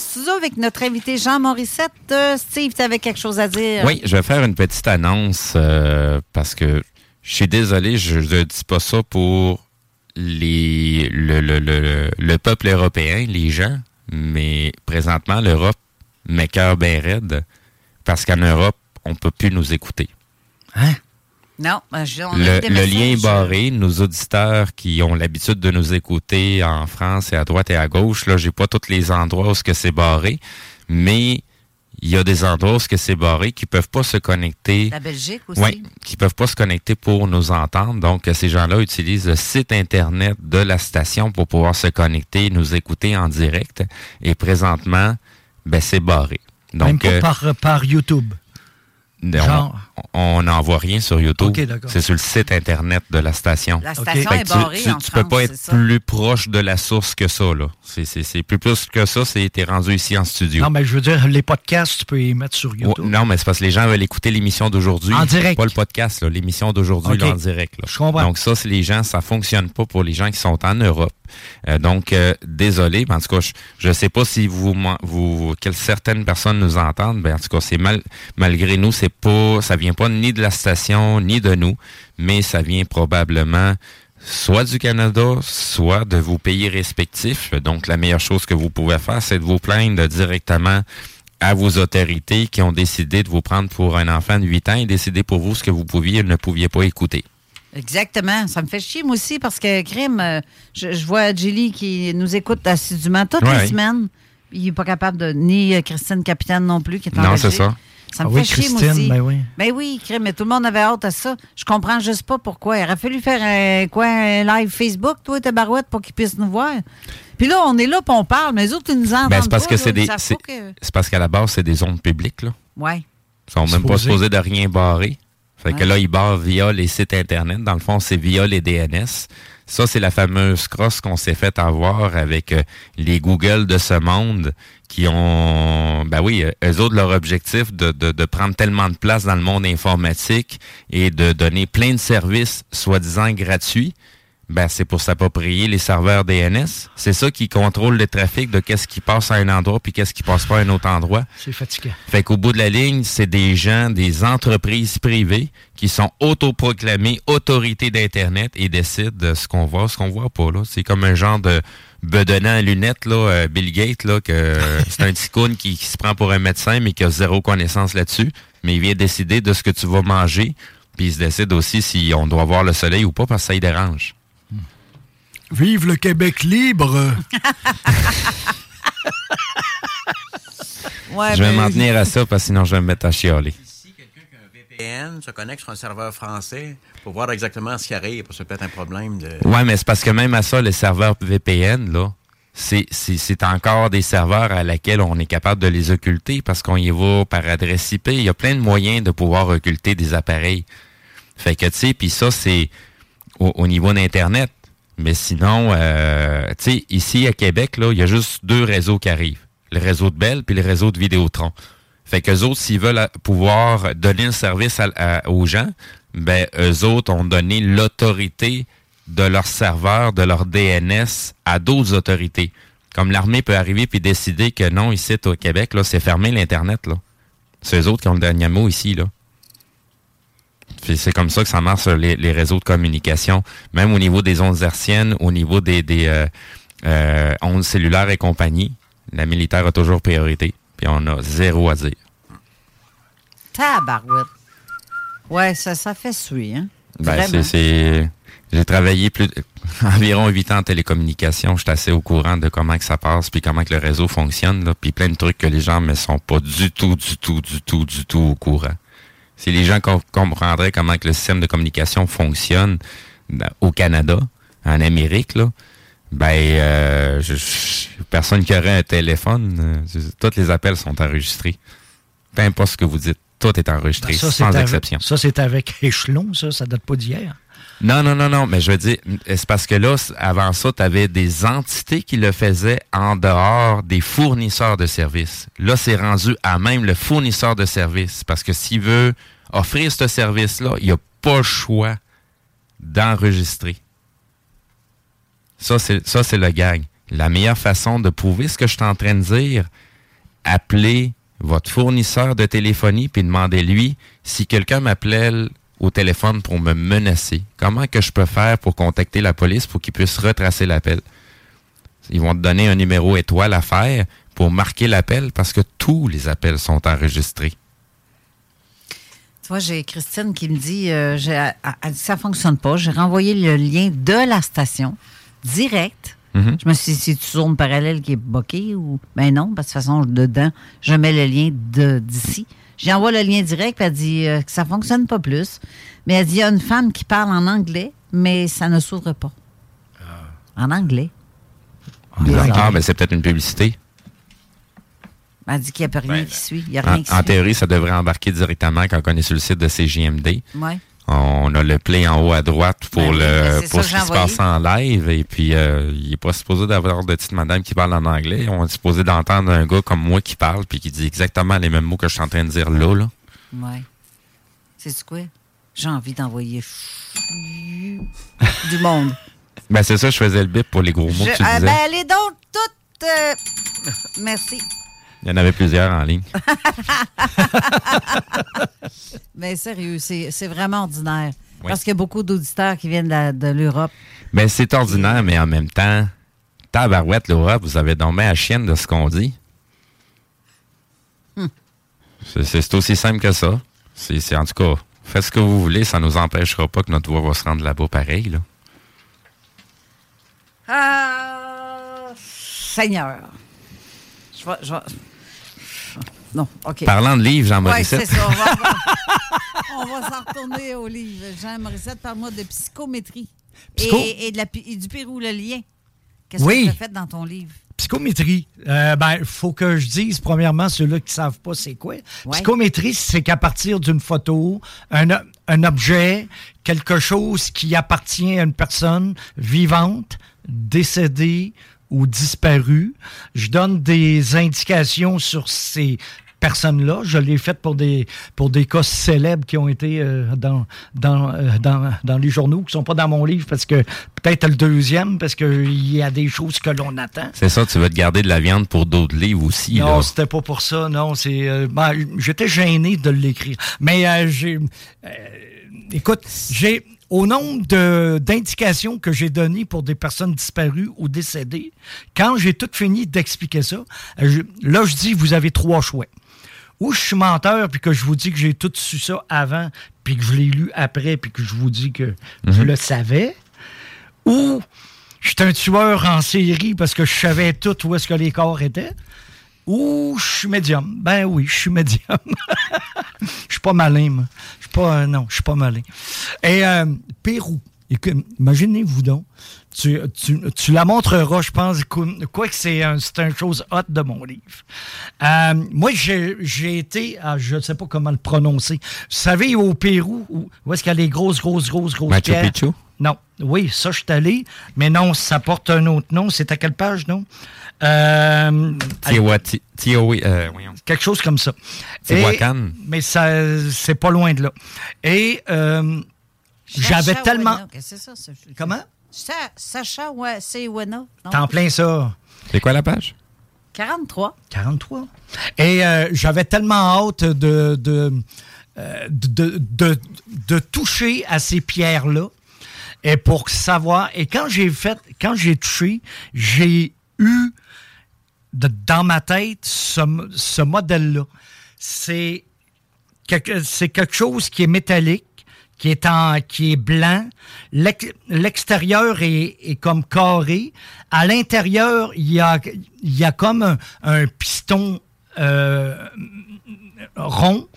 Studio avec notre invité Jean Morissette? Euh, Steve, tu avais quelque chose à dire? Oui, je vais faire une petite annonce euh, parce que je suis désolé, je ne dis pas ça pour les, le, le, le, le peuple européen, les gens, mais présentement, l'Europe m'écœure bien raide parce qu'en Europe, on peut plus nous écouter. Non, ben, je- on a Le, le lien est barré. Nos auditeurs qui ont l'habitude de nous écouter en France et à droite et à gauche, là, j'ai pas tous les endroits où ce que c'est barré, mais il y a des endroits où ce que c'est barré qui peuvent pas se connecter. La Belgique aussi. Oui, qui peuvent pas se connecter pour nous entendre. Donc, ces gens-là utilisent le site Internet de la station pour pouvoir se connecter, nous écouter en direct. Et présentement, ben, c'est barré. Même Donc, pas euh, par, par YouTube. genre. On n'en voit rien sur YouTube. C'est sur le site Internet de la station. La station est tu- tu, en tu peux France, pas être plus proche de la source que ça, là. C'est, c'est, c'est plus plus que ça, c'est t'es rendu ici en studio. Non, mais je veux dire, les podcasts, tu peux les mettre sur YouTube. Ouais, non, mais c'est parce que les gens veulent écouter l'émission d'aujourd'hui. En direct. Pas le podcast, là, l'émission d'aujourd'hui en direct. là. Je comprends. Donc ça, c'est les gens, ça fonctionne pas pour les gens qui sont en Europe. Euh, donc, euh, désolé, mais en tout cas, je, je sais pas si vous, vous, que certaines personnes nous entendent. Ben, en tout cas, c'est mal, malgré nous, c'est pas, ça vient pas ni de la station ni de nous, mais ça vient probablement soit du Canada, soit de vos pays respectifs. Donc, la meilleure chose que vous pouvez faire, c'est de vous plaindre directement à vos autorités qui ont décidé de vous prendre pour un enfant de 8 ans et décider pour vous ce que vous pouviez et ne pouviez pas écouter. Exactement. Ça me fait chier, moi aussi, parce que, crime, euh, je, je vois Julie qui nous écoute assidûment toutes Ouais. les semaines. Il n'est pas capable de. Ni euh, Christine Capitaine non plus, qui est en Non, c'est ça. Ça me Ah fait oui, chier, moi Christine, aussi. ben oui. Ben oui, mais tout le monde avait hâte à ça. Je comprends juste pas pourquoi. Il aurait fallu faire un, quoi, un live Facebook, toi, ta barouette, pour qu'ils puissent nous voir. Puis là, on est là, puis on parle, mais les autres, ils nous entendent Ben, c'est parce pas, que là, c'est que- qu'à la base, c'est des zones publiques, là. Ouais. Ils sont même pas Supposé. supposés de rien barrer. Fait que là, ils barrent via les sites Internet. Dans le fond, c'est via les DNS. Ça, c'est la fameuse crosse qu'on s'est fait avoir avec euh, les Google de ce monde qui ont, ben oui, euh, eux autres, leur objectif de, de, de prendre tellement de place dans le monde informatique et de donner plein de services soi-disant gratuits, ben, c'est pour s'approprier les serveurs DNS. C'est ça qui contrôle le trafic de qu'est-ce qui passe à un endroit puis qu'est-ce qui passe pas à un autre endroit. C'est fatigant. Fait qu'au bout de la ligne, c'est des gens, des entreprises privées qui sont autoproclamées autorités d'Internet et décident de ce qu'on voit, ce qu'on voit pas. Là. C'est comme un genre de bedonnant à lunettes, là, euh, Bill Gates, là, que c'est un ticoun qui, qui se prend pour un médecin, mais qui a zéro connaissance là-dessus. Mais il vient décider de ce que tu vas manger, puis il se décide aussi si on doit voir le soleil ou pas, parce que ça y dérange. Vive le Québec libre! *laughs* Ouais, je vais ben, m'en tenir à ça, parce que sinon je vais me mettre à chialer. VPN se connecte sur un serveur français pour voir exactement ce qui arrive, parce que peut-être un problème de... Ouais, mais c'est parce que même à ça, les serveurs VPN, là, c'est, c'est, c'est encore des serveurs à laquelle on est capable de les occulter parce qu'on y va par adresse IP. Il y a plein de moyens de pouvoir occulter des appareils. Fait que, tu sais, puis ça, c'est au, au niveau d'Internet. Mais sinon, euh, tu sais, ici à Québec, là, il y a juste deux réseaux qui arrivent. Le réseau de Bell puis le réseau de Vidéotron. Fait qu'eux autres, s'ils veulent a- pouvoir donner le service aux gens, ben, eux autres ont donné l'autorité de leur serveur, de leur DNS à d'autres autorités. Comme l'armée peut arriver puis décider que non, ici au Québec, là, c'est fermé l'Internet, là. C'est eux autres qui ont le dernier mot ici, là. Puis c'est comme ça que ça marche sur les, les réseaux de communication, même au niveau des ondes hertziennes, au niveau des, des euh, euh, ondes cellulaires et compagnie. La militaire a toujours priorité. Puis on a zéro à dire. Tabarouette. Ouais, ça, ça fait suer, hein? Ben, c'est- J'ai travaillé plus *laughs* environ huit ans en télécommunication. Je suis assez au courant de comment que ça passe, puis comment que le réseau fonctionne, là, puis plein de trucs que les gens ne sont pas du tout, du tout, du tout, du tout au courant. Si les gens com- comprendraient comment que le système de communication fonctionne dans- au Canada, en Amérique, là, ben, euh, je- je- personne qui aurait un téléphone, euh, tous les appels sont enregistrés. Peu importe ce que vous dites, tout est enregistré, Ben, ça, sans avec- exception. Ça, c'est avec *laughs* échelon, ça. Ça date pas d'hier. Non, non, non, non, mais je veux dire, c'est parce que là, avant ça, tu avais des entités qui le faisaient en dehors des fournisseurs de services. Là, c'est rendu à même le fournisseur de services. Parce que s'il veut offrir ce service-là, il n'y a pas le choix d'enregistrer. Ça, c'est, c'est le gag. La meilleure façon de prouver ce que je suis en train de dire, appelez votre fournisseur de téléphonie puis demandez-lui si quelqu'un m'appelait au téléphone pour me menacer. Comment que je peux faire pour contacter la police pour qu'ils puissent retracer l'appel? Ils vont te donner un numéro étoile à faire pour marquer l'appel parce que tous les appels sont enregistrés. Tu vois, j'ai Christine qui me dit, euh, elle dit ça fonctionne pas. J'ai renvoyé le lien de la station direct. Mhm. Je me suis dit, c'est-tu zone parallèle qui est bloquée ou? Ben non, parce que de toute façon, dedans, je mets le lien d'ici. Envoie le lien direct, puis elle dit euh, que ça fonctionne pas plus. Mais elle dit, il y a une femme qui parle en anglais, mais ça ne s'ouvre pas. En anglais. Ah, ben c'est peut-être une publicité. Elle dit qu'il n'y a rien qui suit. Il n'y a En, rien qui en suit. théorie, ça devrait embarquer directement quand on est sur le site de CJMD. Ouais. On a le play en haut à droite pour Ben oui, ben le c'est pour ce qui se passe en live et puis euh, il est pas supposé d'avoir de petite madame qui parle en anglais. On est supposé d'entendre un gars comme moi qui parle puis qui dit exactement les mêmes mots que je suis en train de dire là. là. Ouais. C'est quoi? J'ai envie d'envoyer du monde. *laughs* Ben c'est ça, je faisais le bip pour les gros mots Je- que tu ah, disais. ben, allez donc toutes. euh, Merci. Il y en avait plusieurs en ligne. *laughs* Mais sérieux, c'est vraiment ordinaire. Oui. Parce qu'il y a beaucoup d'auditeurs qui viennent de, l'Europe. Ben c'est ordinaire, mais en même temps, tabarouette, l'Europe, vous avez bien à chienne de ce qu'on dit. Hmm. C'est- aussi simple que ça. C'est en tout cas, faites ce que vous voulez, ça nous empêchera pas que notre voix va se rendre là-bas pareil. Là. Ah, Seigneur. Je vais. je vais- Non, OK. Parlant de livres, Jean Morissette. c'est ça. On va, *laughs* on va s'en retourner au livre. Jean Morissette, parle-moi de psychométrie. Psycho- Et, et de la, pi- et du Pérou, le lien. Qu'est-ce Oui. que tu as fait dans ton livre? Psychométrie. Euh, ben, il faut que je dise, premièrement, ceux-là qui ne savent pas c'est quoi. Psychométrie, c'est qu'à partir d'une photo, un, un objet, quelque chose qui appartient à une personne vivante, décédée ou disparue. Je donne des indications sur ces personnes-là. Je l'ai fait pour des, pour des cas célèbres qui ont été euh, dans, dans, euh, dans, dans les journaux, qui sont pas dans mon livre, parce que peut-être le deuxième, parce qu'il y a des choses que l'on attend. C'est ça, tu veux te garder de la viande pour d'autres livres aussi. Non, c'était pas pour ça. Non, c'est. euh, ben, J'étais gêné de l'écrire. Mais euh, j'ai. euh, écoute, j'ai. Au nombre de- d'indications que j'ai données pour des personnes disparues ou décédées, quand j'ai tout fini d'expliquer ça, je- là, je dis, vous avez trois choix. Ou je suis menteur, puis que je vous dis que j'ai tout su ça avant, puis que je l'ai lu après, puis que je vous dis que je Mhm. le savais. Ou je suis un tueur en série parce que je savais tout où est-ce que les corps étaient. Ou je suis médium. Ben oui, je suis médium. *laughs* Je suis pas malin, moi. Suis pas. euh, non, je suis pas malin. Et euh, Pérou. Imaginez-vous donc. Tu, tu, tu la montreras, je pense. Quoi que c'est un, une chose hot de mon livre. Euh, moi, j'ai été, je ne sais pas comment le prononcer. Vous savez, au Pérou, où, où est-ce qu'il y a les grosses, grosses, grosses, grosses Machu pierres? Picchu? Non. Oui, ça, je suis allé. Mais non, ça porte un autre nom. C'est à quelle page, non? Euh, Tiawati- Tiawi- euh, quelque chose comme ça. Mais ça, c'est pas loin de là. Et euh, j'avais tellement. C'est ça? ça? Comment? Sa- Sacha, ouais, c'est Wena. plein ça. C'est quoi la page? 43. 43. Et euh, j'avais tellement hâte de, de, de, de, de toucher à ces pierres-là. Et pour savoir. Et quand j'ai fait, quand j'ai touché, j'ai eu dans ma tête ce, modèle-là. C'est quelque, chose qui est métallique, qui est en, qui est blanc. L'ex- L'extérieur est, comme carré. À l'intérieur, il y a, y a comme un, piston euh, rond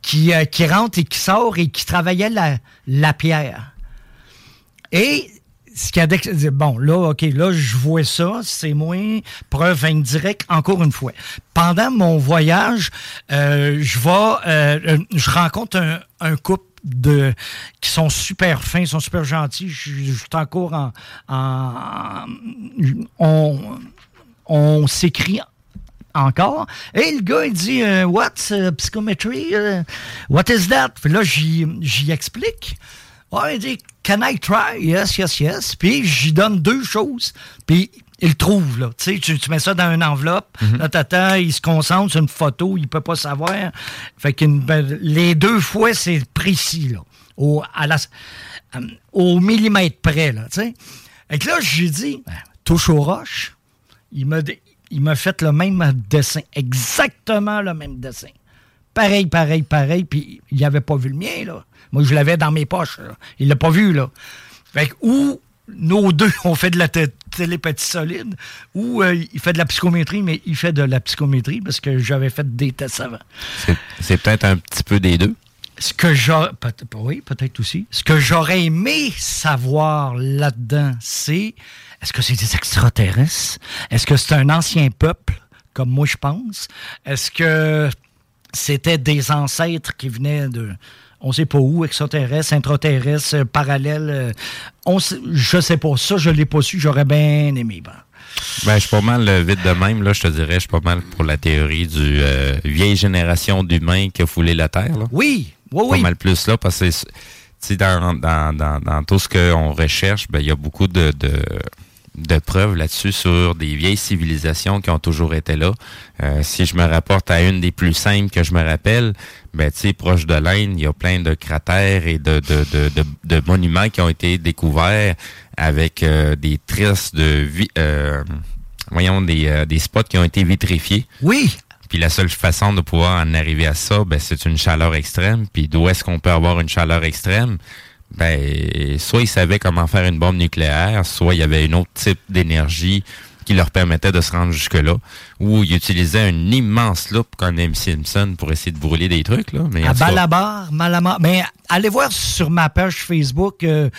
qui, euh, qui rentre et qui sort et qui travaillait la, la pierre. Et ce qu'il a bon là ok là je vois ça c'est moins preuve indirecte encore une fois pendant mon voyage euh, je vais euh, je rencontre un, couple de qui sont super fins sont super gentils je suis encore en, en- on on s'écrit encore. Et le gars, il dit euh, uh, psychometry? What is that? Puis là, j'y explique. Ouais, il dit Can I try? Yes, yes, yes. Puis j'y donne deux choses. Puis il le trouve, là. Tu sais, tu, tu mets ça dans une enveloppe. Là, t'attends, il se concentre sur une photo, il peut pas savoir. Fait que les deux fois, c'est précis, là. Au, à la- euh, au millimètre près, là, tu sais. Fait que là, j'ai dit Ben, Touche aux roches. Il m'a il m'a fait le même dessin, exactement le même dessin. Pareil, pareil, pareil, puis il n'avait pas vu le mien, là. Moi, je l'avais dans mes poches, là. Il l'a pas vu, là. Fait que, ou nos deux, *laughs* on fait de la té- télépathie solide, ou euh, il fait de la psychométrie, mais il fait de la psychométrie parce que j'avais fait des tests avant. C'est- C'est peut-être un petit peu des deux. Ce que j'aurais. peut- Oui, peut-être aussi. Ce que j'aurais aimé savoir là-dedans, c'est est-ce que c'est des extraterrestres? Est-ce que c'est un ancien peuple, comme moi je pense? Est-ce que c'était des ancêtres qui venaient de. On sait pas où, extraterrestres, intraterrestres, euh, parallèles. euh, on sait- je sais pas. Ça, je l'ai pas su. J'aurais bien aimé. ben. Ben, je suis pas mal euh, vite de même, là, je te dirais, je suis pas mal pour la théorie du euh, vieille génération d'humains qui a foulé la Terre. Là. Oui, oui, Pas oui. mal plus là, parce que dans, dans, dans, dans tout ce qu'on recherche, ben, il y a beaucoup de, de, de preuves là-dessus sur des vieilles civilisations qui ont toujours été là. Euh, si je me rapporte à une des plus simples que je me rappelle, ben, tu sais, proche de l'Inde, il y a plein de cratères et de, de, de, de, de monuments qui ont été découverts avec euh, des traces de vi- euh, voyons, des, euh, des spots qui ont été vitrifiés. Oui. Puis la seule façon de pouvoir en arriver à ça, ben, c'est une chaleur extrême. Puis d'où est-ce qu'on peut avoir une chaleur extrême? Ben, soit ils savaient comment faire une bombe nucléaire, soit il y avait un autre type d'énergie qui leur permettait de se rendre jusque-là, ou ils utilisaient une immense loupe comme M. Simpson pour essayer de brûler des trucs. Là. Mais À Balabar. Mais allez voir sur ma page Facebook euh,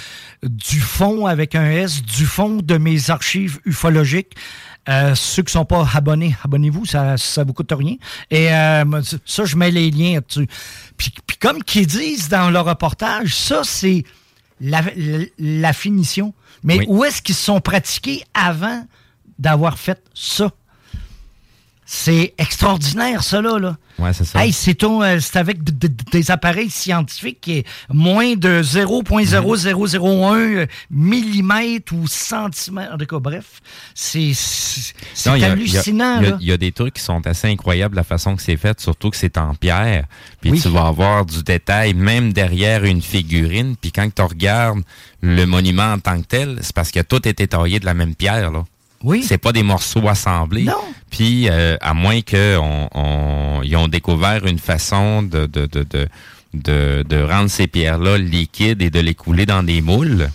du fond avec un S, du fond de mes archives ufologiques. Euh, ceux qui sont pas abonnés, abonnez-vous, ça ça vous coûte rien. Et euh, ça, je mets les liens dessus. Puis, puis comme qu'ils disent dans le reportage, ça, c'est la, la- la finition. Mais Oui. où est-ce qu'ils se sont pratiqués avant d'avoir fait ça? C'est extraordinaire, ça, là. là. Ouais, c'est ça. Hey, c'est ton, euh, c'est avec des appareils scientifiques qui est moins de 0.0001 millimètre ou centimètre. En tout cas, bref, c'est il y hallucinant. Il y, a, y des trucs qui sont assez incroyables la façon que c'est fait, surtout que c'est en pierre. Puis Oui. tu vas avoir du détail même derrière une figurine. Puis quand tu regardes le monument en tant que tel, c'est parce que tout est taillé de la même pierre. Là. Oui. C'est pas des morceaux assemblés. Non. Puis euh, à moins que on, on- ils ont découvert une façon de de, de, de, de, de rendre ces pierres-là liquides et de les couler dans des moules.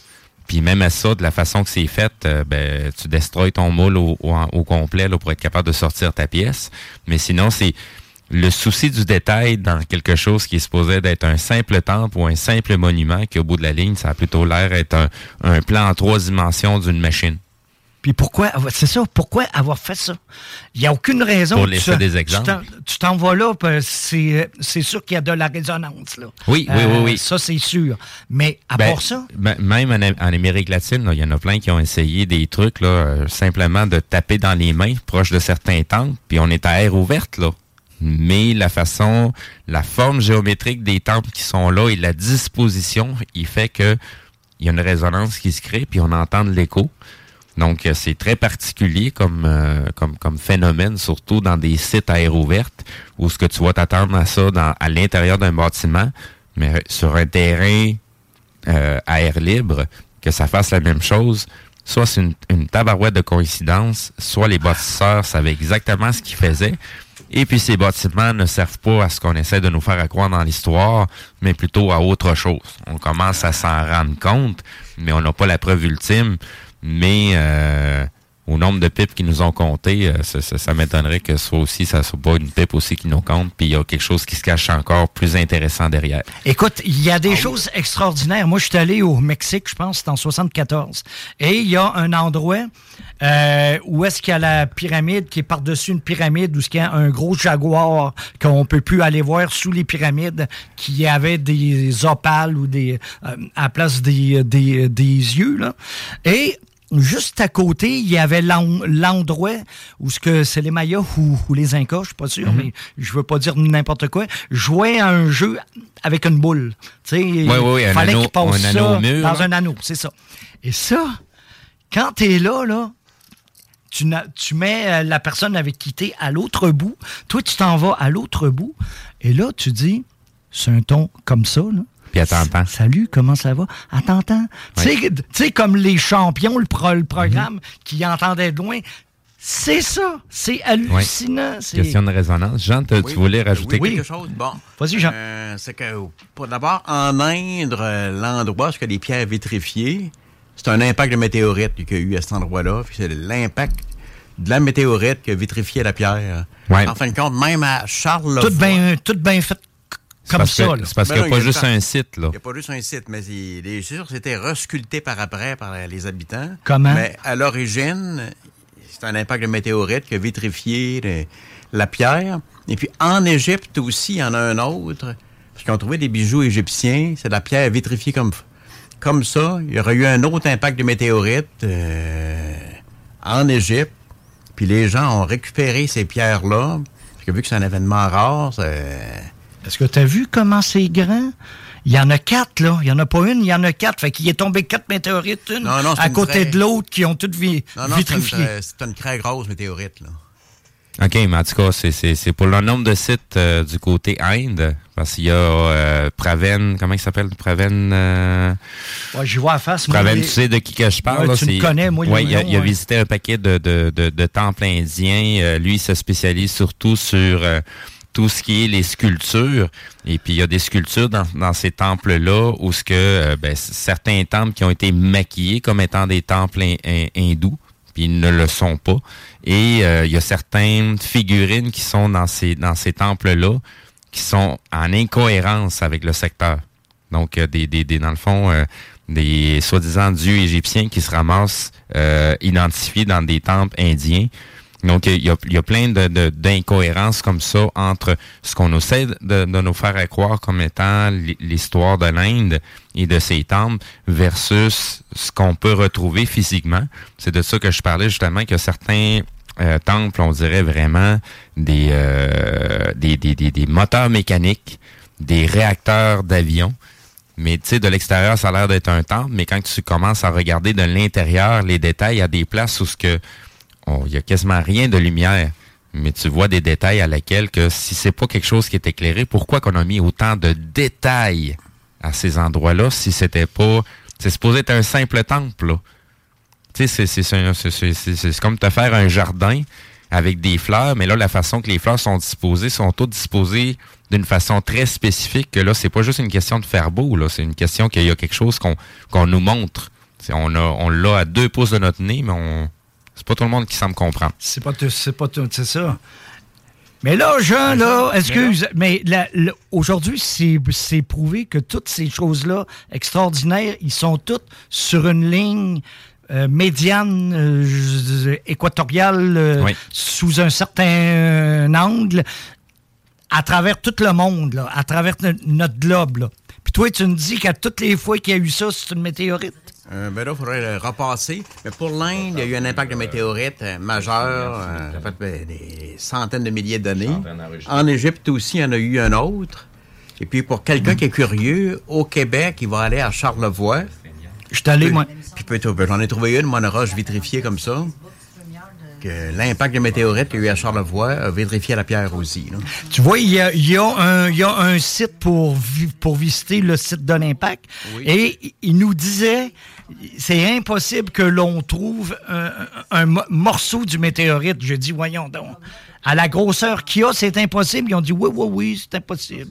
Puis même à ça, de la façon que c'est fait, euh, ben, tu destroys ton moule au, au, au complet là, pour être capable de sortir ta pièce. Mais sinon, c'est le souci du détail dans quelque chose qui est supposé d'être un simple temple ou un simple monument, qui au bout de la ligne, ça a plutôt l'air d'être un, un plan en trois dimensions d'une machine. Puis pourquoi, c'est ça, pourquoi avoir fait ça? Il n'y a aucune raison. Pour laisser tu- des exemples. Tu t'en vas là, c'est sûr qu'il y a de la résonance. Là. Oui, oui, oui, oui. Ça, c'est sûr. Mais à Ben, part ça, ben, même en, en Amérique latine, il y en a plein qui ont essayé des trucs, là, euh, simplement de taper dans les mains, proche de certains temples, puis on est à air ouverte, là. Mais la façon, la forme géométrique des temples qui sont là et la disposition, il fait que il y a une résonance qui se crée, puis on entend de l'écho. Donc, euh, c'est très particulier comme, euh, comme, comme phénomène, surtout dans des sites à air ouverte, où ce que tu vas t'attendre à ça dans, à l'intérieur d'un bâtiment, mais sur un terrain euh, à air libre, que ça fasse la même chose, soit c'est une, une tabarouette de coïncidence, soit les bâtisseurs savaient exactement ce qu'ils faisaient. Et puis ces bâtiments ne servent pas à ce qu'on essaie de nous faire croire dans l'histoire, mais plutôt à autre chose. On commence à s'en rendre compte, mais on n'a pas la preuve ultime. Mais euh, au nombre de pipes qui nous ont compté, euh, ça, ça- ça m'étonnerait que ce soit aussi, ça soit pas une pipe aussi qui nous compte, puis il y a quelque chose qui se cache encore plus intéressant derrière. Écoute, il y a Ah des choses extraordinaires. Moi, je suis allé au Mexique, je pense, c'est en 74. Et il y a un endroit euh, où est-ce qu'il y a la pyramide qui est par-dessus une pyramide, où est-ce qu'il y a un gros jaguar qu'on peut plus aller voir sous les pyramides, qui avait des opales ou des euh, à la place des, des, des yeux. Là. Et Juste à côté, il y avait l'en- l'endroit où ce que c'est les Mayas ou, ou les Incas, je suis pas sûr, Mhm. mais je veux pas dire n'importe quoi, jouaient à un jeu avec une boule. Tu sais, il oui, oui, un fallait qu'ils passent un ça anneau au mur, dans là. un anneau, c'est ça. Et ça, quand tu es là, là, tu, mets euh, la personne avec qui tu à l'autre bout, toi, tu t'en vas à l'autre bout, et là, tu dis, c'est un ton comme ça, là. Puis attends, attends. Salut, comment ça va? Attends, attends. Tu sais- Tu sais, comme les champions, le, pro- le programme Mhm. qui entendaient de loin. C'est ça. C'est hallucinant. c'est- Question de résonance. Jean, te- tu voulais rajouter Oui, quelque chose? Bon. Vas-y, Jean. Euh, c'est que, pour d'abord, en Inde, euh, l'endroit où il y a des pierres vitrifiées, c'est un impact de météorite qu'il y a eu à cet endroit-là. Puis c'est l'impact de la météorite qui a vitrifié la pierre. Ouais. En fin de compte, même à Charlevoix. Tout bien tout bien fait comme parce que- ça. là. C'est parce qu'il n'y a pas juste un site, là. Il n'y a pas juste un site, mais il- les sûr, c'était resculpté par après par les habitants. Comment? Mais à l'origine, c'est un impact de météorite qui a vitrifié le- la pierre. Et puis en Égypte aussi, il y en a un autre. Parce qu'ils ont trouvé des bijoux égyptiens, c'est de la pierre vitrifiée comme, comme ça. Il y aurait eu un autre impact de météorite euh, en Égypte. Puis les gens ont récupéré ces pierres-là. Parce que vu que c'est un événement rare, c'est... Est-ce que tu as vu comment c'est grand? Il y en a quatre, là. Il n'y en a pas une, il y en a quatre. Fait qu'il est tombé quatre météorites, une Non, non, c'est à une côté vraie- de l'autre, qui ont toutes vi Non, non, c'est une, vitrifié. très- c'est une très grosse météorite, là. OK, mais en tout cas, c'est- c'est c'est pour le nombre de sites euh, du côté Inde, parce qu'il y a euh, Praven, comment il s'appelle? Praven... euh, Ouais, j'y vois à face. moi, Praven, tu sais de qui que je parle? Ouais, là, tu me connais, moi, Ouais, il a, il a ouais. visité un paquet de, de, de, de temples indiens. Euh, lui, il se spécialise surtout sur euh, tout ce qui est les sculptures. Et puis, il y a des sculptures dans, ces temples-là où ce que euh, ben, certains temples qui ont été maquillés comme étant des temples hin- hin- hindous, puis ils ne le sont pas. Et euh, il y a certaines figurines qui sont dans ces, dans ces temples-là qui sont en incohérence avec le secteur. Donc, euh, des, des, des, dans le fond, des soi-disant dieux égyptiens qui se ramassent identifiés dans des temples indiens. Donc, il y a, plein de, de- d'incohérences comme ça entre ce qu'on essaie de, de nous faire croire comme étant l'hi- l'histoire de l'Inde et de ses temples versus ce qu'on peut retrouver physiquement. C'est de ça que je parlais justement que certains euh, temples, on dirait vraiment des, euh, des, des, des, des moteurs mécaniques, des réacteurs d'avion. Mais tu sais, de l'extérieur, ça a l'air d'être un temple, mais quand tu commences à regarder de l'intérieur les détails, il y a des places où ce que il y a quasiment rien de lumière. Mais tu vois des détails à laquelle que si c'est pas quelque chose qui est éclairé, pourquoi qu'on a mis autant de détails à ces endroits-là si c'était pas. C'est supposé être un simple temple. Tu sais, c'est- comme te faire un jardin avec des fleurs, mais là, la façon que les fleurs sont disposées, sont toutes disposées d'une façon très spécifique, que là, c'est pas juste une question de faire beau, là. C'est une question qu'il y a quelque chose qu'on nous montre. On l'a à deux pouces de notre nez, mais on. C'est pas tout le monde qui semble comprendre. C'est pas, tout- c'est pas tout, c'est ça. Mais là, Jean, là, excuse, mais aujourd'hui, c'est, prouvé que toutes ces choses-là extraordinaires, ils sont toutes sur une ligne euh, médiane, euh, équatoriale, euh, Oui. sous un certain angle, à travers tout le monde, là, à travers no- notre globe. Là. Puis toi, tu me dis qu'à toutes les fois qu'il y a eu ça, c'est une météorite. Euh, ben là, il faudrait le repasser. Mais pour l'Inde, il y a eu un impact de météorite euh, majeur. euh, ça fait ben, des centaines de milliers d'années. En Égypte aussi, il y en a eu un autre. Et puis, pour quelqu'un qui est curieux, au Québec, il va aller à Charlevoix. Je suis allé, moi. Puis, peut- ben, j'en ai trouvé une, moi, une roche vitrifiée comme ça. Que l'impact de météorite qu'il y a eu à Charlevoix a vitrifié la pierre aussi. là. Tu vois, il y a, il y a un, il y a un site pour, vi- pour visiter le site de l'impact. Et il nous disait, c'est impossible que l'on trouve un, un mo- morceau du météorite. Je dis, voyons donc. À la grosseur qu'il y a, c'est impossible. Ils ont dit, oui, oui, oui, c'est impossible.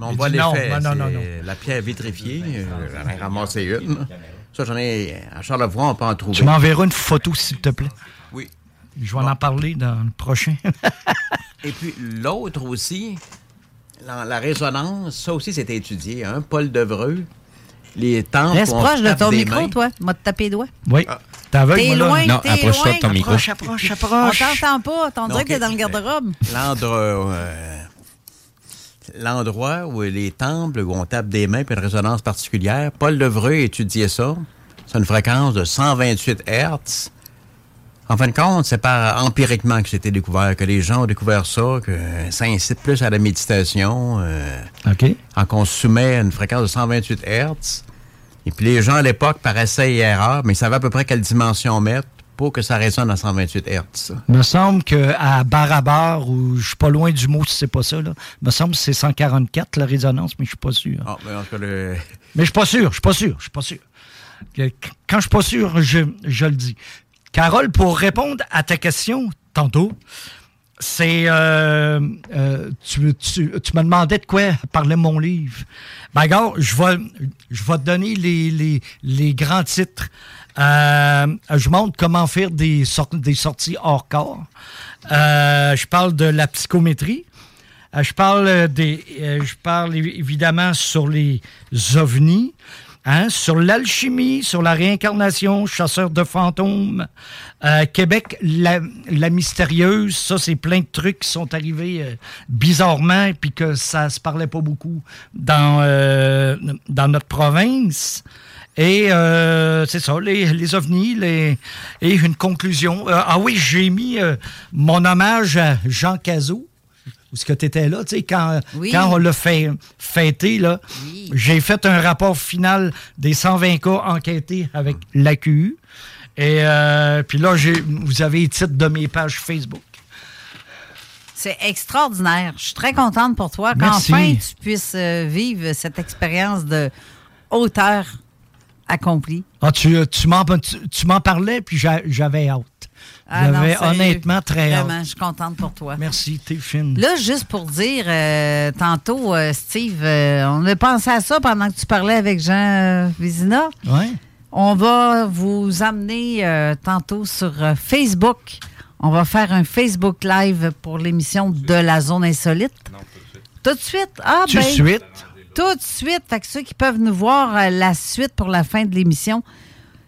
Mais on voit dit, non, l'effet. non, non, non. La pierre vitrifiée, euh, j'en ai ramassé une. Ça, j'en ai. À Charlevoix, on peut en trouver. Tu m'enverras une photo, s'il te plaît. Je vais en parler dans le prochain. *laughs* Et puis l'autre aussi, la, la résonance, ça aussi c'était étudié. Hein? Paul Devreux, les temples. Reste on proche de ton micro, mains. toi. M'a tapé les doigts. Oui. T'es aveugle, T'es loin, Non, t'es approche-toi loin. de ton micro. Approche, approche, On approche. t'entend pas. On dirait que t'es dans le garde-robe. L'endroit, euh, l'endroit où les temples, où on tape des mains, puis une résonance particulière, Paul Devreux étudiait ça. C'est une fréquence de 128 Hertz. En fin de compte, c'est par empiriquement que c'était découvert, que les gens ont découvert ça, que ça incite plus à la méditation. euh, OK. quand on se soumet à une fréquence de 128 Hertz. Et puis les gens à l'époque, par essai et erreur, mais ils savaient à peu près quelle dimension mettre pour que ça résonne à 128 Hertz. Il me semble qu'à Barabar, où je suis pas loin du mot si c'est pas ça, là, il me semble que c'est 144 la résonance, mais je suis pas sûr. Ah, mais en tout cas, le- Mais je suis pas sûr, je suis pas sûr, je suis pas sûr. Quand je suis pas sûr, je, je le dis. Carole, pour répondre à ta question tantôt, c'est euh, euh, tu, tu, tu me demandais de quoi parlait mon livre. Ben gars, je vais te donner les, grands titres. Euh, je montre comment faire des, sorties des sorties hors corps. Je parle de la psychométrie. Je parle des, je parle évi- évidemment sur les ovnis, hein, sur l'alchimie, sur la réincarnation, chasseur de fantômes, Euh, Québec, la, mystérieuse, ça c'est plein de trucs qui sont arrivés euh, bizarrement puis que ça se parlait pas beaucoup dans euh, dans notre province. Et euh, c'est ça, les, les ovnis, les, et une conclusion. Euh, ah oui, j'ai mis mon hommage à Jean Cazot. Où est-ce que tu étais là, tu sais, quand, Oui. quand on l'a fait fêter, là, j'ai fait un rapport final des 120 cas enquêtés avec l'AQU. Et euh, puis là, vous avez les titres de mes pages Facebook. C'est extraordinaire. Je suis très contente pour toi qu'enfin tu puisses euh, vivre cette expérience de hauteur accomplie. Ah, tu, tu m'en, tu, tu m'en parlais, puis j'a- j'avais hâte. Ah non, j'avais honnêtement très hâte. Vraiment, je suis contente pour toi. Merci, t'es fine. Là, juste pour dire, euh, tantôt, euh, Steve, euh, on a pensé à ça pendant que tu parlais avec Jean Vézina. Ouais. On va vous amener euh, tantôt sur euh, Facebook. On va faire un Facebook Live pour l'émission de la zone insolite. tout de suite? Ah, Tout de ben, suite. tout de suite. Fait que ceux qui peuvent nous voir euh, la suite pour la fin de l'émission.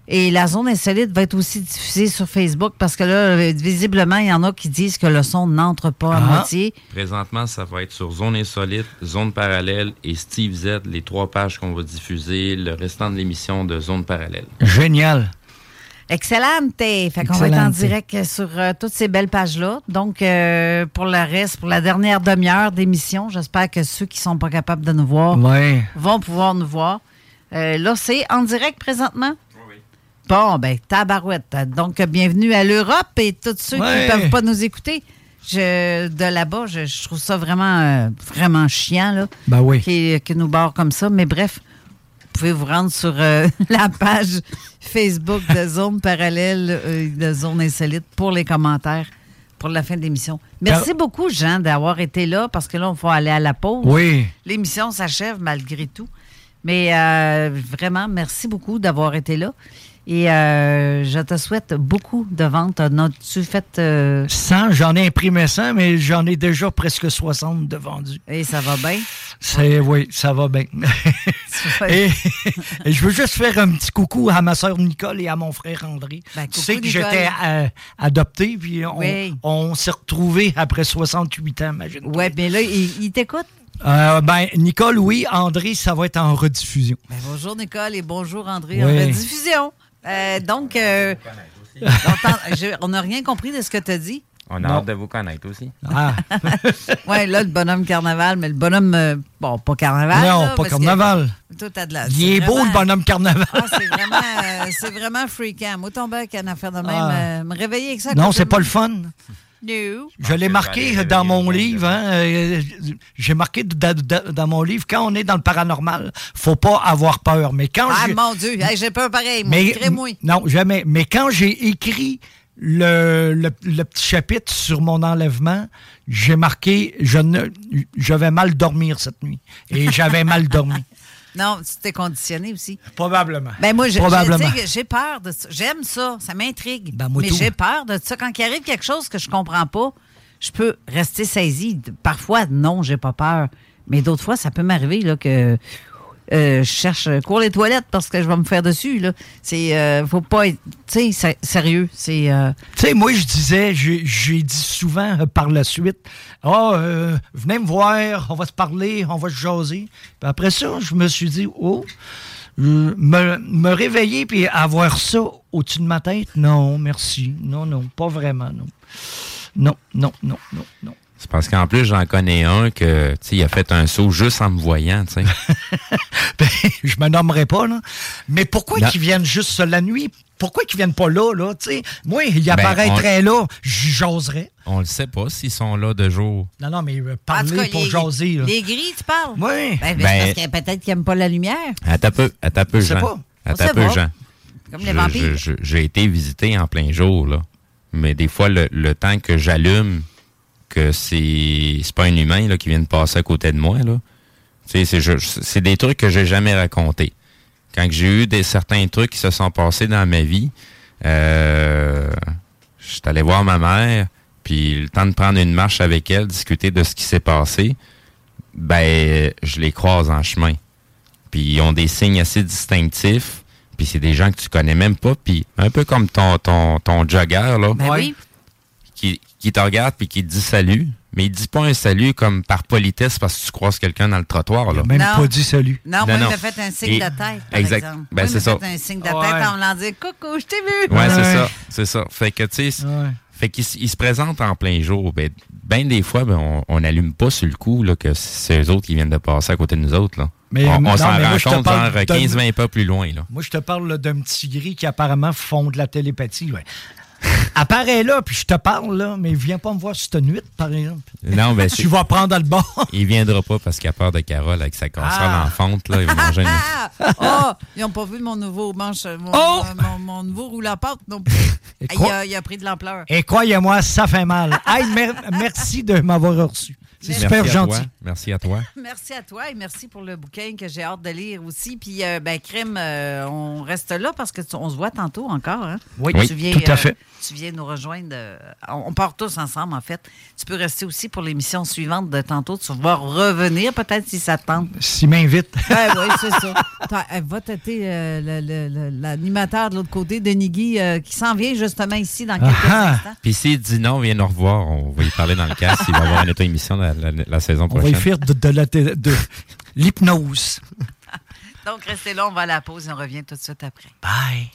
Et la zone insolite va être aussi diffusée sur Facebook parce que là, visiblement, il y en a qui disent que le son n'entre pas à Ah. moitié. Présentement, ça va être sur Zone Insolite, Zone Parallèle et Steve Z, les trois pages qu'on va diffuser le restant de l'émission de Zone Parallèle. Génial. Excellente. Fait qu'on va être en direct sur euh, toutes ces belles pages-là. Donc, euh, pour le reste, pour la dernière demi-heure d'émission, j'espère que ceux qui sont pas capables de nous voir Ouais. vont pouvoir nous voir. Euh, là, c'est en direct présentement? Bon, ben, tabarouette. Donc, bienvenue à l'Europe et tous ceux Ouais. qui ne peuvent pas nous écouter. Je, de là-bas, je, je trouve ça vraiment, euh, vraiment chiant, là. Ben oui. Qui, qui nous barre comme ça. Mais bref, vous pouvez vous rendre sur euh, *laughs* la page Facebook de Zone Parallèle, euh, de Zone Insolite pour les commentaires pour la fin de l'émission. Merci beaucoup, Jean, d'avoir été là parce que là, on va aller à la pause. Oui. L'émission s'achève malgré tout. Mais euh, vraiment, merci beaucoup d'avoir été là. Et euh, je te souhaite beaucoup de ventes. En As-tu fait. euh, 100, j'en ai imprimé 100, mais j'en ai déjà presque 60 de vendus. Et ça va bien? Oui, ça va bien. *laughs* et, et je veux juste faire un petit coucou à ma soeur Nicole et à mon frère André. tu Ben, coucou, sais que j'étais euh, adopté, puis on, Oui. on s'est retrouvés après 68 ans, imagine. Ouais, mais là, il, il t'écoute? Euh, ben, Nicole, oui. André, ça va être en rediffusion. Ben, bonjour, Nicole, et bonjour, André, Oui. en rediffusion. Euh, donc, euh, on t'en- je- on n'a rien compris de ce que tu as dit. On a Non. hâte de vous connaître aussi. Ah. *laughs* oui, là, le bonhomme carnaval, mais le bonhomme. euh, bon, pas carnaval. Non, là, pas parce que- carnaval. Toi, t'as de la. Il c'est est beau, vraiment- le bonhomme carnaval. Ah, c'est vraiment, euh, c'est vraiment freakant. Moi, tomber avec une affaire de même, Ah. euh, me réveiller avec ça. Non, c'est pas le fun. Je l'ai marqué dans mon livre. hein, euh, J'ai marqué da- da- dans mon livre, quand on est dans le paranormal, faut pas avoir peur. Mais quand Ah, j'ai- mon Dieu, j'ai peur pareil. Moi, mais, non, jamais. Mais quand j'ai écrit le, le- le petit chapitre sur mon enlèvement, j'ai marqué je ne je vais mal dormir cette nuit. Et j'avais mal dormi. *laughs* Non, tu t'es conditionné aussi. Probablement. Ben moi, j'ai peur de ça. J'aime ça, ça m'intrigue. Ben, moi, mais j'ai peur de ça. Quand il arrive quelque chose que je comprends pas, je peux rester saisi. Parfois, non, j'ai pas peur. Mais d'autres fois, ça peut m'arriver là, que euh, je cherche cours les toilettes parce que je vais me faire dessus. Là. C'est, euh, faut pas être, tu sais, sérieux. C'est, euh, Tu sais, moi, je disais, j'ai dit souvent euh, par la suite, ah, venez me voir, on va se parler, on va se jaser. Puis après ça, je me suis dit, oh, me, me réveiller puis avoir ça au-dessus de ma tête, non, merci. Non, non, pas vraiment, non. Non, non, non, non, non. C'est parce qu'en plus, j'en connais un que, tu sais, il a fait un saut juste en me voyant, tu sais. *laughs* Ben, je me nommerai pas, là. Mais pourquoi qu'ils viennent juste la nuit? Pourquoi qu'ils viennent pas là, là? Tu sais, moi, il Ben, apparaîtrait là, j'oserais. On le sait pas s'ils sont là de jour. Non, non, mais euh, parler cas, pour les, jaser, là. les gris, tu parles? Oui. Ben, ben, Ben- c'est parce que peut-être qu'ils n'aiment pas la lumière. Attends un peu, attends un peu, Jean. pas. Sait un peu, pas. Jean. Comme les vampires. J'ai été visité en plein jour, là. Mais des fois, le, le temps que j'allume, que c'est c'est pas un humain là, qui vient de passer à côté de moi, là. Tu sais, c'est je- c'est des trucs que j'ai jamais racontés. Quand j'ai eu des certains trucs qui se sont passés dans ma vie, euh, je suis allé voir ma mère, puis le temps de prendre une marche avec elle, discuter de ce qui s'est passé, ben, je les croise en chemin. Puis ils ont des signes assez distinctifs. Puis c'est des gens que tu connais même pas. Puis un peu comme ton, ton, ton jogger, là. Ben oui. Qui, qui te regarde puis qui te dit salut. Mais il dit pas un salut comme par politesse parce que tu croises quelqu'un dans le trottoir, là. Même Non. pas dit salut. Non, moi, il m'a fait un signe Et- de tête, par exact. exemple. Ben, Moi, il c'est m'a ça. fait un signe de tête Ouais. en me disant « Coucou, je t'ai vu! Ouais, c'est ça. C'est ça. Fait que, tu sais, fait qu'il il se présente en plein jour. Ben, ben des fois, ben, on- on n'allume pas sur le coup, là, que c'est eux autres qui viennent de passer à côté de nous autres, là. Mais, on non, on s'en rend je te compte, parle genre, d'un- 15-20 pas plus loin, là. Moi, je te parle là, d'un petit gris qui apparemment font de la télépathie. Ouais. *laughs* Apparaît là, puis je te parle, là, mais viens pas me voir cette nuit, par exemple. Non, ben, *laughs* c'est- Tu vas prendre le bord. *laughs* Il viendra pas parce qu'il a peur de Carole avec sa casserole Ah. en fonte, là. Il va manger une... Oh, ils n'ont pas vu mon nouveau manche, mon, Oh! mon, mon nouveau roule à pâte non plus. Il a, il a pris de l'ampleur. Et croyez-moi, ça fait mal. Hey, mer- merci de m'avoir reçu. C'est super gentil. Merci à toi. *laughs* Merci à toi et merci pour le bouquin que j'ai hâte de lire aussi. Puis, euh, ben, Crème, euh, on reste là parce que tu- on se voit tantôt encore. Hein? Oui, Tu viens, tout à euh, fait. tu viens nous rejoindre. euh, on, on part tous ensemble, en fait. Tu peux rester aussi pour l'émission suivante de tantôt. Tu vas revenir peut-être si ça te tente. S'il m'invite. *laughs* Ben oui, c'est ça. *laughs* Euh, Va tâter euh, le- le- le- l'animateur de l'autre côté, Denis Guy, euh, qui s'en vient justement ici dans quelques Ah instants. Puis s'il dit non, viens nous revoir. On va y parler dans le casque. Il va y avoir une auto-émission la, la- la saison On va prochaine. y faire de, de *laughs* l'hypnose. Donc, restez là, on va à la pause et on revient tout de suite après. Bye.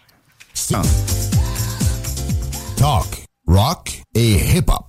Talk, rock et hip-hop.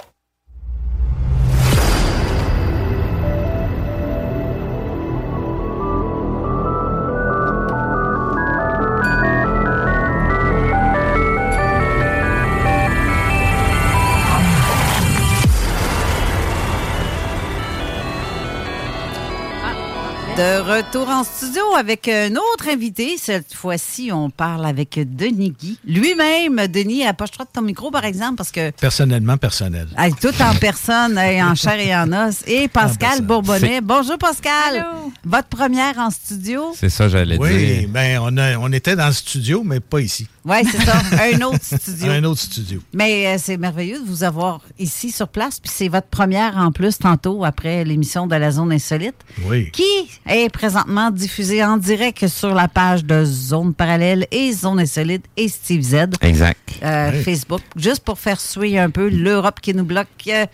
De retour en studio avec un autre invité. Cette fois-ci, on parle avec Denis Guy. Lui-même, Denis, approche-toi de ton micro, par exemple, parce que Personnellement, personnel. Hey, tout en personne, hey, en chair et en os. Et Pascal Bourbonnais. Bonjour Pascal. Votre première en studio? C'est ça, j'allais Oui, dire. ben on, a- on était dans le studio, mais pas ici. Oui, c'est ça. *laughs* Un autre studio. Un autre studio. Mais euh, c'est merveilleux de vous avoir ici sur place. Puis c'est votre première en plus tantôt après l'émission de la Zone Insolite. Oui. Qui est présentement diffusée en direct sur la page de Zone Parallèle et Zone Insolite et Steve Z. Exact. euh, Oui. Facebook, juste pour faire suer un peu l'Europe qui nous bloque. euh,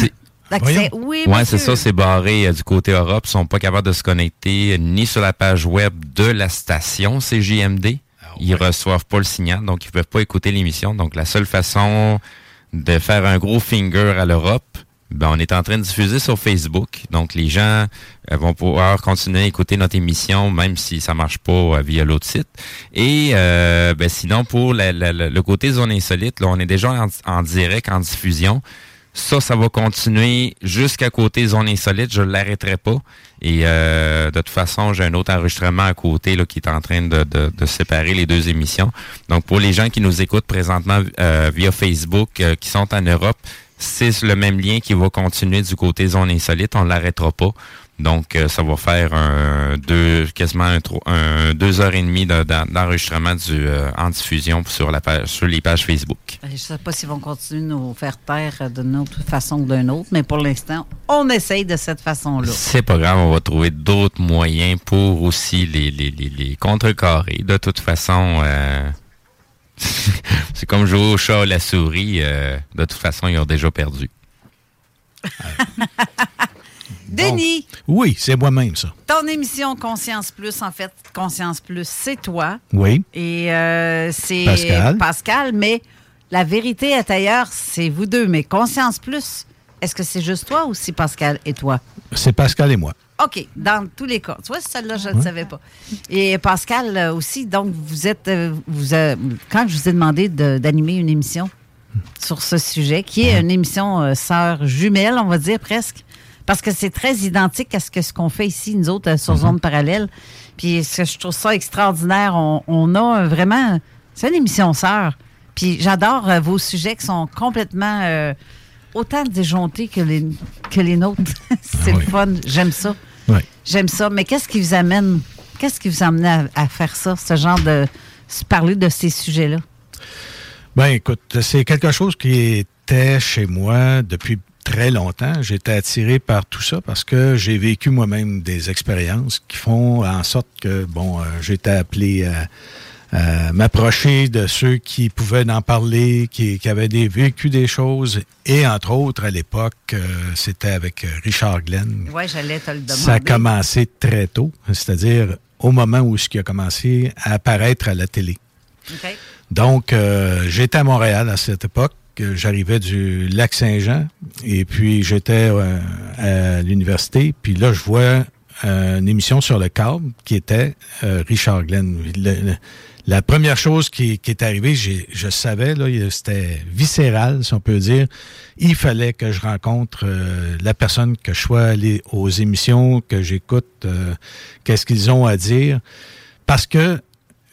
C'est- d'accès. Oui, Ouais, c'est ça, c'est barré euh, du côté Europe. Ils sont pas capables de se connecter ni sur la page web de la station CJMD. Ils reçoivent pas le signal, donc ils peuvent pas écouter l'émission. Donc la seule façon de faire un gros finger à l'Europe, ben, on est en train de diffuser sur Facebook. Donc les gens euh, vont pouvoir continuer à écouter notre émission, même si ça marche pas euh, via l'autre site. Et euh, ben, sinon, pour le côté zone insolite, là, on est déjà en, direct, en diffusion. Ça, ça va continuer jusqu'à côté zone insolite. Je l'arrêterai pas. Et euh, de toute façon, j'ai un autre enregistrement à côté là, qui est en train de, séparer les deux émissions. Donc, pour les gens qui nous écoutent présentement euh, via Facebook, qui sont en Europe, c'est le même lien qui va continuer du côté zone insolite. On ne l'arrêtera pas. Donc, euh, ça va faire un deux, quasiment un, deux heures et demie de- d'en- d'enregistrement du euh, en diffusion sur la page, sur les pages Facebook. Je ne sais pas s'ils vont continuer de nous faire taire d'une autre façon ou d'une autre, mais pour l'instant, on essaye de cette façon-là. C'est pas grave, on va trouver d'autres moyens pour aussi les, les, les, les contrecarrer. De toute façon, euh, *laughs* c'est comme jouer au chat à la souris. euh, de toute façon, ils ont déjà perdu. *laughs* Denis, Oui, c'est moi-même, ça. ton émission Conscience Plus, en fait, Conscience Plus, c'est toi. Oui. Et euh, c'est Pascal. Pascal, mais la vérité est ailleurs, c'est vous deux. Mais Conscience Plus, est-ce que c'est juste toi ou c'est Pascal et toi? C'est Pascal et moi. OK, dans tous les cas. Tu vois, celle-là, je ne le savais pas. Et Pascal euh, aussi, donc, vous êtes. euh, vous, euh, quand je vous ai demandé de- d'animer une émission sur ce sujet, qui est une émission euh, sœur jumelle, on va dire presque, parce que c'est très identique à ce que ce qu'on fait ici, nous autres, sur Zone Parallèle. Puis, ce que je trouve ça extraordinaire, on, on a vraiment. C'est une émission sœur. Puis, j'adore euh, vos sujets qui sont complètement. Autant disjonctés que les, que les nôtres. *laughs* c'est le fun. J'aime ça. Oui. J'aime ça. Mais qu'est-ce qui vous amène? Qu'est-ce qui vous amène à, à faire ça, ce genre de. parler de ces sujets-là? Ben, écoute, c'est quelque chose qui était chez moi depuis très longtemps. J'étais attiré par tout ça parce que j'ai vécu moi-même des expériences qui font en sorte que, bon, euh, j'étais appelé à, à m'approcher de ceux qui pouvaient en parler, qui, qui avaient des, vécu des choses. Et entre autres, à l'époque, euh, c'était avec euh, Richard Glenn. Oui, j'allais te le demander. Ça a commencé très tôt, c'est-à-dire au moment où ce qui a commencé à apparaître à la télé. Donc, euh, j'étais à Montréal à cette époque. Euh, J'arrivais du lac Saint-Jean et puis j'étais euh, à l'université. Puis là, je vois euh, une émission sur le câble qui était euh, Richard Glenn. Le- le- la première chose qui, est arrivée, je savais, c'était viscéral, si on peut dire. Il fallait que je rencontre euh, la personne, que je sois allé aux émissions, que j'écoute euh, qu'est-ce qu'ils ont à dire. Parce que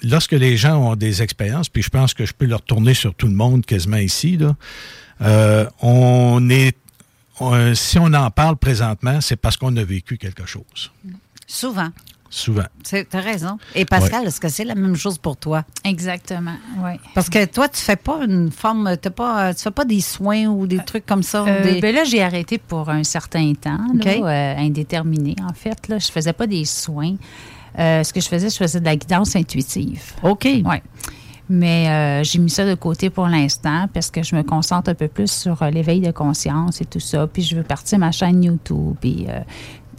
lorsque les gens ont des expériences, puis je pense que je peux leur tourner sur tout le monde quasiment ici, euh, si on en parle présentement, c'est parce qu'on a vécu quelque chose. Souvent. Souvent. Tu as raison. Et Pascal, est-ce que c'est la même chose pour toi? Exactement, oui. Parce que toi, tu fais pas une forme, t'as pas, tu fais pas des soins ou des trucs comme ça? Euh, des- ben là, j'ai arrêté pour un certain temps, là, euh, indéterminé, en fait. Là. Je faisais pas des soins. Euh, ce que je faisais, je faisais de la guidance intuitive. OK. Oui. Mais euh, j'ai mis ça de côté pour l'instant parce que je me concentre un peu plus sur euh, l'éveil de conscience et tout ça. Puis je veux partir ma chaîne YouTube. Puis, euh,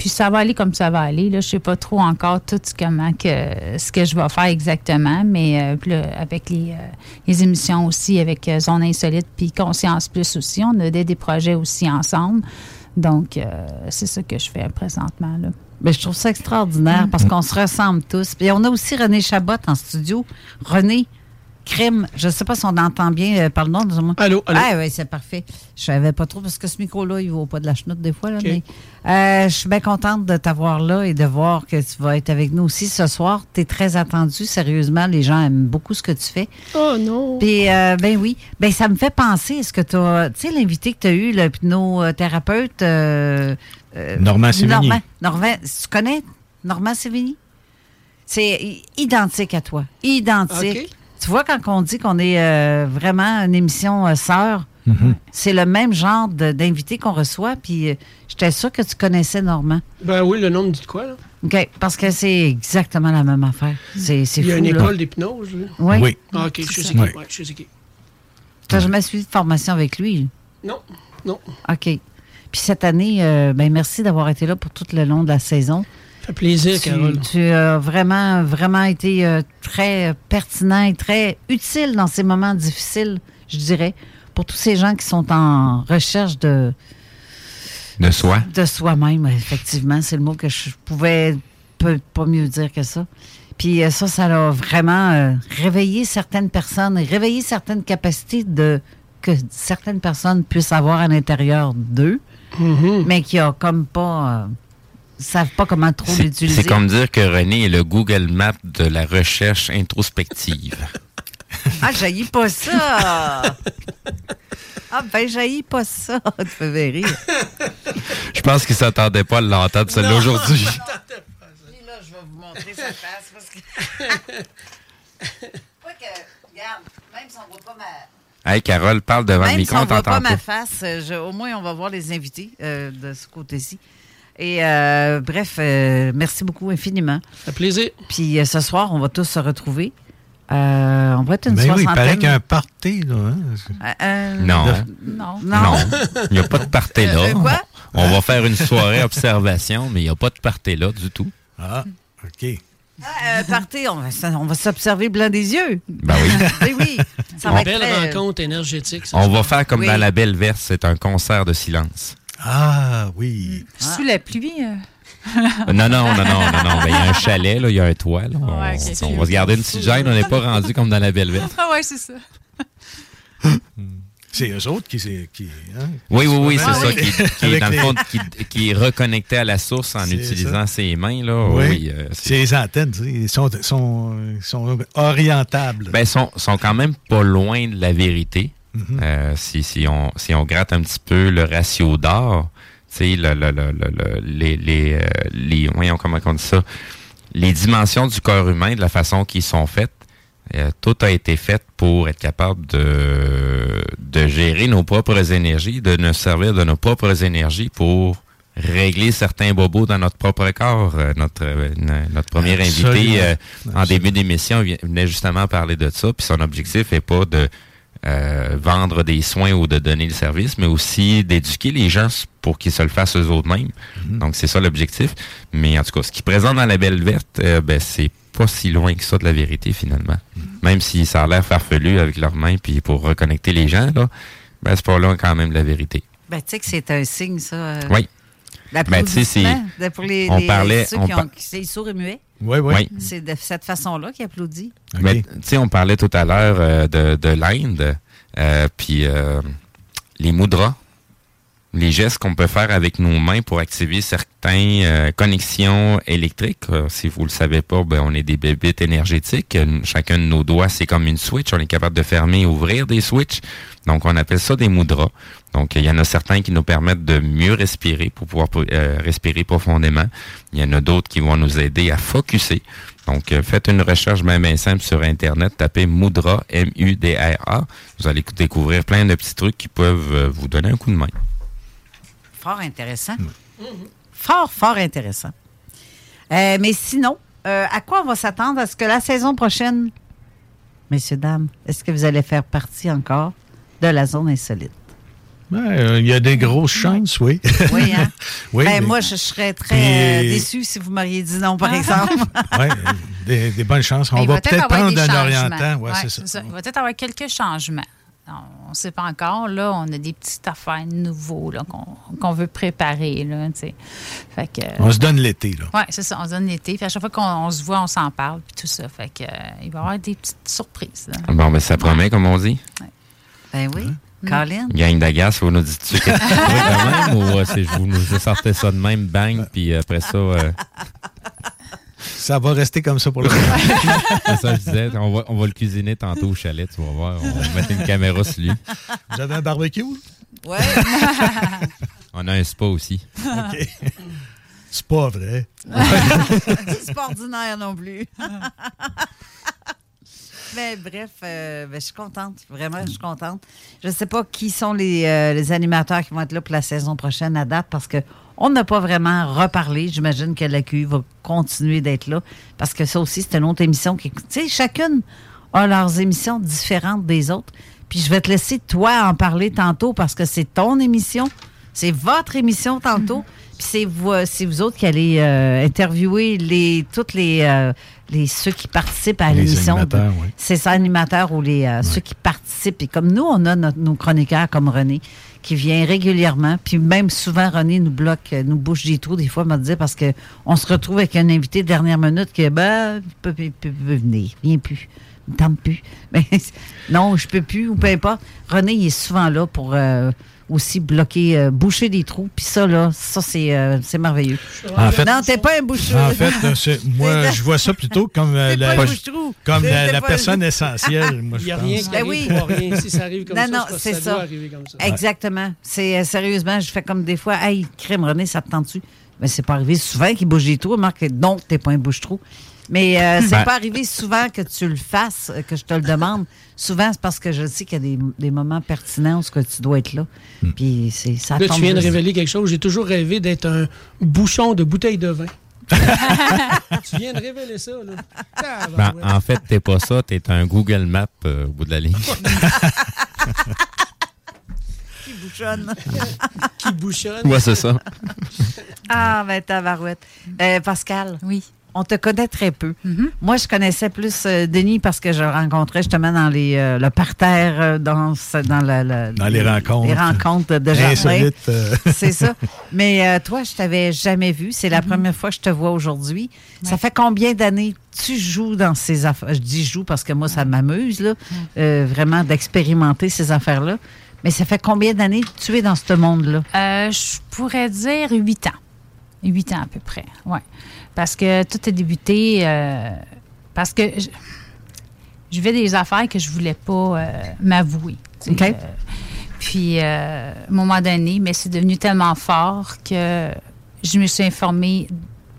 puis ça va aller comme ça va aller. Là. Je sais pas trop encore tout ce, comment que, ce que je vais faire exactement. Mais euh, là, avec les, euh, les émissions aussi, avec euh, Zone Insolite puis Conscience Plus aussi, on a des, des projets aussi ensemble. Donc, euh, c'est ça que je fais présentement. Là. Ben, je trouve ça extraordinaire parce qu'on se ressemble tous. Puis on a aussi René Chabot en studio. René, crime, je ne sais pas si on entend bien euh, par le nom. Allô, allô. Ah oui, c'est parfait. Je savais pas trop parce que ce micro-là, il ne vaut pas de la chenoute des fois. Là, OK. mais, euh, je suis bien contente de t'avoir là et de voir que tu vas être avec nous aussi ce soir. Tu es très attendu, sérieusement. Les gens aiment beaucoup ce que tu fais. Oh non. Puis, euh, ben oui. Ben, ça me fait penser, est-ce que tu as, tu sais, l'invité que tu as eu, le hypnothérapeute. euh, euh, Normand Sévigny. Normand, Normand- tu connais Normand Sévigny? C'est identique à toi. Identique. OK. Tu vois, quand on dit qu'on est euh, vraiment une émission euh, sœur, c'est le même genre de- d'invité qu'on reçoit. Puis, euh, j'étais sûre que tu connaissais Normand. Ben oui, le nom me dit de quoi, là? OK. Parce que c'est exactement la même affaire. C'est c'est Il y a fou, une là. école d'hypnose, là? Oui. Oui. Ah, OK, je C'est sais ça. qui. Oui. Ouais, je sais qui. Tu n'as jamais suivi de formation avec lui? Non, non. OK. Puis cette année, euh, ben merci d'avoir été là pour tout le long de la saison. Ça fait plaisir, tu, Carole. Tu as vraiment, vraiment été euh, très pertinent et très utile dans ces moments difficiles, je dirais, pour tous ces gens qui sont en recherche de, De soi. de soi-même, effectivement. C'est le mot que je pouvais peu- pas mieux dire que ça. Puis euh, ça, ça a vraiment euh, réveillé certaines personnes, réveillé certaines capacités de que certaines personnes puissent avoir à l'intérieur d'eux, Mm-hmm. mais qui a comme pas euh, savent pas comment trop C'est l'utiliser. c'est comme dire que René est le Google Map de la recherche introspective. Ah, j'haïs pas ça! *laughs* ah, ben, j'haïs pas ça! *laughs* Tu fais bien rire. Je pense qu'il s'attendait pas à l'entendre celle-là aujourd'hui. *laughs* là, je vais vous montrer sa face parce que. Pas que, regarde, même si on voit pas ma. Hey, Carole, parle devant le Même si micro, on on voit t'entend pas pas. ma face, euh, je- au moins on va voir les invités euh, de ce côté-ci. Et euh, bref, euh, merci beaucoup infiniment. Ça fait plaisir. Puis euh, ce soir, on va tous se retrouver. Euh, on va être une Ben oui, il soixantaine. paraît qu'il y a un party, là. hein? Euh, euh, Non. Non. Non. Il n'y a pas de party là. Euh, quoi? On va faire une soirée observation, mais il n'y a pas de party là du tout. Ah, OK. Ah, euh, partez, on va, s- on va s'observer blanc des yeux. Ben oui. oui, *laughs* oui. Ça va être belle rencontre énergétique. ça, On va faire comme Oui. dans La Belle Verse, c'est un concert de silence. Ah, oui. Sous la pluie. euh. Non, non, non, non, non, non. Ben, Il y a un chalet, là, il y a un toit. Là. On, Ouais, ok. on va se garder une petite gêne, on n'est pas rendu comme dans La Belle Verse. Ah ouais, c'est ça. *laughs* C'est eux autres qui. c'est- qui hein? Oui, oui, oui, Ah c'est ça, oui. qui, qui est dans le fond, qui, qui est reconnecté à la source en utilisant ça. ses mains. Là. Oui. Oui, euh, c'est les antennes, ils sont, sont, sont orientables. Ben, sont, sont quand même pas loin de la vérité. Euh, si, si, on, si on gratte un petit peu le ratio d'or, tu sais, le, le, le, le- le- les, les, euh, les, voyons comment on dit ça, les dimensions du corps humain, de la façon qu'ils sont faites, euh, tout a été fait pour être capable de, de gérer nos propres énergies, de nous servir de nos propres énergies pour régler certains bobos dans notre propre corps. Euh, notre, euh, notre premier invité, euh, en début d'émission, venait justement parler de ça. Puis son objectif n'est pas de euh, vendre des soins ou de donner le service, mais aussi d'éduquer les gens pour qu'ils se le fassent eux-mêmes. Donc, c'est ça l'objectif. Mais en tout cas, ce qu'ils présentent dans la belle verte, euh, ben, c'est pas si loin que ça de la vérité, finalement. Même si ça a l'air farfelu avec leurs mains, puis pour reconnecter les gens, là, ben, c'est pas loin quand même de la vérité. Ben, tu sais que c'est un signe, ça. euh. Oui. Ben, tu sais, c'est- L'applaudissement, pour les, on les- parlait- ceux on qui par- ont, qui sont sourds et muets. Oui, oui. Oui. C'est de cette façon-là qu'il applaudit. Mais, tu sais, on parlait tout à l'heure euh, de, de l'Inde, euh, puis euh, les mudras, les gestes qu'on peut faire avec nos mains pour activer certaines euh, connexions électriques. Euh, si vous le savez pas, ben, on est des bébites énergétiques. Euh, Chacun de nos doigts, c'est comme une switch. On est capable de fermer et ouvrir des switches. Donc, on appelle ça des mudras. Donc, il y en a certains qui nous permettent de mieux respirer pour pouvoir respirer profondément. Il y en a d'autres qui vont nous aider à focuser. Donc, faites une recherche même bien simple sur Internet, tapez Mudra, M-U-D-R-A. Vous allez découvrir plein de petits trucs qui peuvent vous donner un coup de main. Fort intéressant. Fort, fort intéressant. Euh, mais sinon, euh, à quoi on va s'attendre? Est-ce que la saison prochaine, messieurs, dames, est-ce que vous allez faire partie encore de la zone insolite? Ben, euh, Il y a des grosses chances, oui. Oui, hein? *laughs* Oui, Ben, mais- moi, je serais très déçue si vous m'auriez dit non, par exemple. *laughs* Oui, des, des bonnes chances. On va peut-être prendre un orientant. Ouais, Ouais, c'est ça. c'est ça. Il va peut-être avoir quelques changements. On ne sait pas encore. Là, on a des petites affaires nouveaux là, qu'on qu'on veut préparer. Là, fait que, On se donne l'été, là. Oui, c'est ça. On se donne l'été. À chaque fois qu'on on se voit, on s'en parle. Puis tout ça. Fait que, euh, il va y avoir des petites surprises. là. Bon, ben ça promet, comme on dit. Ben oui. Mm. Colin? Gang d'agace, vous nous dites-tu que c'est vrai de même ou euh, c'est vous nous sortez ça de même, bang, puis après ça... euh, Ça va rester comme ça pour le *laughs* c'est ça, je disais. On va, on va le cuisiner tantôt au chalet, tu vas voir. On va mettre une caméra sur lui. Vous avez un barbecue? Ouais. *laughs* On a un spa aussi. OK. C'est pas vrai. *laughs* c'est pas ordinaire non plus. Mais bref, euh, ben, je suis contente. Vraiment, je suis contente. Je ne sais pas qui sont les, euh, les animateurs qui vont être là pour la saison prochaine à date parce que on n'a pas vraiment reparlé. J'imagine que la QI va continuer d'être là parce que ça aussi, c'est une autre émission qui. Tu sais, chacune a leurs émissions différentes des autres. Puis je vais te laisser, toi, en parler tantôt parce que c'est ton émission. C'est votre émission tantôt. Puis c'est vous, c'est vous autres qui allez euh, interviewer les, toutes les, euh, les ceux qui participent à l'émission. C'est ça, animateurs ou les, euh, ceux qui participent. Et comme nous, on a notre- nos chroniqueurs comme René qui vient régulièrement. Puis même souvent, René nous bloque, euh, nous bouche des trous des fois, me dire parce que on se retrouve avec un invité de dernière minute qui, ben, peut, peut- peut- venir, il vient plus. Me tente plus. *laughs* Mais non, je peux plus, ou peu importe. René, il est souvent là pour euh, aussi bloquer, euh, boucher des trous. Puis ça, là, ça, c'est euh, c'est merveilleux. En fait- non, t'es pas un boucheux. En fait, *laughs* moi, je vois ça plutôt comme euh, la, bouche-trou. comme personne essentielle. Moi, Il je n'y a pense. rien qui Ben arrive oui. pour rien. Si ça arrive comme non, ça, non, c'est ça, ça. doit arriver comme ça. Exactement. C'est euh, sérieusement, je fais comme des fois, hey, crème René, ça te tente-tu? Mais c'est pas arrivé souvent qu'il bouge des trous. Marc, non, t'es pas un bouche-trou. Mais euh, c'est Ben- pas arrivé souvent que tu le fasses, euh, que je te le demande. Souvent, c'est parce que je sais qu'il y a des, des moments pertinents où ce que tu dois être là. Puis c'est ça Là, tombe tu viens de révéler quelque chose. J'ai toujours rêvé d'être un bouchon de bouteille de vin. *laughs* tu viens de révéler ça, là. Ah, Ben, ouais. en fait, t'es pas ça, t'es un Google Map euh, au bout de la ligne. *laughs* Qui bouchonne? Qui bouchonne? ouais, c'est ça. Ah, ben tabarouette. Euh, Pascal. Oui. On te connaît très peu. Moi, je connaissais plus euh, Denis parce que je le rencontrais justement dans les, euh, le parterre, euh, dans, dans, la- la- Dans les rencontres. Les rencontres de jardin. *laughs* C'est ça. *laughs* Mais euh, toi, je t'avais jamais vu. C'est la première fois que je te vois aujourd'hui. Ça fait combien d'années tu joues dans ces affaires? Je dis joue parce que moi, ça m'amuse, là, euh, vraiment d'expérimenter ces affaires-là. Mais ça fait combien d'années que tu es dans ce monde-là? Euh, je pourrais dire huit ans. Huit ans à peu près, ouais. Parce que tout a débuté euh, parce que je, je des affaires que je voulais pas euh, m'avouer. OK. Euh, puis, à un moment donné, mais c'est devenu tellement fort que je me suis informée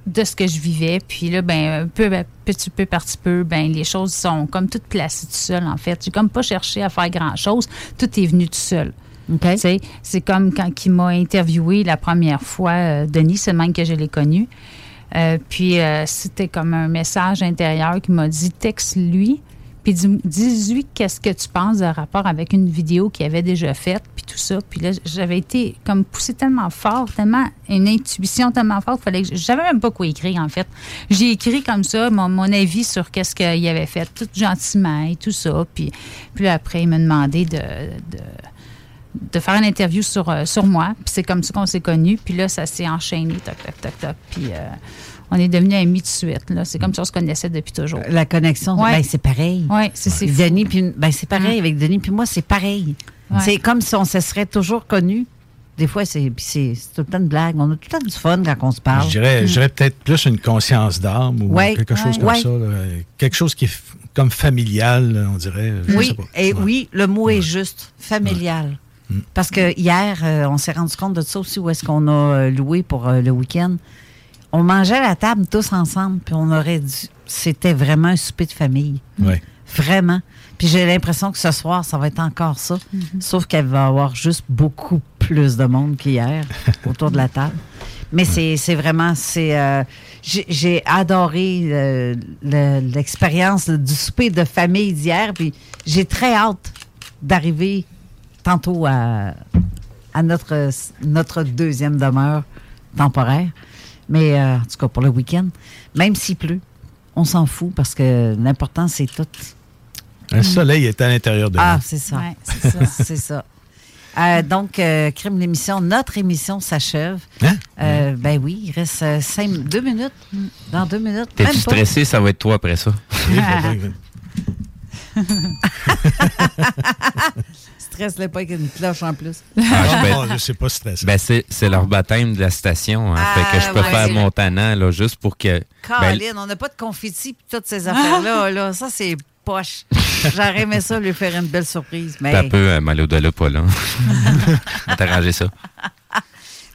de ce que je vivais. Puis là, ben, un peu, petit peu par petit peu, ben, les choses sont comme toutes placées tout seul, en fait. J'ai comme pas cherché à faire grand-chose. Tout est venu tout seul. Sais, C'est comme quand il m'a interviewé la première fois, euh, Denis, c'est même que je l'ai connu. Euh, puis euh, c'était comme un message intérieur qui m'a dit texte-lui, puis dis- dis-lui qu'est-ce que tu penses de rapport avec une vidéo qu'il avait déjà faite, puis tout ça. Puis là, j'avais été comme poussée tellement fort, tellement une intuition tellement forte, fallait que j'avais même pas quoi écrire en fait. J'ai écrit comme ça mon, mon avis sur qu'est-ce qu'il avait fait, tout gentiment et tout ça. Puis, puis après, il m'a demandé de, de de faire une interview sur, euh, sur moi. Puis c'est comme ça qu'on s'est connus. Puis là, ça s'est enchaîné, toc, toc, toc, toc. Puis euh, on est devenus amis de suite. Là. C'est comme ça qu'on se connaissait depuis toujours. La connexion, Ouais. ben, c'est pareil. Oui, c'est c'est. Denis, puis ben, c'est pareil avec Denis, puis moi, c'est pareil. Ouais. C'est comme si on se serait toujours connus. Des fois, c'est c'est c'est tout le temps de blague. On a tout le temps du fun quand on se parle. Je dirais, je dirais peut-être plus une conscience d'âme ou. Ouais, quelque chose ouais. comme Ouais. ça. là. Quelque chose qui est f- comme familial, on dirait. Je sais Oui, pas. et oui, le mot est juste, familial. Mm. Parce que hier, euh, on s'est rendu compte de ça aussi où est-ce qu'on a euh, loué pour euh, le week-end. On mangeait à la table tous ensemble, puis on aurait dû. C'était vraiment un souper de famille. Ouais. Vraiment. Puis j'ai l'impression que ce soir, ça va être encore ça. Sauf qu'elle va avoir juste beaucoup plus de monde qu'hier *laughs* autour de la table. Mais c'est c'est vraiment, c'est, euh, j'ai adoré euh, le- l'expérience du souper de famille d'hier. Puis j'ai très hâte d'arriver tantôt à, à notre, notre deuxième demeure temporaire. Mais euh, en tout cas, pour le week-end, même s'il pleut, on s'en fout parce que l'important, c'est tout. Le soleil est à l'intérieur de Ah, nous. c'est ça. Ouais, *laughs* c'est ça. c'est ça. Euh, donc, euh, Crime l'émission, notre émission s'achève. Hein? Euh, Ben oui, il reste cinq, deux minutes. Dans deux minutes. T'es-tu stressé? Ça va être toi après ça. *laughs* *laughs* Stresse-le pas avec une cloche en plus. Ah, je peux- Non, je sais pas stressé. Ben, c'est, c'est leur baptême de la station. hein. fait que je peux Ah, ouais. faire mon tannant, là, juste pour que. ben, Caroline, on n'a pas de confetti et toutes ces affaires-là. *laughs* Là. Ça, c'est poche. J'aurais aimé ça lui faire une belle surprise. Mais... T'as peu euh, mal au-delà, pas là. *laughs* On va t'arranger ça.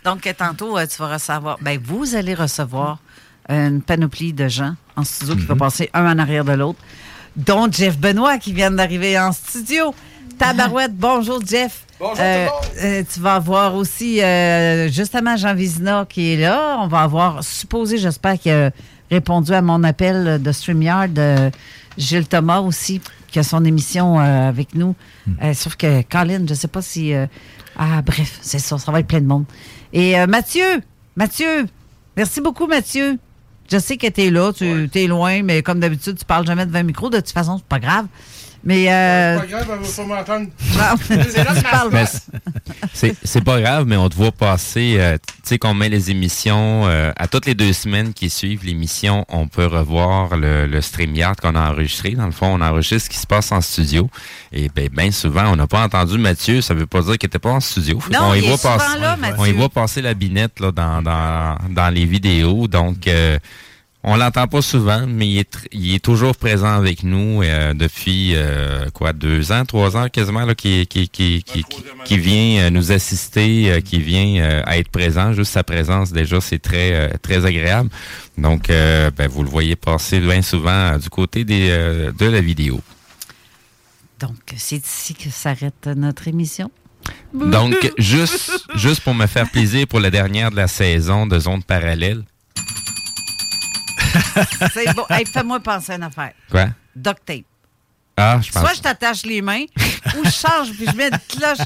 Donc, tantôt, euh, tu vas recevoir, ben, vous allez recevoir une panoplie de gens en studio qui Mhm. va passer un en arrière de l'autre, dont Jeff Benoît qui vient d'arriver en studio. Tabarouette, bonjour Jeff. Bonjour Euh, tout le monde. euh, tu vas avoir aussi euh, justement Jean Vizina qui est là. On va avoir supposé, j'espère qu'il a répondu à mon appel de StreamYard. euh, Gilles Thomas aussi, qui a son émission avec nous. Euh, sauf que Colin, je ne sais pas si. ah, bref, c'est ça, ça va être plein de monde. Et Mathieu, Mathieu, merci beaucoup, Mathieu. Je sais que tu es là, tu es loin, mais comme d'habitude, tu parles jamais devant un micro. De toute façon, c'est pas grave. Mais. euh, Pas grave, elle va pas m'entendre. non, *laughs* C'est c'est- c'est, c'est pas grave, mais on te voit passer. euh, tu sais qu'on met les émissions euh, à toutes les deux semaines qui suivent l'émission. On peut revoir le, le StreamYard qu'on a enregistré. Dans le fond, on enregistre ce qui se passe en studio. Et ben, ben souvent, on n'a pas entendu Mathieu. Ça veut pas dire qu'il était pas en studio. Non, qu'on y est voit passer, là, on y voit passer la binette là, dans, dans, dans les vidéos. Donc, euh, on l'entend pas souvent, mais il est, il est toujours présent avec nous euh, depuis euh, quoi deux ans, trois ans quasiment là, qui, qui, qui, qui, qui, qui vient euh, nous assister, euh, qui vient euh, à être présent. Juste sa présence déjà, c'est très euh, très agréable. Donc, euh, ben, vous le voyez passer bien souvent euh, du côté des, euh, de la vidéo. Donc, c'est ici que s'arrête notre émission. Donc, juste juste pour me faire plaisir pour la dernière de la saison de Zone Parallèle. C'est bon. Hey, fais-moi penser à une affaire. Quoi? Duct tape. Ah, je pense. Soit je t'attache les mains, ou je change, puis je mets une cloche.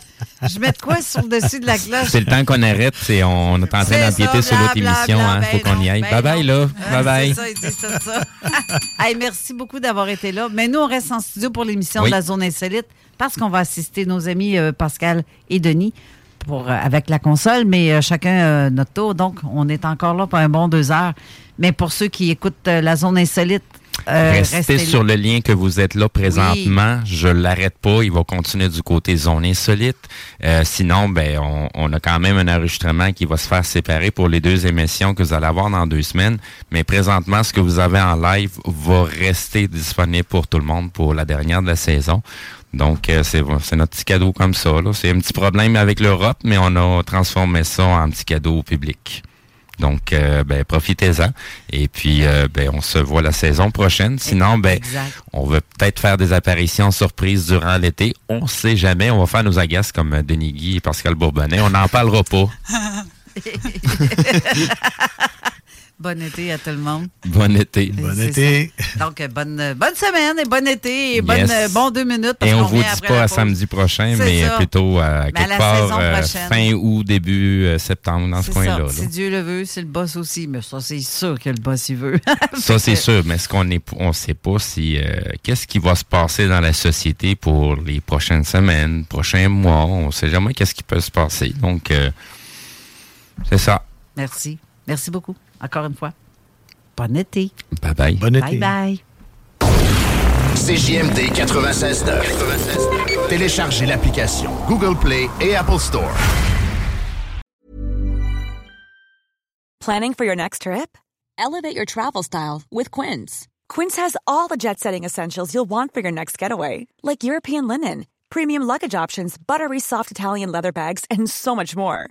Je mets de quoi sur le dessus de la cloche? C'est le temps qu'on arrête, c'est on est en train d'empiéter sur l'autre émission, bla, hein. ben Faut qu'on y aille. ben bye bye là. Ah, Bye bye. C'est ça, ils disent tout ça. *laughs* Hey, merci beaucoup d'avoir été là. Mais nous, on reste en studio pour l'émission Oui. de la Zone Insolite parce qu'on va assister nos amis euh, Pascal et Denis pour, euh, avec la console, mais euh, chacun euh, notre tour. Donc, on est encore là pour un bon deux heures. Mais pour ceux qui écoutent la Zone Insolite, euh, Restez, restez sur là. le lien que vous êtes là présentement. Je l'arrête pas. Il va continuer du côté zone insolite. Euh, sinon, ben, on, on a quand même un enregistrement qui va se faire séparer pour les deux émissions que vous allez avoir dans deux semaines. Mais présentement, ce que vous avez en live va rester disponible pour tout le monde pour la dernière de la saison. Donc, euh, c'est c'est notre petit cadeau comme ça. là. C'est un petit problème avec l'Europe, mais on a transformé ça en petit cadeau au public. Donc, euh, ben, profitez-en. Et puis, euh, ben, on se voit la saison prochaine. Sinon, ben, Exact. on va peut-être faire des apparitions surprises durant l'été. On sait jamais. On va faire nos agaces comme euh, Denis Guy et Pascal Bourbonnais. On n'en parlera pas. *laughs* Bon été à tout le monde. Bon été. Bon été. ça. Donc, euh, bonne, euh, bonne semaine et bon été et bonne, Yes. euh, bon deux minutes. parce Et on qu'on vous dit après pas à samedi prochain, mais ça. plutôt à Mais quelque part euh, fin août, début euh, septembre, dans ce coin-là. Si Dieu le veut, c'est le boss aussi. Mais ça, c'est sûr que le boss, il veut. *laughs* Ça, c'est sûr, mais ce qu'on est, on sait pas si euh, qu'est-ce qui va se passer dans la société pour les prochaines semaines, prochains mois. On sait jamais qu'est-ce qui peut se passer. Donc, euh, c'est ça. Merci. Merci beaucoup. Encore une fois. Bon été. Bye bye. Bon Bye bye. CJMD 96.9. Téléchargez l'application Google Play et Apple Store. Planning for your next trip? Elevate your travel style with Quince. Quince has all the jet setting essentials you'll want for your next getaway, like European linen, premium luggage options, buttery soft Italian leather bags, and so much more.